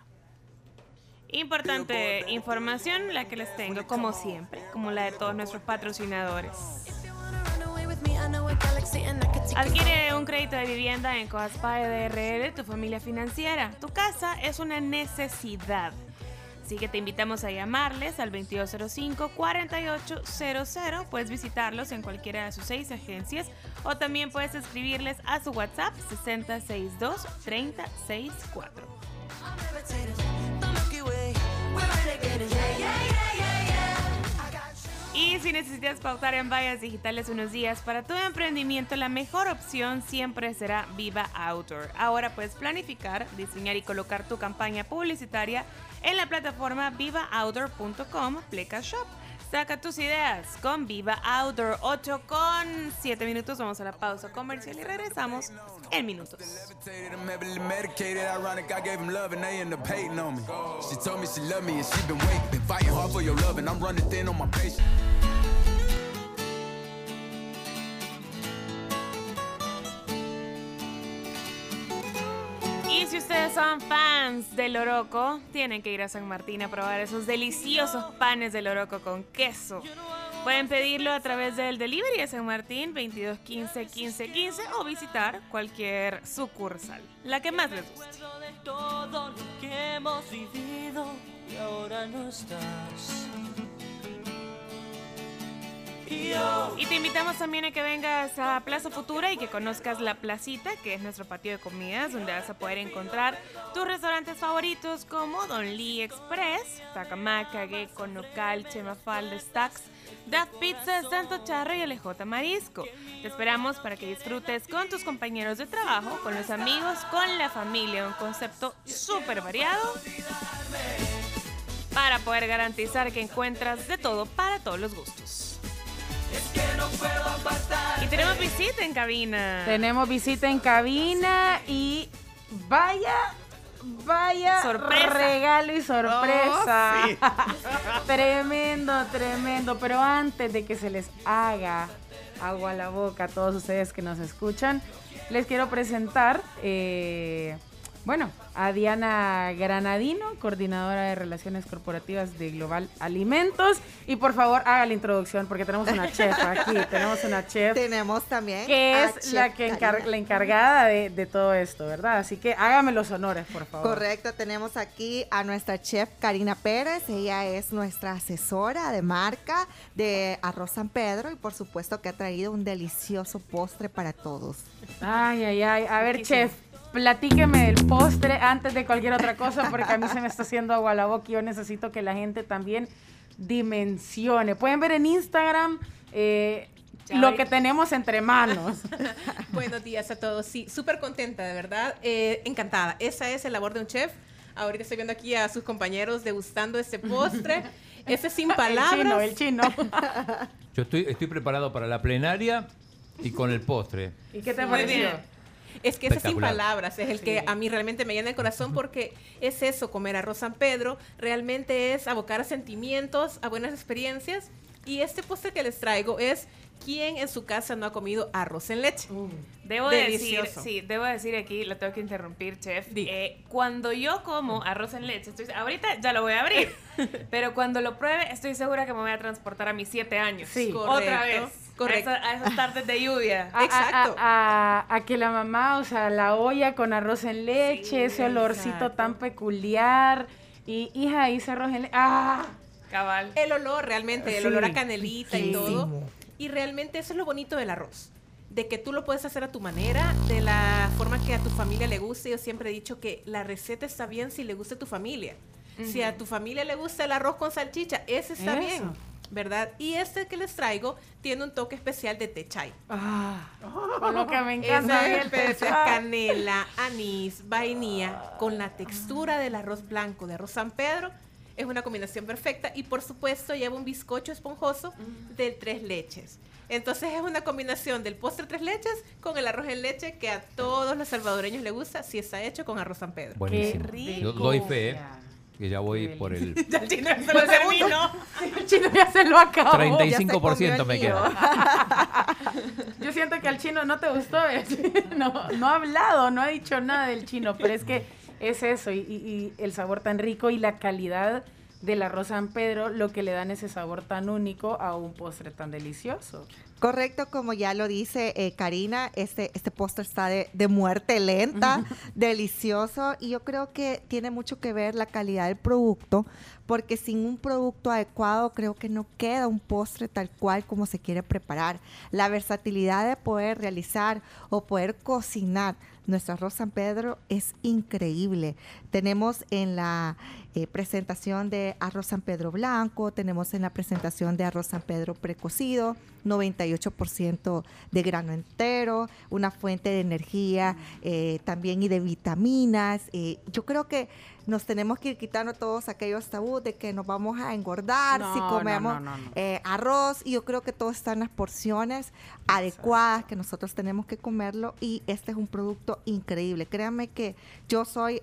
Importante información la que les tengo, como siempre, como la de todos nuestros patrocinadores. Adquiere un crédito de vivienda en Coaspay DRL, tu familia financiera. Tu casa es una necesidad. Así que te invitamos a llamarles al 2205-4800. Puedes visitarlos en cualquiera de sus seis agencias o también puedes escribirles a su WhatsApp 6062-3064. Y si necesitas pautar en vallas digitales unos días para tu emprendimiento, la mejor opción siempre será Viva Outdoor. Ahora puedes planificar, diseñar y colocar tu campaña publicitaria en la plataforma vivaoutdoor.com Pleca Shop. Saca tus ideas con Viva Outdoor 8 con 7 minutos. Vamos a la pausa comercial y regresamos en minutos. Y si ustedes son fans del Oroco, tienen que ir a San Martín a probar esos deliciosos panes del Oroco con queso. Pueden pedirlo a través del delivery de San Martín 2215 15 15 o visitar cualquier sucursal, la que más les guste. Y te invitamos también a que vengas a Plaza Futura y que conozcas la placita, que es nuestro patio de comidas, donde vas a poder encontrar tus restaurantes favoritos como Don Lee Express, Tacamaca, Gecko, Nocal, Chemafalda, Stacks, Duff Pizza, Santo Charro y LJ Marisco. Te esperamos para que disfrutes con tus compañeros de trabajo, con los amigos, con la familia, un concepto súper variado para poder garantizar que encuentras de todo para todos los gustos. Y tenemos visita en cabina. Tenemos visita en cabina y vaya, vaya Sorpresa. regalo y sorpresa. Oh, sí. <laughs> tremendo, tremendo. Pero antes de que se les haga agua a la boca a todos ustedes que nos escuchan, les quiero presentar, eh, bueno, a Diana Granadino, coordinadora de Relaciones Corporativas de Global Alimentos. Y por favor, haga la introducción porque tenemos una chef aquí, <laughs> tenemos una chef. Tenemos también Que a es la, Chef que encar- Karina. la encargada de, de todo esto, ¿verdad? Así que hágame los honores, por favor. Correcto, tenemos aquí a nuestra chef Karina Pérez. Ella es nuestra asesora de marca de Arroz San Pedro y por supuesto que ha traído un delicioso postre para todos. Ay, ay, ay. A ver, chef, platíqueme del postre antes de cualquier otra cosa, porque a mí se me está haciendo agua a la boca y yo necesito que la gente también dimensione. Pueden ver en Instagram eh, Ya, lo que tenemos entre manos. <laughs> Buenos días a todos. Sí, súper contenta, de verdad. Eh, encantada. Esa es el labor de un chef. Ahorita estoy viendo aquí a sus compañeros degustando este postre. <laughs> Ese sin palabras. El chino, el chino. Yo estoy, estoy preparado para la plenaria y con el postre. ¿Y qué te Muy pareció? bien. Es que ese sin palabras es el que a mí realmente me llena el corazón porque es eso, comer arroz San Pedro, realmente es abocar a sentimientos, a buenas experiencias Y este postre que les traigo es ¿Quién en su casa no ha comido arroz en leche? Debo Delicioso. decir, sí, debo decir aquí, lo tengo que interrumpir, chef. Eh, cuando yo como arroz en leche, estoy, ahorita ya lo voy a abrir, <laughs> pero cuando lo pruebe, estoy segura que me voy a transportar a mis siete años. Sí. otra vez. Correcto. A, esa- a esas tardes de lluvia. <laughs> A- a- A, a- a que la mamá, o sea, la olla con arroz en leche, ese olorcito exacto. tan peculiar. Y hija, hice arroz en leche. ¡Ah! Cabal. El olor realmente, el Sí. olor a canelita y todo. Y realmente eso es lo bonito del arroz. De que tú lo puedes hacer a tu manera, de la forma que a tu familia le guste. Yo siempre he dicho que la receta está bien si le gusta a tu familia. Si a tu familia le gusta el arroz con salchicha, ese está Eso. bien, ¿verdad? Y este que les traigo tiene un toque especial de té chai. Ah, lo que me encanta Esa es el té especie, chai. canela, anís, vainilla, con la textura del arroz blanco de arroz San Pedro, es una combinación perfecta. Y por supuesto lleva un bizcocho esponjoso del tres leches. Entonces es una combinación del postre tres leches con el arroz en leche que a todos los salvadoreños les gusta si está hecho con arroz San Pedro. Buenísimo. Yo doy fe, ¿eh? Que ya voy por el <laughs> Ya el chino se <laughs> Pues lo terminó. El chino ya se lo acabó. 35% me queda. <laughs> Yo siento que al chino no te gustó. No, no ha hablado, no ha dicho nada del chino, pero es que es eso. Y, y- y el sabor tan rico y la calidad del arroz San Pedro lo que le dan ese sabor tan único a un postre tan delicioso. Correcto, como ya lo dice eh, Karina, este, este postre está de, de muerte lenta, <laughs> delicioso, y yo creo que tiene mucho que ver la calidad del producto, porque sin un producto adecuado creo que no queda un postre tal cual como se quiere preparar. La versatilidad de poder realizar o poder cocinar nuestro arroz San Pedro es increíble. Tenemos en la eh, presentación de arroz San Pedro blanco, tenemos en la presentación de arroz San Pedro precocido, 98% de grano entero, una fuente de energía eh, también y de vitaminas. Eh, yo creo que nos tenemos que ir quitando todos aquellos tabús de que nos vamos a engordar si comemos no, no, eh, arroz y yo creo que todo está en las porciones adecuadas que nosotros tenemos que comerlo y este es un producto increíble. Créanme que yo soy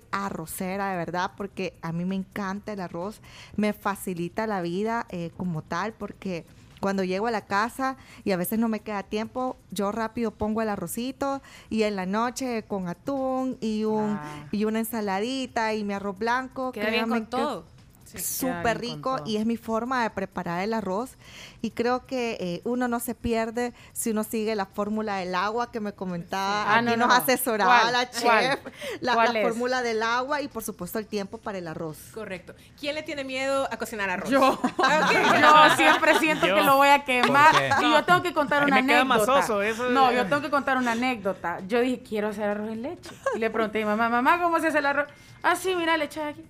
arrocera de verdad porque a mí me encanta el arroz, me facilita la vida eh, como tal porque cuando llego a la casa y a veces no me queda tiempo, yo rápido pongo el arrocito y en la noche con atún y un y una ensaladita y mi arroz blanco. Queda bien con que todo. Sí, Súper rico y es mi forma de preparar el arroz y creo que eh, uno no se pierde si uno sigue la fórmula del agua que me comentaba, Ah, aquí no, nos no. asesoraba ¿Cuál? la ¿Cuál? chef, la, ¿Cuál la es? fórmula del agua y por supuesto el tiempo para el arroz. Correcto. ¿Quién le tiene miedo a cocinar arroz? Yo. Ok. <laughs> Yo siempre siento Yo. que lo voy a quemar. Y yo tengo que contar Ahí una me queda anécdota. masoso, eso no, yo tengo que contar una anécdota. Yo dije, quiero hacer arroz en leche. Y le pregunté a mi mamá, mamá, ¿cómo se hace el arroz? Ah, sí, mira, le eché aquí.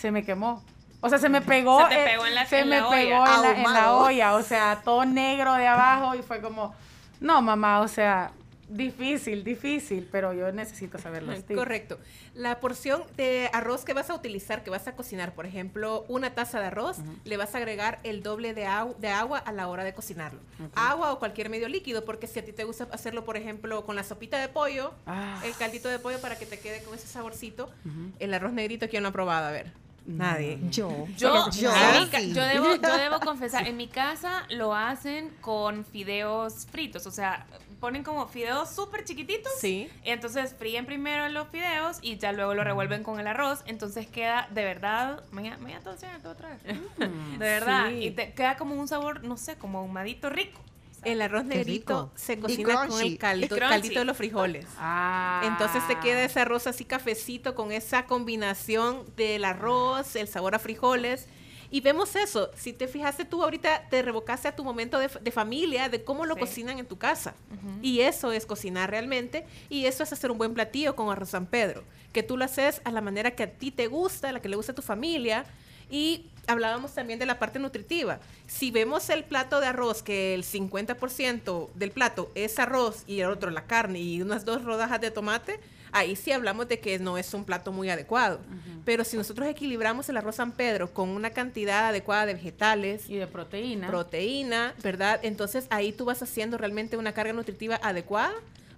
Se me quemó. O sea, se me pegó. Se te pegó en la- se en me la pegó olla. en la, en la Ahumado. olla. O sea, todo negro de abajo. Y fue como, no, mamá, o sea, difícil, difícil. Pero yo necesito saber los tips. Correcto. La porción de arroz que vas a utilizar, que vas a cocinar, por ejemplo, una taza de arroz, le vas a agregar el doble de agua a la hora de cocinarlo. Agua o cualquier medio líquido, porque si a ti te gusta hacerlo, por ejemplo, con la sopita de pollo, Ah. el caldito de pollo para que te quede con ese saborcito, el arroz negrito, ¿quién lo ha probado? A ver. Nadie. Yo. Yo, Yo. mi Sí. yo debo, <laughs> yo debo confesar, en mi casa lo hacen con fideos fritos, o sea, ponen como fideos súper chiquititos. Sí. Y entonces fríen primero los fideos y ya luego lo revuelven con el arroz. Entonces queda de verdad. Mañana, mañana todo otra vez. De verdad. Sí. Y te queda como un sabor, no sé, como ahumadito rico. El arroz negrito se cocina con el caldo, caldito de los frijoles. Ah. Entonces te queda ese arroz así cafecito con esa combinación del arroz, el sabor a frijoles. Y vemos eso. Si te fijaste tú ahorita, te revocaste a tu momento de, de familia, de cómo lo Sí. cocinan en tu casa. Y eso es cocinar realmente. Y eso es hacer un buen platillo con arroz San Pedro. Que tú lo haces a la manera que a ti te gusta, a la que le gusta a tu familia. Y hablábamos también de la parte nutritiva. Si vemos el plato de arroz, que el 50% del plato es arroz y el otro la carne y unas dos rodajas de tomate, ahí sí hablamos de que no es un plato muy adecuado. Pero si nosotros equilibramos el arroz San Pedro con una cantidad adecuada de vegetales y de proteína, proteína, ¿verdad? Entonces ahí tú vas haciendo realmente una carga nutritiva adecuada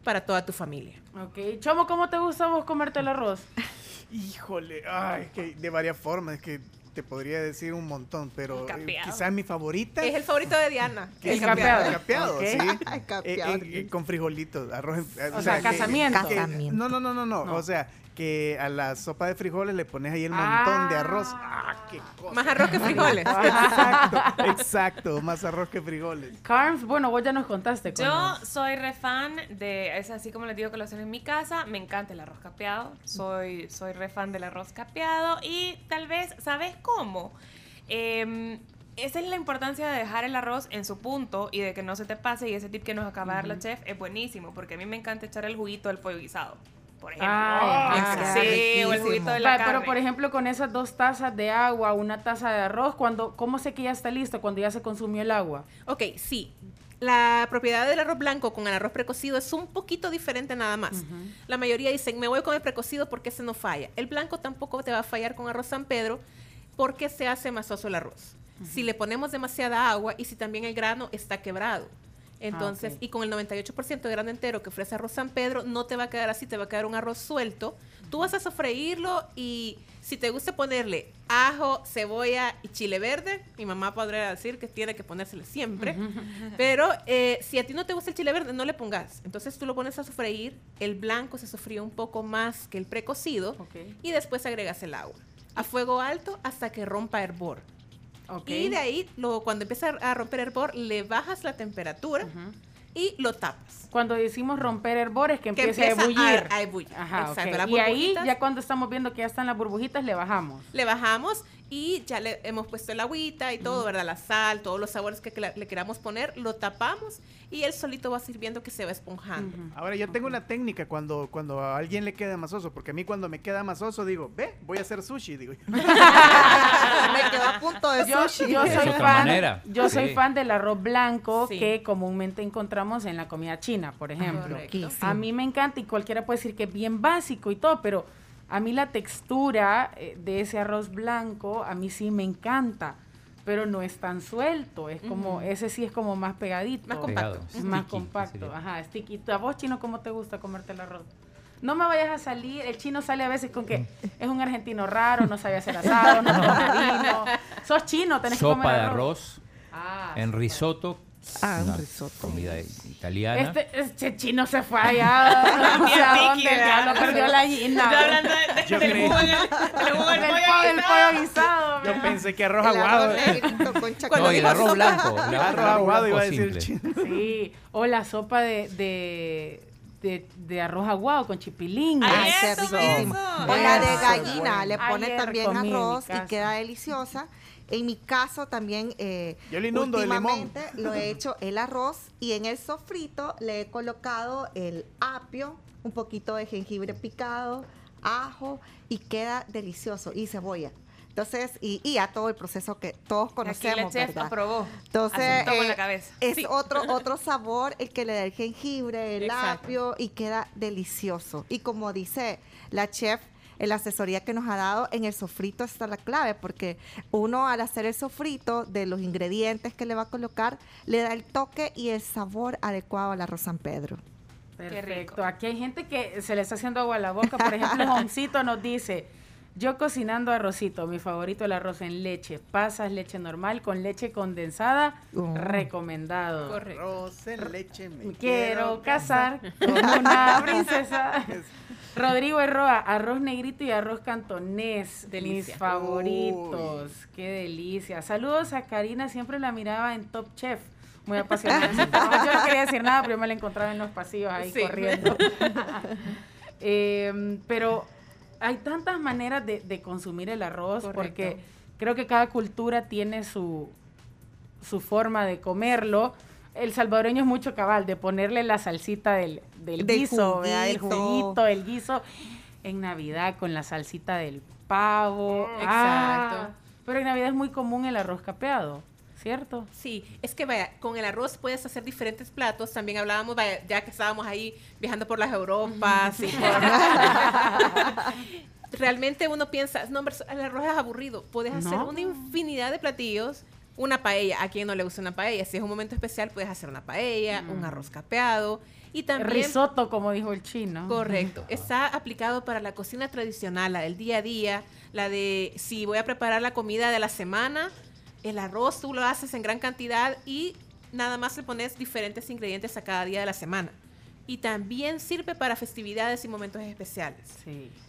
para toda tu familia. Ok. Chomo, ¿cómo te gusta vos comerte el arroz? <laughs> Híjole, ay, es que de varias formas, es que te podría decir un montón, pero eh, quizás mi favorita. Es el favorito de Diana. <laughs> que El es capeado. El capeado, sí. <laughs> Ay, capeado. Eh, eh, con frijolitos, arroz. O sea, casamiento. que- Casamiento. no, no, no, no, No. O sea, que a la sopa de frijoles le pones ahí el Ah. montón de arroz. Ah, qué cosa. Más arroz que frijoles. exacto, exacto. Más arroz que frijoles. Carms, bueno, vos ya nos contaste. con Yo los- soy re fan de, es así como les digo que lo hacen en mi casa, me encanta el arroz capeado, soy, soy re fan del arroz capeado y tal vez, ¿sabes cómo? Em, esa es la importancia de dejar el arroz en su punto y de que no se te pase y ese tip que nos acaba de dar la chef es buenísimo porque a mí me encanta echar el juguito del pollo guisado, por ejemplo. Ay, Ah, claro. sí, o el juguito de la Va, carne. Pero por ejemplo, con esas dos tazas de agua, una taza de arroz, cuando, ¿cómo sé que ya está listo? Cuando ya se consumió el agua. Ok, sí. La propiedad del arroz blanco con el arroz precocido es un poquito diferente nada más. La mayoría dicen, me voy con el precocido porque ese no falla. El blanco tampoco te va a fallar con arroz San Pedro porque se hace masoso el arroz. Si le ponemos demasiada agua y si también el grano está quebrado. Entonces, ok. y con el 98% de grano entero que ofrece arroz San Pedro, no te va a quedar así, te va a quedar un arroz suelto. Tú vas a sofreírlo y si te gusta ponerle ajo, cebolla y chile verde, mi mamá podría decir que tiene que ponérsele siempre. <laughs> Pero eh, si a ti no te gusta el chile verde, no le pongas. Entonces tú lo pones a sofreír, el blanco se sofríe un poco más que el precocido y después agregas el agua. A fuego alto hasta que rompa hervor. Ok. Y de ahí, lo, cuando empieza a romper hervor, le bajas la temperatura y lo tapas. Cuando decimos romper hervor es que Que empiece a empieza ebullir. a- a ebullir. Ajá, Exacto, Y ahí, ya cuando estamos viendo que ya están las burbujitas, le bajamos. Le bajamos y ya le hemos puesto el agüita y todo, ¿verdad? La sal, todos los sabores que le queramos poner, lo tapamos y él solito va sirviendo que se va esponjando. Ahora, yo tengo una técnica cuando, cuando a alguien le queda masoso, porque a mí cuando me queda masoso digo, ve, voy a hacer sushi, digo. <laughs> Me quedó a punto de Yo, sushi. yo soy fan, manera. yo soy Sí. fan del arroz blanco Sí. que comúnmente encontramos en la comida china, por ejemplo. Correcto. A mí me encanta y cualquiera puede decir que es bien básico y todo, pero a mí la textura eh, de ese arroz blanco a mí sí me encanta, pero no es tan suelto, es como ese sí es como más pegadito, Más compacto. Es Pegado, más sticky, compacto, ajá, sticky. ¿A vos chino cómo te gusta comerte el arroz? No me vayas a salir, el chino sale a veces con que es un argentino raro, no sabe hacer asado, no vino. <laughs> Sos chino, tenés que Sopa comer de arroz Ah, en risotto. Ah, un risotto. Comida italiana. Este, este chino se fue allá. <laughs> no sé a dónde, ya lo perdió la gallina. Yo hablando de- de- Yo del creí- jugo en el- del jugo del Del pollo guisado. Yo pensé que arroz aguado. <laughs> No, y el arroz blanco. el Arroz aguado iba a decir el simple. chino. <laughs> Sí, o la sopa de, de, de, de arroz aguado con chipilín. Ay, riquísimo. mismo. O la de gallina, le pone también arroz y queda deliciosa. En mi caso también, eh, Yo le inundo de limón. últimamente lo he hecho el arroz y en el sofrito le he colocado el apio, un poquito de jengibre picado, ajo y queda delicioso y cebolla. Entonces, y, y a todo el proceso que todos Aquí la conocemos, chef ¿verdad? aprobó. Entonces, eh, la cabeza. es Sí. otro, <laughs> otro sabor el que le da el jengibre, el Exacto. apio y queda delicioso. Y como dice la chef, en la asesoría que nos ha dado, en el sofrito está la clave, porque uno al hacer el sofrito de los ingredientes que le va a colocar, le da el toque y el sabor adecuado al arroz San Pedro. Perfecto. Aquí hay gente que se le está haciendo agua a la boca. Por ejemplo, <laughs> Joncito nos dice, yo cocinando arrocito, mi favorito el arroz en leche, pasas leche normal con leche condensada, Oh. recomendado. Correcto. Arroz en leche me Me quiero casar con una princesa. Rodrigo Herroa, arroz negrito y arroz cantonés, Delicia. mis favoritos. Qué delicia. Saludos a Karina, siempre la miraba en Top Chef. Muy trabajo. Yo no quería decir nada, pero yo me la encontraba en los pasillos ahí Sí. corriendo. <laughs> Eh, pero hay tantas maneras de, de consumir el arroz Correcto. porque creo que cada cultura tiene su, su forma de comerlo. El salvadoreño es mucho cabal de ponerle la salsita del, del, Del guiso, ¿verdad? el juguito. el guiso. En Navidad con la salsita del pavo. Exacto. Ah, pero en Navidad es muy común el arroz capeado, ¿cierto? Sí, es que vaya, con el arroz puedes hacer diferentes platos. También hablábamos, vaya, ya que estábamos ahí viajando por las Europas y por- <laughs> Realmente uno piensa, no, el arroz es aburrido. Puedes hacer No. una infinidad de platillos. Una paella, a quien no le gusta una paella. Si es un momento especial, puedes hacer una paella, un arroz capeado. Y también Risotto, como dijo el chino. Correcto. <laughs> Está aplicado para la cocina tradicional, la del día a día, la de si voy a preparar la comida de la semana, el arroz tú lo haces en gran cantidad y nada más le pones diferentes ingredientes a cada día de la semana. Y también sirve para festividades y momentos especiales.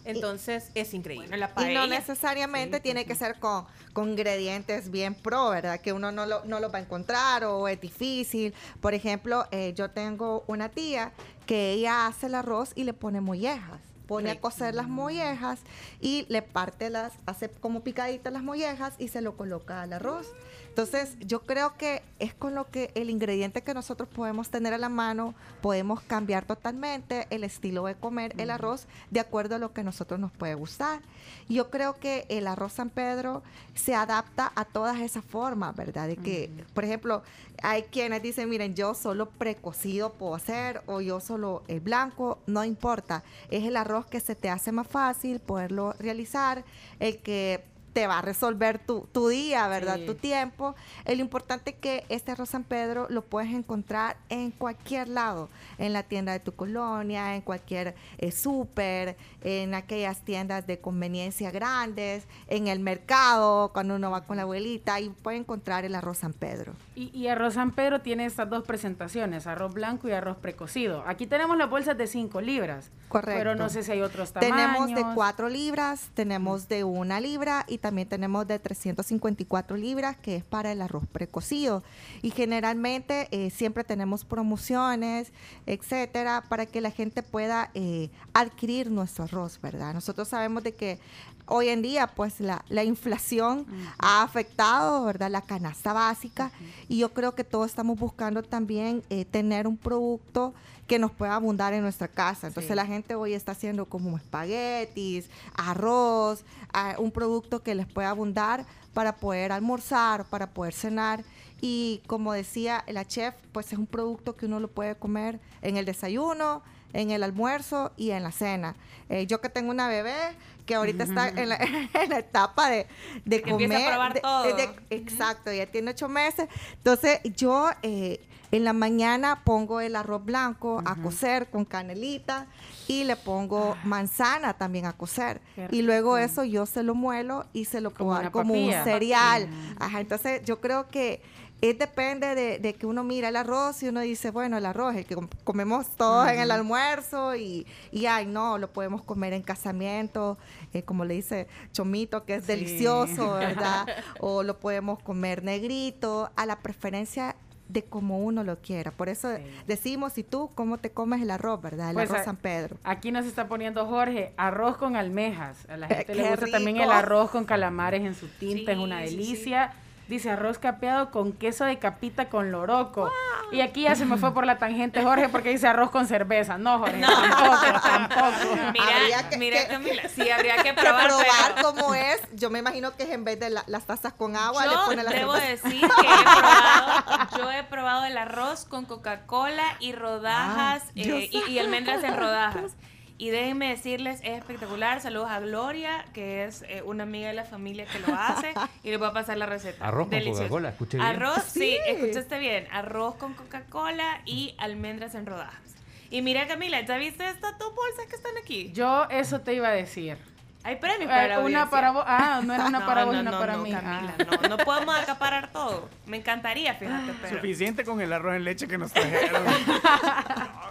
Entonces es increíble. Y no necesariamente tiene que ser con, con ingredientes bien pro, ¿verdad? Que uno no lo, no lo va a encontrar o es difícil. Por ejemplo, eh, yo tengo una tía que ella hace el arroz y le pone mollejas. Pone a cocer las mollejas y le parte las, hace como picaditas las mollejas y se lo coloca al arroz. Entonces, yo creo que es con lo que el ingrediente que nosotros podemos tener a la mano, podemos cambiar totalmente el estilo de comer el arroz de acuerdo a lo que a nosotros nos puede gustar. Yo creo que el arroz San Pedro se adapta a todas esas formas, ¿verdad? De que, por ejemplo, hay quienes dicen, miren, yo solo precocido puedo hacer o yo solo el blanco, no importa. Es el arroz que se te hace más fácil poderlo realizar, el que te va a resolver tu, tu día, ¿verdad? Sí. Tu tiempo. El importante es que este arroz San Pedro lo puedes encontrar en cualquier lado, en la tienda de tu colonia, en cualquier eh, súper, en aquellas tiendas de conveniencia grandes, en el mercado, cuando uno va con la abuelita, y puede encontrar el arroz San Pedro. Y, y arroz San Pedro tiene estas dos presentaciones, arroz blanco y arroz precocido. Aquí tenemos las bolsas de 5 libras. Correcto. Pero no sé si hay otros tamaños. Tenemos de 4 libras, tenemos de una libra y también tenemos de 354 libras, que es para el arroz precocido. Y generalmente eh, siempre tenemos promociones, etcétera, para que la gente pueda eh, adquirir nuestro arroz, ¿verdad? Nosotros sabemos de que hoy en día, pues la, la inflación ha afectado, ¿verdad? La canasta básica. Y yo creo que todos estamos buscando también eh, tener un producto que nos pueda abundar en nuestra casa. Entonces Sí. la gente hoy está haciendo como espaguetis, arroz, un producto que les pueda abundar para poder almorzar, para poder cenar. Y como decía la chef, pues es un producto que uno lo puede comer en el desayuno, en el almuerzo y en la cena. Eh, yo que tengo una bebé que ahorita está en la, <laughs> en la etapa de, de Que comer. empieza a probar de- todo. de- exacto, ya tiene ocho meses. Entonces yo eh, en la mañana pongo el arroz blanco a cocer con canelita y le pongo manzana también a cocer. Y luego eso yo se lo muelo y se lo puedo dar como un cereal. Ajá, entonces yo creo que es depende de, de que uno mira el arroz y uno dice, bueno, el arroz, el que com- comemos todos en el almuerzo y, y ay, no, lo podemos comer en casamiento, eh, como le dice Chomito, que es Sí. delicioso, <laughs> ¿verdad? o lo podemos comer negrito, a la preferencia de como uno lo quiera. Por eso decimos, ¿y tú cómo te comes el arroz, verdad? El Pues, arroz a- San Pedro. Aquí nos está poniendo Jorge, arroz con almejas. A la gente le gusta también el arroz con calamares en su tinta, es una Sí, sí, delicia. Dice arroz capeado con queso de capita con loroco. Y aquí ya se me fue por la tangente Jorge porque dice arroz con cerveza. No, Jorge, tampoco, tampoco. <laughs> Mira, mira Camila, sí, <laughs> habría que Que probar. pero- cómo <laughs> es. Yo me imagino que es en vez de la- las tazas con agua, le Yo pone la debo cerveza. decir que he probado, yo he probado el arroz con Coca-Cola y rodajas Ah, eh, y almendras en rodajas. Y déjenme decirles, es espectacular. Saludos a Gloria, que es eh, una amiga de la familia que lo hace. y les voy a pasar la receta. Arroz con. Coca-Cola, escuché bien. Arroz, <laughs> sí, Sí. escuchaste bien. Arroz con Coca-Cola y almendras en rodajas. Y mira, Camila, ¿ya viste estas dos bolsas que están aquí? Yo eso te iba a decir. Hay premios Eh, para una para vos. Ah, no era una para vos y una no, para no, mí. Camila, Ah. no, no podemos <laughs> acaparar todo. Me encantaría, fíjate, pero. Suficiente con el arroz en leche que nos trajeron. <laughs>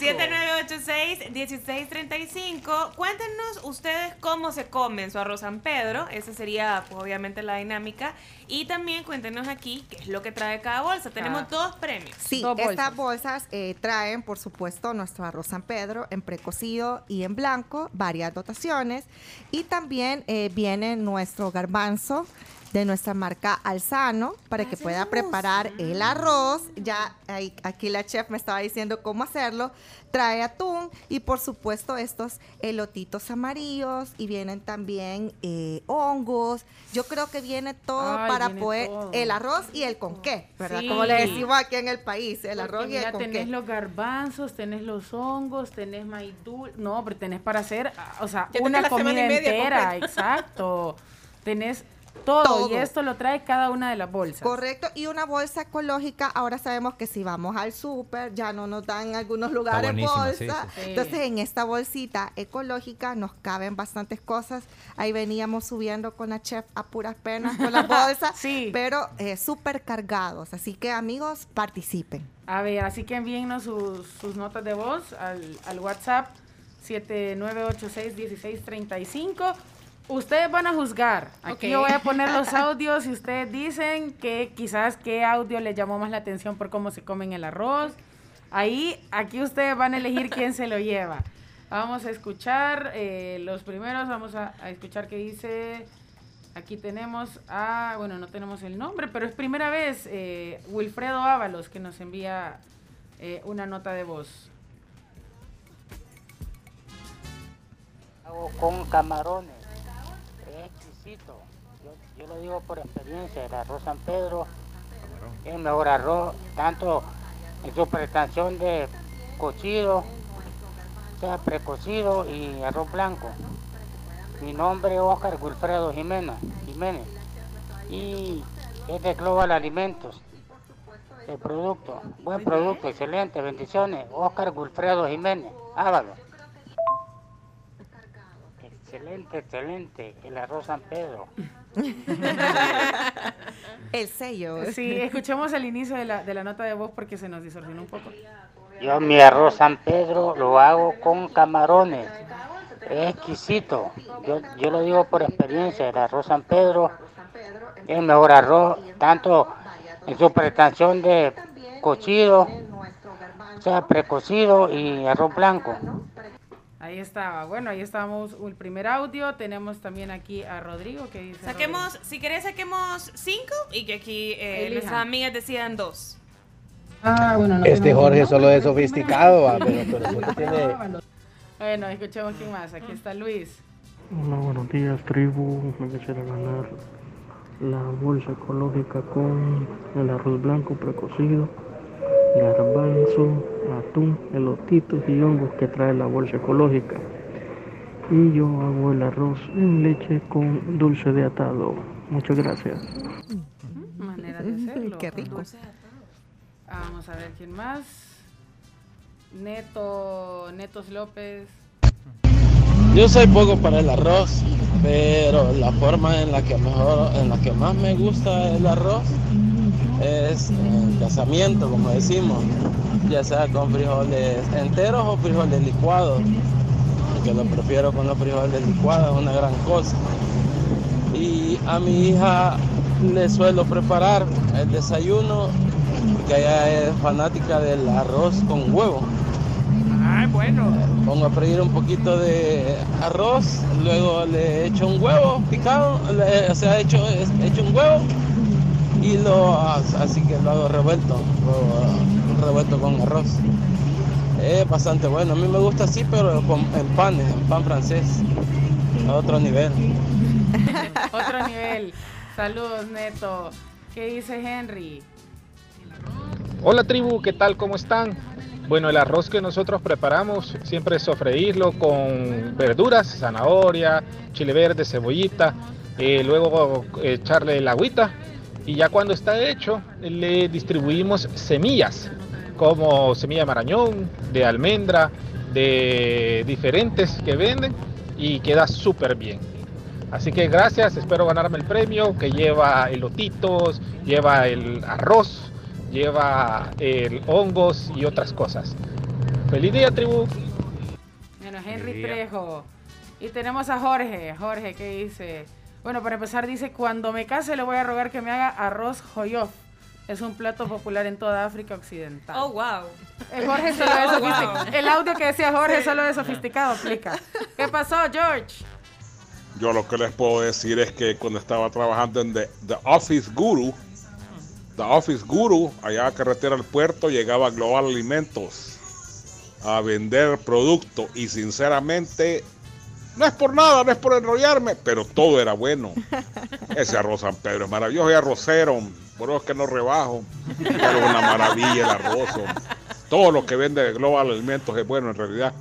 7986-1635. Cuéntenos ustedes cómo se comen su arroz San Pedro. Esa sería, pues, obviamente, la dinámica. Y también cuéntenos aquí qué es lo que trae cada bolsa. Tenemos Ah. dos premios. Sí, estas bolsas eh, traen, por supuesto, nuestro arroz San Pedro en precocido y en blanco, varias dotaciones. Y también eh, viene nuestro garbanzo de nuestra marca Alzano para que pueda preparar el arroz. Ya ahí- aquí la chef me estaba diciendo cómo hacerlo. Trae atún y por supuesto estos elotitos amarillos y vienen también eh, hongos. Yo creo que viene todo Ay, para viene poder todo. el arroz y el con qué, ¿verdad? Sí. Como le decimos aquí en el país, el Porque arroz y el con tenés qué. los garbanzos, tenés los hongos, tenés maíz No, pero tenés para hacer, ah, o sea, Ya una semana comida y media entera, completa. exacto. <laughs> Tenés Todo, Todo. y esto lo trae cada una de las bolsas. Correcto, y una bolsa ecológica, ahora sabemos que si vamos al súper, ya no nos dan en algunos lugares bolsa. sí, sí, sí. Entonces, en esta bolsita ecológica nos caben bastantes cosas. Ahí veníamos subiendo con la chef a puras penas con las <laughs> bolsas, pero eh, súper cargados. Así que, amigos, participen. A ver, así que envíennos sus, sus notas de voz al, al WhatsApp 79861635. Ustedes van a juzgar. Aquí yo voy a poner los <laughs> audios y ustedes dicen que quizás qué audio les llamó más la atención por cómo se comen el arroz. Ahí, aquí ustedes van a elegir <laughs> quién se lo lleva. Vamos a escuchar eh, los primeros, vamos a, a escuchar qué dice. Aquí tenemos a, bueno, no tenemos el nombre, pero es primera vez eh, Wilfredo Ábalos que nos envía eh, una nota de voz. Hago con camarones. Yo, yo lo digo por experiencia. El arroz San Pedro es el mejor arroz, tanto en su prestación de cocido, o sea, precocido y arroz blanco. Mi nombre es Oscar Wilfredo Jiménez, Jiménez y es de Global Alimentos. El producto, buen producto, excelente, bendiciones. Oscar Wilfredo Jiménez, Ávalo. Excelente, excelente. El arroz San Pedro. <laughs> El sello. Sí, escuchemos el inicio de la, de la nota de voz porque se nos distorsionó un poco. Yo mi arroz San Pedro lo hago con camarones. Es exquisito. Yo, yo lo digo por experiencia. El arroz San Pedro es el mejor arroz, tanto en su prestación de cocido, o sea, precocido y arroz blanco. Ahí estaba. Bueno, ahí estábamos el primer audio. Tenemos también aquí a Rodrigo que dice... Saquemos, si querés, saquemos cinco y que aquí eh, nuestras amigas decidan dos. Este Jorge solo es sofisticado, va, pero, pero tiene... Bueno, escuchemos quién más. Aquí está Luis. Hola, buenos días, tribu. Me quisiera ganar la bolsa ecológica con el arroz blanco precocido, garbanzo, atún, elotitos y hongos que trae la bolsa ecológica. Y yo hago el arroz en leche con dulce de atado. Muchas gracias. Manera de <laughs> hacerlo. Qué rico. Ah, Vamos a ver quién más. Neto, Netos López. Yo soy poco para el arroz, pero la forma en la que mejor, en la que más me gusta el arroz es en casamiento, como decimos, ya sea con frijoles enteros o frijoles licuados, que lo prefiero con los frijoles licuados, es una gran cosa. Y a mi hija le suelo preparar el desayuno, que ella es fanática del arroz con huevo. Ay, bueno. Pongo a freír un poquito de arroz, luego le echo un huevo picado, le- o sea, hecho, hecho un huevo y lo así que lo hago revuelto, lo- revuelto con arroz. Es bastante bueno, a mí me gusta así, pero con, en pan, en pan francés, a otro nivel. <laughs> Otro nivel. Saludos, Neto. ¿Qué dice Henry? Hola tribu, ¿qué tal? ¿Cómo están? Bueno, el arroz que nosotros preparamos siempre es sofreírlo con verduras, zanahoria, chile verde, cebollita, eh, luego echarle el agüita y ya cuando está hecho le distribuimos semillas como semilla de marañón, de almendra, de diferentes que venden y queda súper bien. Así que gracias, espero ganarme el premio que lleva elotitos, lleva el arroz, lleva el hongos y otras cosas. Feliz día, tribu. Bueno, Henry. Trejo. Y tenemos a Jorge. Jorge, ¿qué dice? Bueno, para empezar, dice: Cuando me case, le voy a rogar que me haga arroz joyof. Es un plato popular en toda África Occidental. Oh, wow. Eh, Jorge solo es <laughs> Oh, sofisticado. wow. El audio que decía Jorge solo es sofisticado, aplica. ¿Qué pasó, George? Yo lo que les puedo decir es que cuando estaba trabajando en The, The Office Guru, The Office Guru, allá a carretera al puerto, llegaba Global Alimentos a vender producto y sinceramente, no es por nada, no es por enrollarme, pero todo era bueno. Ese arroz San Pedro es maravilloso y arrocero, por eso es que no rebajo, pero es una maravilla el arroz. Todo lo que vende Global Alimentos es bueno en realidad.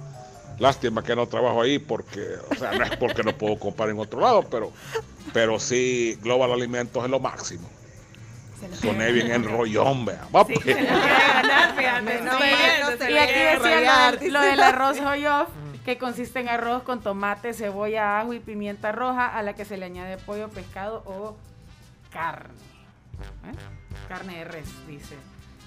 Lástima que no trabajo ahí porque, o sea, no es porque no puedo comprar en otro lado, pero Pero sí, Global Alimentos es lo máximo. Soné bien enrollón, vea. Va, pues. No, y aquí decía lo, lo del arroz hoyoff, que consiste en arroz con tomate, cebolla, ajo y pimienta roja, a la que se le añade pollo, pescado o carne. ¿Eh? Carne de res, dice.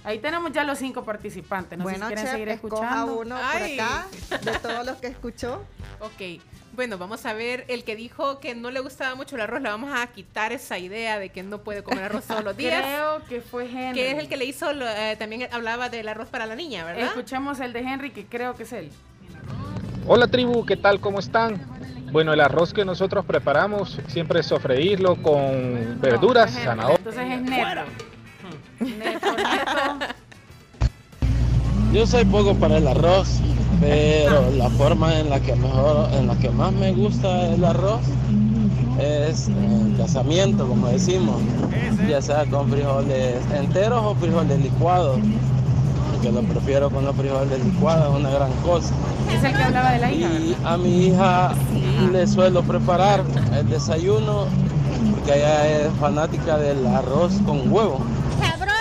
Ahí tenemos ya los cinco participantes. No sé bueno, si quieren chef, seguir escuchando. uno Ay. por acá, de todos los que escuchó. Ok, bueno, vamos a ver, el que dijo que no le gustaba mucho el arroz, le vamos a quitar esa idea de que no puede comer arroz todos los días. Creo que fue Henry. Que es el que le hizo, eh, también hablaba del arroz para la niña, ¿verdad? Escuchemos el de Henry, que creo que es él. Hola tribu, ¿qué tal? ¿Cómo están? Bueno, el arroz que nosotros preparamos siempre es sofreírlo con verduras, zanahoria. Entonces es neto. Neto, neto. <laughs> Yo soy poco para el arroz, pero la forma en la que mejor, en la que más me gusta el arroz es en casamiento, como decimos, ya sea con frijoles enteros o frijoles licuados, porque lo prefiero con los frijoles licuados, es una gran cosa. Es el que hablaba de la hija. Y a mi hija le suelo preparar el desayuno, porque ella es fanática del arroz con huevo.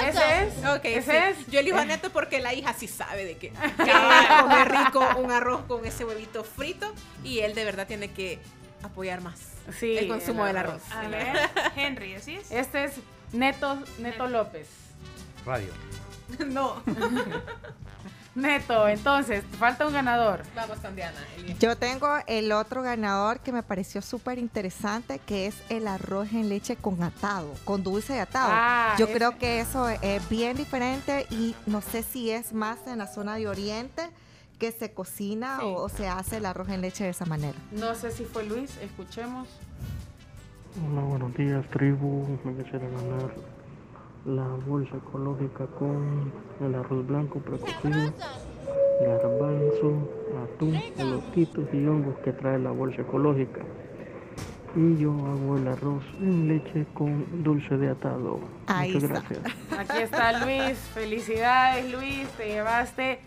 Ese es. Ok, Ese sí. es. Yo elijo a Neto porque la hija sí sabe de <laughs> a comer rico un arroz con ese huevito frito y él de verdad tiene que apoyar más Sí, el consumo el del arroz. A ver, <laughs> Henry, ¿así es? Este es Neto, Neto López. Radio. <laughs> no. <laughs> Neto, entonces, falta un ganador. Vamos con Diana. Yo tengo el otro ganador que me pareció súper interesante, que es el arroz en leche con atado, con dulce de atado. Ah, Yo ese. creo que eso es bien diferente y no sé si es más en la zona de Oriente que se cocina Sí. o, o se hace el arroz en leche de esa manera. No sé si fue Luis, escuchemos. Hola, buenos días, tribu. Me quisiera ganar la bolsa ecológica con el arroz blanco precocido, garbanzo, atún, elotitos y hongos que trae la bolsa ecológica. Y yo hago el arroz en leche con dulce de atado. Ahí Muchas está. gracias. Aquí está Luis. Felicidades, Luis. Te llevaste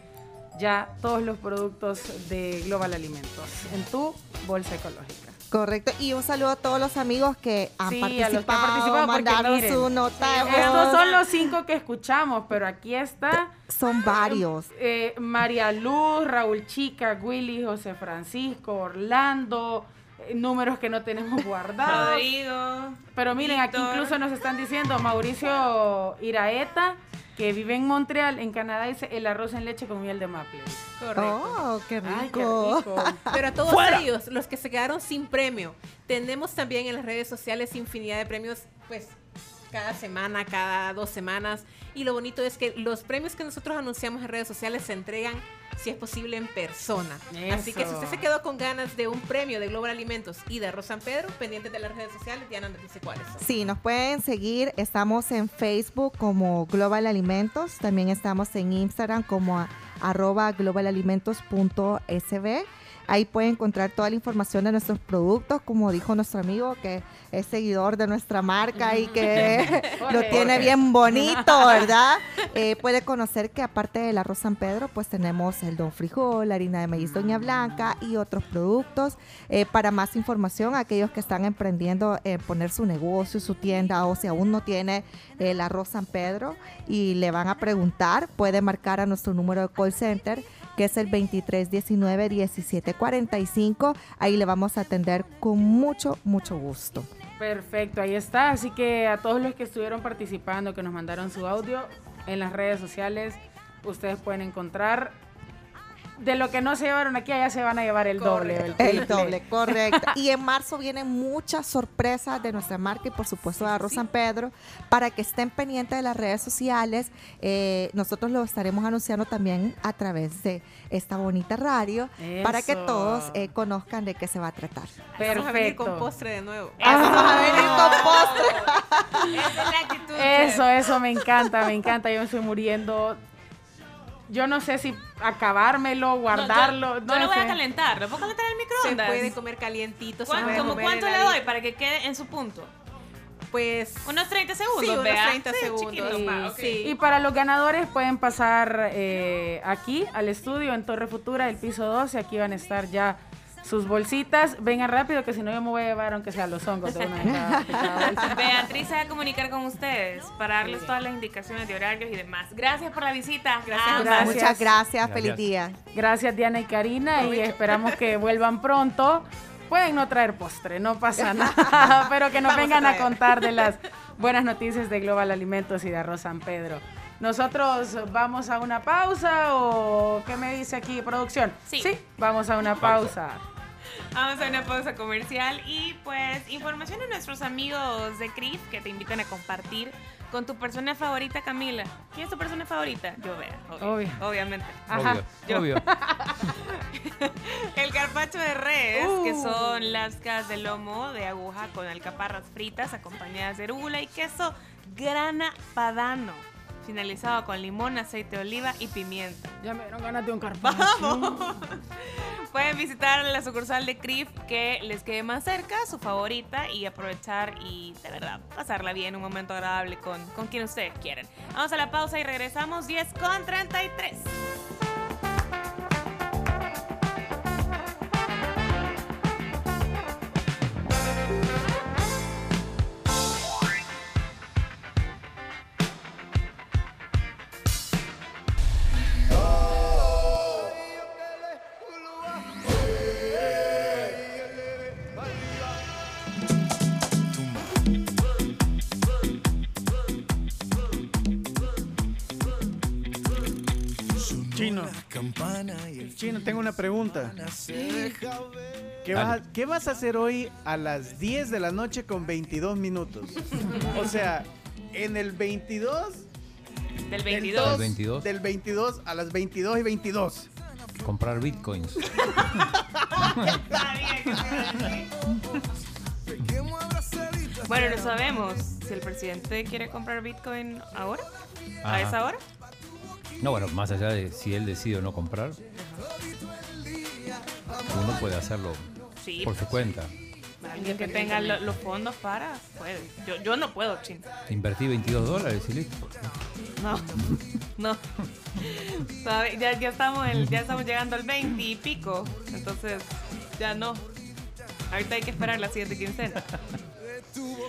ya todos los productos de Global Alimentos en tu bolsa ecológica. Correcto. Y un saludo a todos los amigos que han Sí, a participado, los que han participado, mandaron miren, su nota. Estos son los cinco que escuchamos, pero aquí está. Son varios. eh, María Luz, Raúl Chica, Willy, José Francisco, Orlando, eh, números que no tenemos <laughs> guardados. Rodrigo. Pero miren, aquí incluso nos están diciendo Mauricio Iraeta, que vive en Montreal, en Canadá, dice el arroz en leche con miel de maple. Correcto. Oh, qué rico. Ay, qué rico. Pero a todos ¡Fuera! ellos, los que se quedaron sin premio, tenemos también en las redes sociales infinidad de premios, pues cada semana, cada dos semanas. Y lo bonito es que los premios que nosotros anunciamos en redes sociales se entregan, si es posible, en persona. Así que si usted se quedó con ganas de un premio de Global Alimentos y de Arroz San Pedro, pendientes de las redes sociales, Diana nos dice cuáles son. Sí, nos pueden seguir. Estamos en Facebook como Global Alimentos. También estamos en Instagram como arroba globalalimentos.sb. Ahí pueden encontrar toda la información de nuestros productos, como dijo nuestro amigo que es seguidor de nuestra marca y que <laughs> lo tiene bien <laughs> bonito, ¿verdad? Eh, puede conocer que aparte del arroz San Pedro, pues tenemos el don frijol, la harina de maíz Doña Blanca y otros productos. Eh, para más información, aquellos que están emprendiendo en poner su negocio, su tienda o si aún no tiene el arroz San Pedro y le van a preguntar, puede marcar a nuestro número de call center que es el 2319-1745. Ahí le vamos a atender con mucho, mucho gusto. Perfecto, ahí está. Así que a todos los que estuvieron participando, que nos mandaron su audio en las redes sociales, ustedes pueden encontrar de lo que no se llevaron aquí, allá se van a llevar el doble. El, doble, correcto. Y en marzo vienen muchas sorpresas de nuestra marca y por supuesto de Arroz San Pedro para que estén pendientes de las redes sociales. Eh, nosotros lo estaremos anunciando también a través de esta bonita radio para que Eso. todos eh, conozcan de qué se va a tratar. Vamos a venir con Perfecto. postre de nuevo. Vamos a venir con postre. <laughs> Esa es la actitud. Eso, eso me encanta, me encanta. Yo me estoy muriendo. Yo no sé si acabármelo, guardarlo. yo, No, yo lo voy a calentar. ¿Lo puedo calentar en el Se microondas? puede comer calientito. se ¿Cuán- puede ¿Como comer cuánto le doy para que quede en su punto? Pues Unos 30 segundos, Sí, unos vea. 30 Sí, segundos. Sí, pa. Y para los ganadores pueden pasar eh, aquí al estudio en Torre Futura, el piso 12. Aquí van a estar ya sus bolsitas. Vengan rápido, que si no yo me voy a llevar, aunque sea los hongos de una de cada- de cada bolsa. Beatriz se va a comunicar con ustedes para darles todas las indicaciones de horarios y demás. Gracias por la visita. Gracias. Muchas gracias, feliz día. Gracias Diana y Karina y esperamos que vuelvan pronto. Pueden no traer postre, no pasa <laughs> nada, pero que nos Vamos vengan a, contar de las buenas noticias de Global Alimentos y de Arroz San Pedro. Nosotros vamos a una pausa o qué me dice aquí producción? Sí. vamos a una pausa. Vamos a una pausa comercial y pues información de nuestros amigos de CRIF que te invitan a compartir con tu persona favorita, Camila. ¿Quién es tu persona favorita? Yo, vea. Obvio, Obvio. Obviamente. Obvio, Yo. obvio. <laughs> El carpacho de res, Uh. que son lascas de lomo de aguja con alcaparras fritas acompañadas de rúgula y queso grana padano, finalizado con limón, aceite de oliva y pimienta. Ya me dieron ganas de un carpacho. ¡Vamos! <laughs> Pueden visitar la sucursal de CRIF que les quede más cerca, su favorita, y aprovechar y de verdad pasarla bien, un momento agradable con, con quien ustedes quieren. Vamos a la pausa y regresamos 10 con 33. Chino. Chino, tengo una pregunta. ¿Qué vas, a, qué vas a hacer hoy a las 10 de la noche con 22 minutos? O sea, en el 22... Del 22. Del 22. Del 22 a las 22 y 22. Comprar bitcoins. Bueno, no sabemos si el presidente quiere comprar Bitcoin ahora, a Ajá. esa hora. No, bueno, más allá de si él decide o no comprar, uno puede hacerlo Sí, por su cuenta. Alguien que tenga lo- los fondos para, puede. Yo, yo no puedo, chino. Invertí 22 dólares y listo. No, <laughs> no. Ya, ya, estamos en- ya estamos llegando al 20 y pico. Entonces, ya no. Ahorita hay que esperar la siguiente quincena.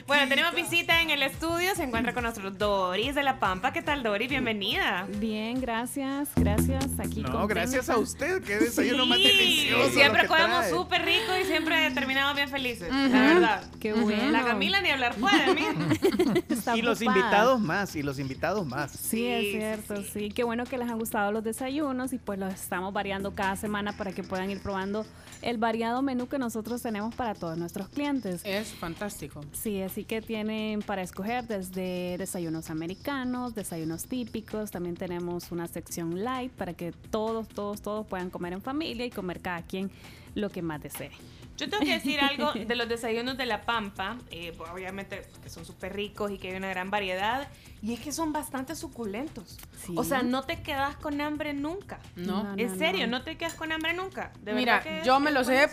Bueno, tenemos visita en el estudio. Se encuentra con nosotros Doris de La Pampa. ¿Qué tal, Doris? Bienvenida. Bien, gracias, gracias. Aquí No, contenta. gracias a usted. Qué desayuno más Sí, delicioso. Siempre comemos súper rico y siempre terminamos bien felices. La verdad. Qué bueno. La Camila ni hablar puede, mira. <laughs> Está Y los invitados más, y los invitados más. Sí, es cierto, sí. Qué bueno que les han gustado los desayunos y pues los estamos variando cada semana para que puedan ir probando el variado menú que nosotros tenemos para todos nuestros clientes. Es fantástico. Sí, así que tienen para escoger desde desayunos americanos, desayunos típicos, también tenemos una sección light para que todos, todos, todos puedan comer en familia y comer cada quien lo que más desee. Yo tengo que decir algo <laughs> de los desayunos de La Pampa, eh, pues, obviamente que son súper ricos y que hay una gran variedad, y es que son bastante suculentos. Sí. O sea, no te quedas con hambre nunca. No. No, en no, serio, no. no. te quedas con hambre nunca. De Mira, verdad que yo me lo sé,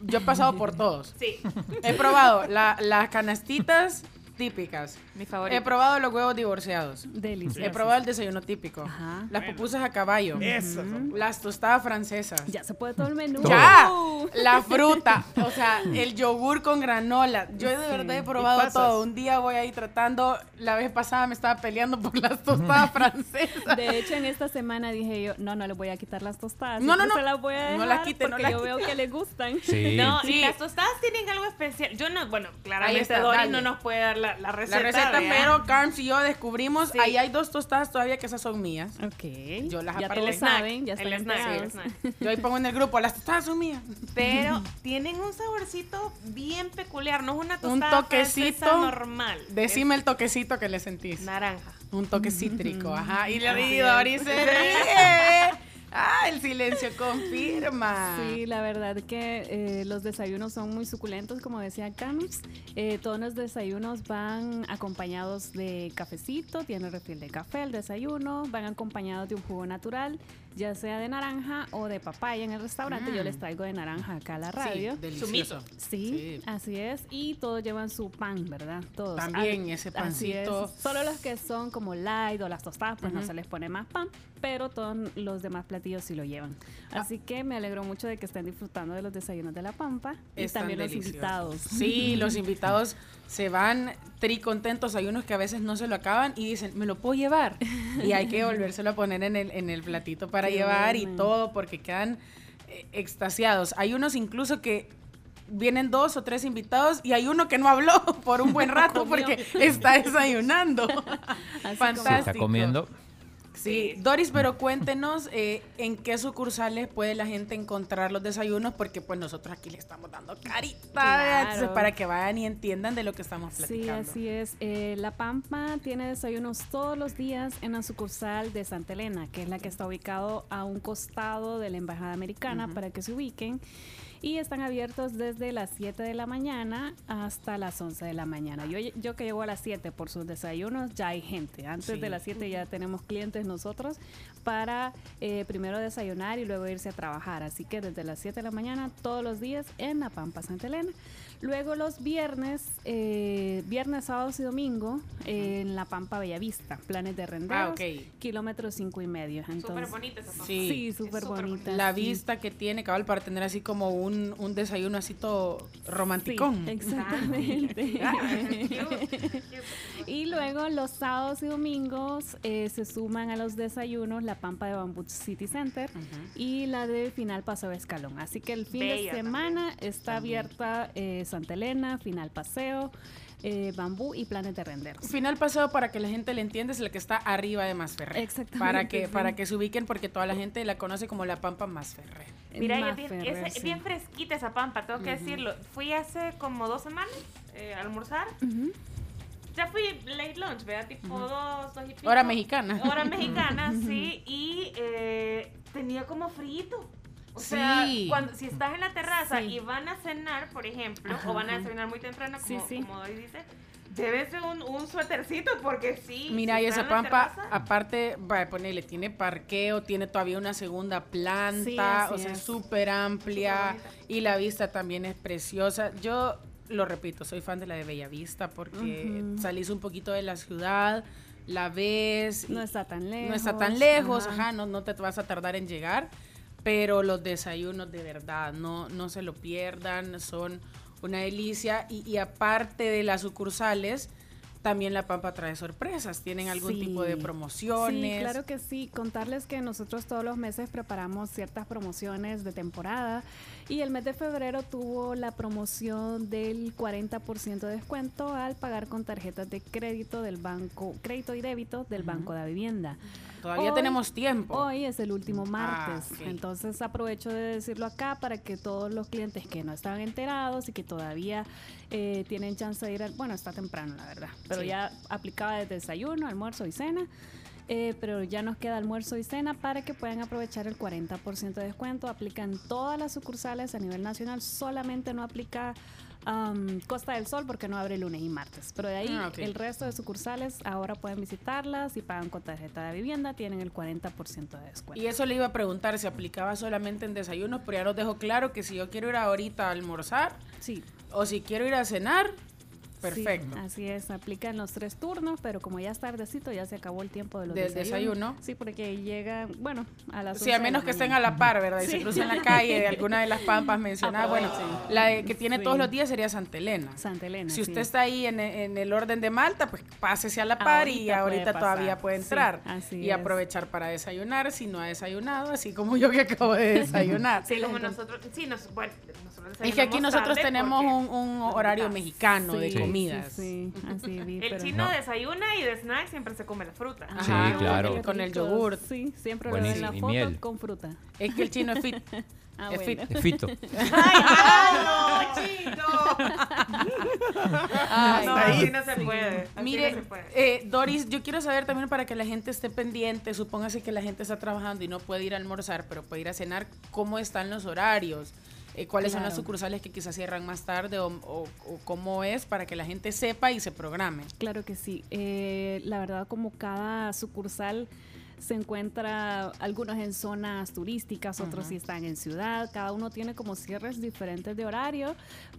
yo he pasado por todos. Sí. He probado la- las canastitas típicas. Mi favorito. He probado los huevos divorciados. Delicioso. He probado el desayuno típico. Las pupusas a caballo. Esas son Las tostadas francesas. Ya se puede todo el menú. Ya, la fruta, o sea, <laughs> el yogur con granola. Yo de verdad he Y probado todo. Un día voy a ir tratando, la vez pasada me estaba peleando por las tostadas <laughs> francesas. De hecho, en esta semana dije yo, no, no le voy a quitar las tostadas. No, no, no. se las voy a No las quite, no porque las yo quite. veo que le gustan. Sí. <laughs> No, y Sí. las tostadas tienen algo especial. Yo no, bueno, claramente está, Doris dale. no nos puede dar la, la receta. La receta, ¿verdad? pero Carms y yo descubrimos, Sí. ahí hay dos tostadas todavía que esas son mías. Ok. Yo las ya aparté. El snack, saben, ya el snack, el snack. Yo ahí pongo en el grupo, las tostadas son mías. Pero <laughs> tienen un saborcito bien peculiar. No es una Un tostada toquecito. francesa normal. Decime el toquecito que le sentís. Naranja. Un toque cítrico, ajá. Y le digo. Doris se <laughs> ríe. Ah, el silencio confirma. Sí, la verdad que eh, los desayunos son muy suculentos, como decía Carms. Eh, todos los desayunos van acompañados de cafecito, tiene refil de café el desayuno, van acompañados de un jugo natural ya sea de naranja o de papaya en el restaurante. Yo Mm. les traigo de naranja acá a la radio. delicioso. Sí, así es. Y todos llevan su pan, ¿verdad? Todos. También ese es. pancito. Solo los que son como light o las tostadas, pues no se les pone más pan, pero todos los demás platillos sí lo llevan. Ah. Así que me alegro mucho de que estén disfrutando de los desayunos de la Pampa y Están también los invitados. Sí, los invitados se van tri contentos. Hay unos que a veces no se lo acaban y dicen, ¿me lo puedo llevar? Y hay que <laughs> volvérselo a poner en el, en el platito para Qué llevar y todo porque quedan eh, extasiados. Hay unos incluso que vienen dos o tres invitados y hay uno que no habló <laughs> por un buen <laughs> rato porque está desayunando. <laughs> Fantástico. Se está comiendo. Sí, Doris, pero cuéntenos eh, en qué sucursales puede la gente encontrar los desayunos, porque pues nosotros aquí le estamos dando carita Claro. para que vayan y entiendan de lo que estamos Sí, platicando. así es. Eh, la Pampa tiene desayunos todos los días en la sucursal de Santa Elena, que es la que está ubicado a un costado de la Embajada Americana para que se ubiquen. Y están abiertos desde las 7 de la mañana hasta las 11 de la mañana. Yo, yo que llego a las 7 por sus desayunos, ya hay gente. Antes Sí. de las 7 ya tenemos clientes nosotros para eh, primero desayunar y luego irse a trabajar. Así que desde las 7 de la mañana todos los días en la Pampa Santa Elena. Luego los viernes, eh, viernes, sábados y domingo en la Pampa Bellavista, planes de renderos, Ah, ok. kilómetro cinco y medio. Súper bonita esa pampa. Sí. Sí, súper bonita. La sí. vista que tiene, cabal, para tener así como un, un desayuno así todo romanticón. Sí, exactamente. <laughs> y luego los sábados y domingos eh, se suman a los desayunos la Pampa de Bamboo City Center y la de Final Paseo Escalón. Así que el fin Bella de semana está abierta eh, Santa Elena, Final Paseo, eh, Bambú y Planes de Renderos. Final paseo para que la gente le entienda es la que está arriba de Masferrer. Exactamente, Para que, sí. para que se ubiquen porque toda la gente la conoce como la Pampa Masferrer. Mira, Más es bien, es sí. bien fresquita esa pampa, tengo que Ujú. decirlo. Fui hace como dos semanas eh, a almorzar. Ya fui late lunch, ¿verdad? Tipo dos, dos y pico. Hora mexicana. Hora mexicana, <laughs> sí. Y eh, tenía como frito. O sea, Sí. cuando, si estás en la terraza Sí. y van a cenar, por ejemplo, Ajá, o van a desayunar muy temprano, como, sí. como hoy dice, llévese un, un suétercito porque sí. Mira, si y esa pampa, terraza, aparte, va a ponerle, tiene parqueo, tiene todavía una segunda planta, o sea, es. súper amplia y la vista también es preciosa. Yo lo repito, soy fan de la de Bellavista porque Ujú. salís un poquito de la ciudad, la ves, No está tan lejos. no está tan lejos, ajá. ajá, no, no te vas a tardar en llegar, pero los desayunos de verdad, no, no se lo pierdan, son una delicia y, y aparte de las sucursales, también La Pampa trae sorpresas, tienen algún Sí. tipo de promociones. Sí, claro que sí. Contarles que nosotros todos los meses preparamos ciertas promociones de temporada y el mes de febrero tuvo la promoción del 40% de descuento al pagar con tarjetas de crédito del banco, crédito y débito del Banco de Vivienda. Todavía Hoy- tenemos tiempo. Hoy es el último martes, Ah, ok. entonces aprovecho de decirlo acá para que todos los clientes que no estaban enterados y que todavía eh, tienen chance de ir al... Bueno, está temprano, la verdad, pero Sí. ya aplicaba desde desayuno, almuerzo y cena. Eh, pero ya nos queda almuerzo y cena para que puedan aprovechar el 40% de descuento. Aplica en todas las sucursales a nivel nacional, solamente no aplica Costa del Sol porque no abre lunes y martes. Pero de ahí Ah, el resto de sucursales ahora pueden visitarlas y pagan con tarjeta de vivienda, tienen el 40% de descuento. Y eso le iba a preguntar si aplicaba solamente en desayunos, pero ya nos dejo claro que si yo quiero ir ahorita a almorzar, sí. o si quiero ir a cenar, Sí, perfecto. así es, aplica en los tres turnos, pero como ya es tardecito, ya se acabó el tiempo de los Del desayunos. desayuno. Sí, porque llegan, bueno, a las Sí, 11 a menos que estén a la par, ¿verdad? Y se Sí. cruzan la <laughs> calle de alguna de las pampas mencionadas. Bueno, la de- que tiene Sí. todos los días sería Santa Elena. Santa Elena. Si sí. usted está ahí en, en el orden de Malta, pues pásese a la par y Ahorita puede todavía puede Sí, entrar. así y es. aprovechar para desayunar si no ha desayunado, así como yo que acabo de desayunar. <laughs> Sí, como nosotros, sí, nos, bueno, nosotros Es que aquí nosotros tenemos un, un horario mexicano de Sí, comidas. Sí, sí, así vi, <laughs> El pero- chino No. desayuna y de snack siempre se come la fruta. Ajá, Sí, claro. Con el yogur. Sí, siempre lo ven en la Buenísimo, foto miel. con fruta. Es que el chino es fit. <laughs> Ah, es bueno. fit. Es fito. <laughs> ¡Ay, no, chino! Ay, no, así ahí. no se puede. así Mire, no se puede. eh, Doris, yo quiero saber también para que la gente esté pendiente, supóngase que la gente está trabajando y no puede ir a almorzar, pero puede ir a cenar, ¿cómo están los horarios? Eh, ¿Cuáles son las sucursales que quizás cierran más tarde o, o- o cómo es para que la gente sepa y se programe? Claro que sí. Eh, la verdad, como cada sucursal se encuentra algunos en zonas turísticas, otros sí están en ciudad. Cada uno tiene como cierres diferentes de horario,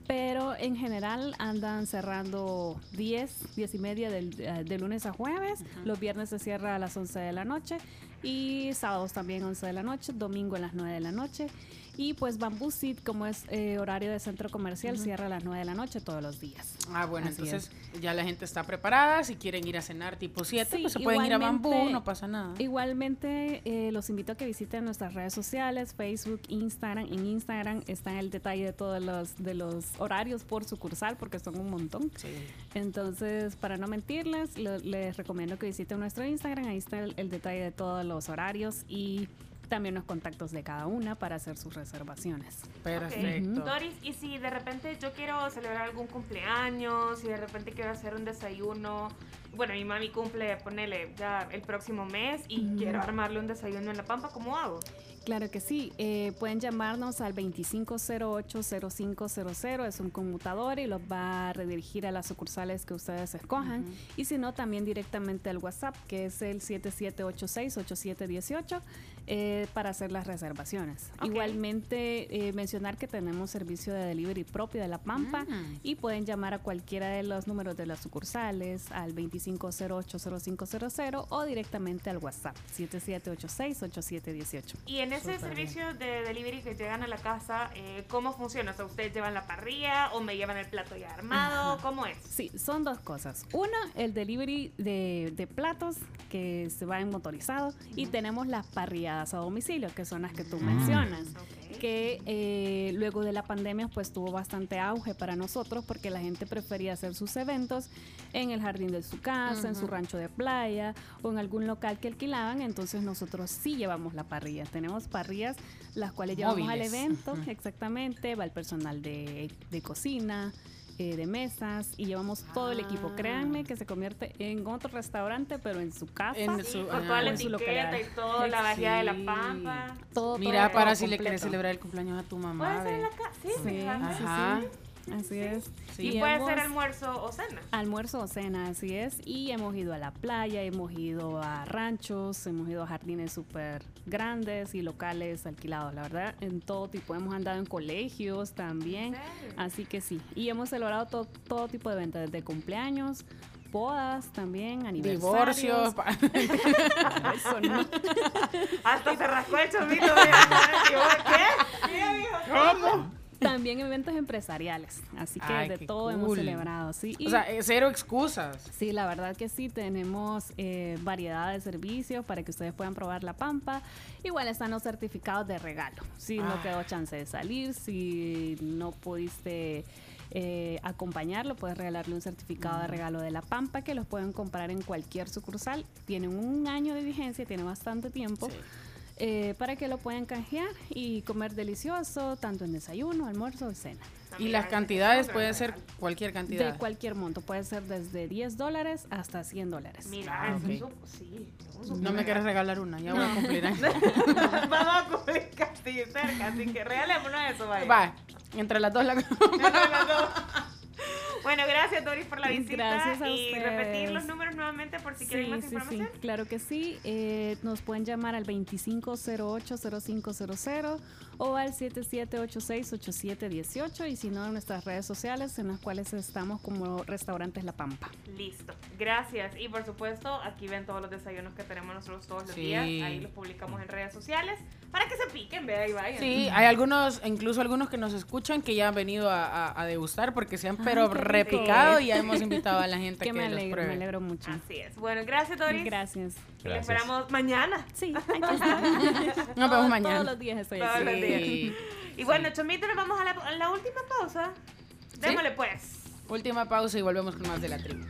pero en general andan cerrando 10, 10 y media del- eh, de lunes a jueves. Los viernes se cierra a las 11 de la noche y sábados también 11 de la noche, domingo a las 9 de la noche. Y pues Bamboo Seat, como es eh, horario de centro comercial, cierra a las 9 de la noche todos los días. Ah, bueno, Así entonces ya la gente está preparada. Si quieren ir a cenar tipo 7, Sí, pues se pueden ir a Bambú, no pasa nada. Igualmente, eh, los invito a que visiten nuestras redes sociales, Facebook, Instagram. En Instagram está el detalle de todos los, de los horarios por sucursal, porque son un montón. Entonces, para no mentirles, lo- les recomiendo que visiten nuestro Instagram. Ahí está el, el detalle de todos los horarios y también los contactos de cada una para hacer sus reservaciones. Perfecto. Ujú. Doris, y si de repente yo quiero celebrar algún cumpleaños, si de repente quiero hacer un desayuno, bueno, mi mami cumple, ponele ya el próximo mes y quiero armarle un desayuno en La Pampa, ¿cómo hago? Claro que sí, eh, pueden llamarnos al 2508-0500, es un conmutador y los va a redirigir a las sucursales que ustedes escojan. Y si no, también directamente al WhatsApp, que es el 7786-8718, eh, para hacer las reservaciones. Ok. Igualmente, eh, mencionar que tenemos servicio de delivery propio de La Pampa Mm. y pueden llamar a cualquiera de los números de las sucursales al 2508-0500 o directamente al WhatsApp 7786-8718. Y en ese bien. servicio de delivery que llegan a la casa, eh, ¿cómo funciona? O sea, ¿ustedes llevan la parrilla o me llevan el plato ya armado? Ajá. ¿Cómo es? Sí, son dos cosas. Una, el delivery de, de platos que se va en motorizado y tenemos las a domicilio, que son las que tú mencionas. Que eh, luego de la pandemia pues tuvo bastante auge para nosotros porque la gente prefería hacer sus eventos en el jardín de su casa, en su rancho de playa o en algún local que alquilaban. Entonces nosotros sí llevamos la parrilla. Tenemos parrillas las cuales llevamos al evento, exactamente. Va el personal de, de cocina, eh, de mesas y llevamos todo el equipo. Ah. Créanme que se convierte en otro restaurante, pero en su casa. En Sí, su- con ajá. toda la en su etiqueta localidad. y todo, la vajilla de la Sí. pampa. Todo, Mira, todo, para todo si le querés completo. celebrar el cumpleaños a tu mamá. Puede ser ve. en la casa, sí, Sí, sí, Ajá. sí. Así es. Y puede ser almuerzo o cena. Almuerzo o cena, así es. Y hemos ido a la playa, hemos ido a ranchos, hemos ido a jardines súper grandes y locales alquilados, la verdad, en todo tipo. Hemos andado en colegios también. Así que sí. Y hemos celebrado to- todo tipo de eventos, desde cumpleaños, bodas también, aniversarios. Divorcios. pa- <laughs> Eso no. Hasta se rascó el chomito. ¿Qué? ¿Qué dijo? ¿Cómo? También eventos empresariales. Así que Ay, de todo hemos celebrado. Sí. O sea, eh, cero excusas. Sí, la verdad que sí, tenemos eh, variedad de servicios para que ustedes puedan probar la pampa. Igual están los certificados de regalo. Si no Ah. quedó chance de salir, si no pudiste eh, acompañarlo, puedes regalarle un certificado de regalo de la pampa que los pueden comprar en cualquier sucursal. Tienen un año de vigencia, tiene bastante tiempo. Eh, para que lo puedan canjear y comer delicioso, tanto en desayuno, almuerzo o cena. Y las cantidades pueden ser cualquier cantidad. De cualquier monto, puede ser desde 10 dólares hasta 100 dólares. Mira, Ah, sí. No me quieres regalar una, ya voy a cumplir. <laughs> Vamos a cumplir casi cerca, así que regalémonos eso, vaya. Va, entre las dos la <laughs> Entre las dos. Bueno, gracias Doris por la <laughs> visita Gracias a y ustedes. repetir los números nuevamente por si quieren más sí, sí, información. claro que sí. Eh, nos pueden llamar al 2508-0500 o al 7786-8718 y si no en nuestras redes sociales en las cuales estamos como Restaurantes La Pampa. Listo, gracias. Y por supuesto, aquí ven todos los desayunos que tenemos nosotros todos los Sí. días. Ahí los publicamos en redes sociales para que se piquen, vea y vayan. Sí, hay algunos, incluso algunos que nos escuchan que ya han venido a, a- a degustar porque se han pero repicado y ya hemos invitado a la gente <laughs> Que que me los alegro, pruebe. me alegro mucho. Así es. Bueno, gracias Doris. Gracias. Y le esperamos mañana. Sí, <laughs> aquí está. <laughs> Nos vemos mañana. Todos los días estoy Todos aquí. los días. Sí. Y bueno, Chomito, nos vamos a la, a la última pausa. Démosle pues. Última pausa y volvemos con más de la tribu.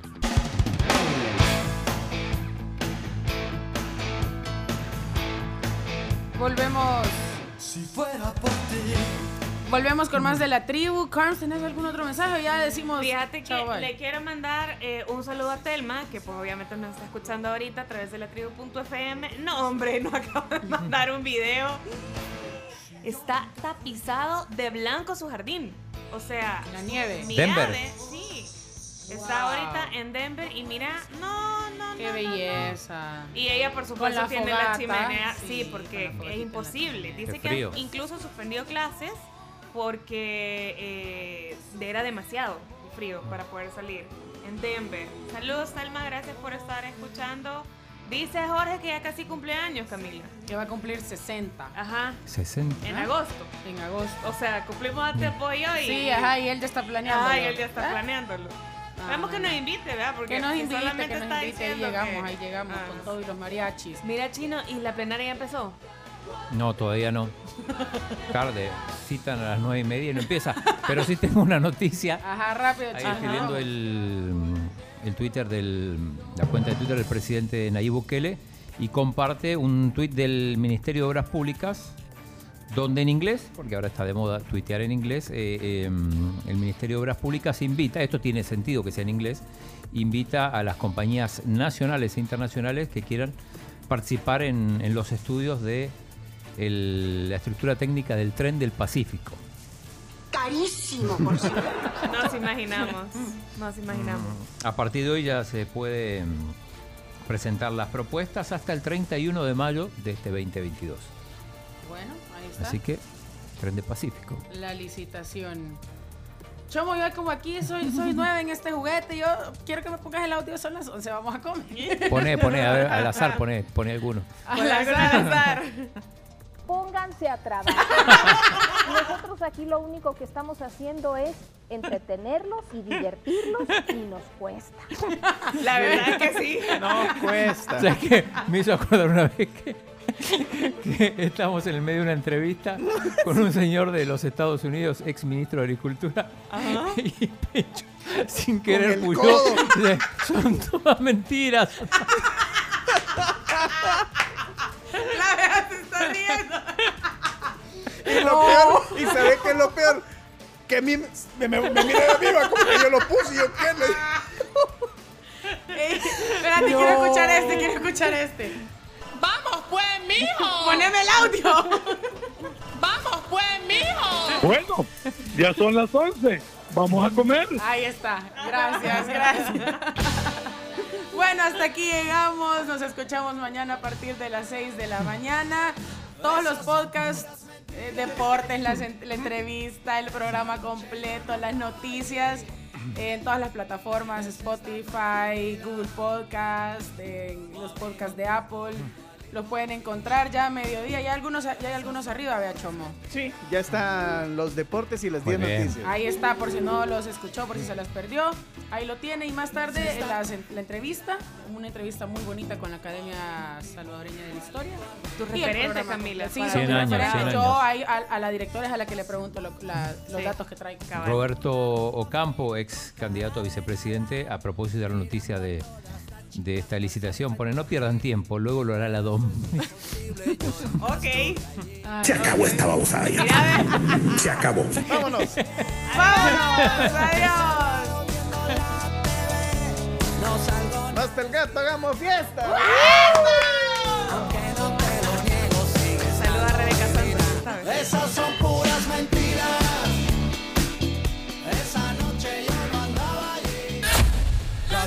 Volvemos. Si fuera por ti. Volvemos con más de la tribu. Carms, ¿tenés algún otro mensaje? Ya decimos. Fíjate que le quiero mandar eh, un saludo a Telma, que pues obviamente nos está escuchando ahorita a través de la tribu.fm. No, hombre, no <laughs> acabo de mandar un video. Está tapizado de blanco su jardín. O sea, La nieve. mira, Denver. sí. Está Wow. ahorita en Denver y mira, no, no, Qué no, no, no. belleza. Y ella, por supuesto, la tiene la fogata, chimenea. sí, Sí, porque la es la imposible. Dice que incluso suspendió clases porque eh, era demasiado frío para poder salir en Denver. Saludos, Salma, gracias por estar escuchando. Dice Jorge que ya casi cumpleaños, Camila. Que va a cumplir 60. Ajá. 60. En agosto. En agosto. O sea, cumplimos antes pollo y. Sí, ajá, y él ya está planeando. Ajá, y él ya está planeándolo. Ah. Vemos que nos invite, ¿verdad? Porque Que nos si invite, solamente que nos está invite. Ahí llegamos, que- ahí llegamos Ah. con todo y los mariachis. Mira, Chino, ¿y la plenaria ya empezó? No, todavía no. Tarde, citan a las nueve y media y no empieza. Pero sí tengo una noticia. Ajá, rápido, Ahí chino. estoy viendo el, el Twitter del, la cuenta de Twitter del presidente Nayib Bukele y comparte un tuit del Ministerio de Obras Públicas donde en inglés, porque ahora está de moda tuitear en inglés, eh, eh, el Ministerio de Obras Públicas invita, esto tiene sentido que sea en inglés, invita a las compañías nacionales e internacionales que quieran participar en, en los estudios de el- la estructura técnica del tren del Pacífico. Carísimo, por cierto. Nos imaginamos. Nos imaginamos. A partir de hoy ya se puede mm, presentar las propuestas hasta el 31 de mayo de este 2022. Está. Así que, tren de Pacífico. La licitación. Chomo, yo como aquí soy, soy <laughs> nueva en este juguete, yo quiero que me pongas el audio, son las 11, vamos a comer. <laughs> Pone, pone, a ver, al azar, pone, pone alguno. Al azar. <laughs> Pónganse a trabajar. Nosotros aquí lo único que estamos haciendo es entretenerlos y divertirlos y nos cuesta. La verdad es que sí. No cuesta. O sea que me hizo acordar una vez que <laughs> estamos en el medio de una entrevista con un señor de los Estados Unidos, ex ministro de Agricultura, Ajá. <laughs> y Pecho, sin querer puyó, son todas mentiras. La verdad se está riendo. Y lo peor, y se ve que es lo peor, que a mí me, me, me mira de arriba como que yo lo puse y yo qué le Eh, Espérate, No. quiero escuchar este, quiero escuchar este. ¡Vamos pues, mijo! <laughs> ¡Poneme el audio! <laughs> ¡Vamos pues, mijo! Bueno, ya son las 11. Vamos a comer. Ahí está. Gracias, gracias. <laughs> Bueno, hasta aquí llegamos. Nos escuchamos mañana a partir de las 6 de la mañana. Todos los podcasts, eh, deportes, las la entrevista, el programa completo, las noticias. En todas las plataformas, Spotify, Google Podcast, en los podcasts de Apple, los pueden encontrar ya a mediodía. Ya hay algunos, ya hay algunos arriba, vea Chomo. Sí, ya están los deportes y las Muy 10 bien. noticias. Ahí está, por si no los escuchó, por si se las perdió. Ahí lo tiene. Y más tarde en la, entrevista, una entrevista muy bonita con la Academia Salvadoreña de la Historia. Tu referente, Camila. Sí, para- soy 100 mi años, referente. 100 Yo a, a la directora es a la que le pregunto lo- la- los Sí. datos que trae. Roberto Ocampo, ex candidato a vicepresidente, a propósito de la noticia de, de esta licitación, pone no pierdan tiempo, luego lo hará la DOM. <laughs> Ok. Se acabó esta babosada ya. Se acabó. Vámonos. Vámonos. Adiós. Hasta el gato, hagamos fiesta. Saluda a Rebeca Santos. Esas son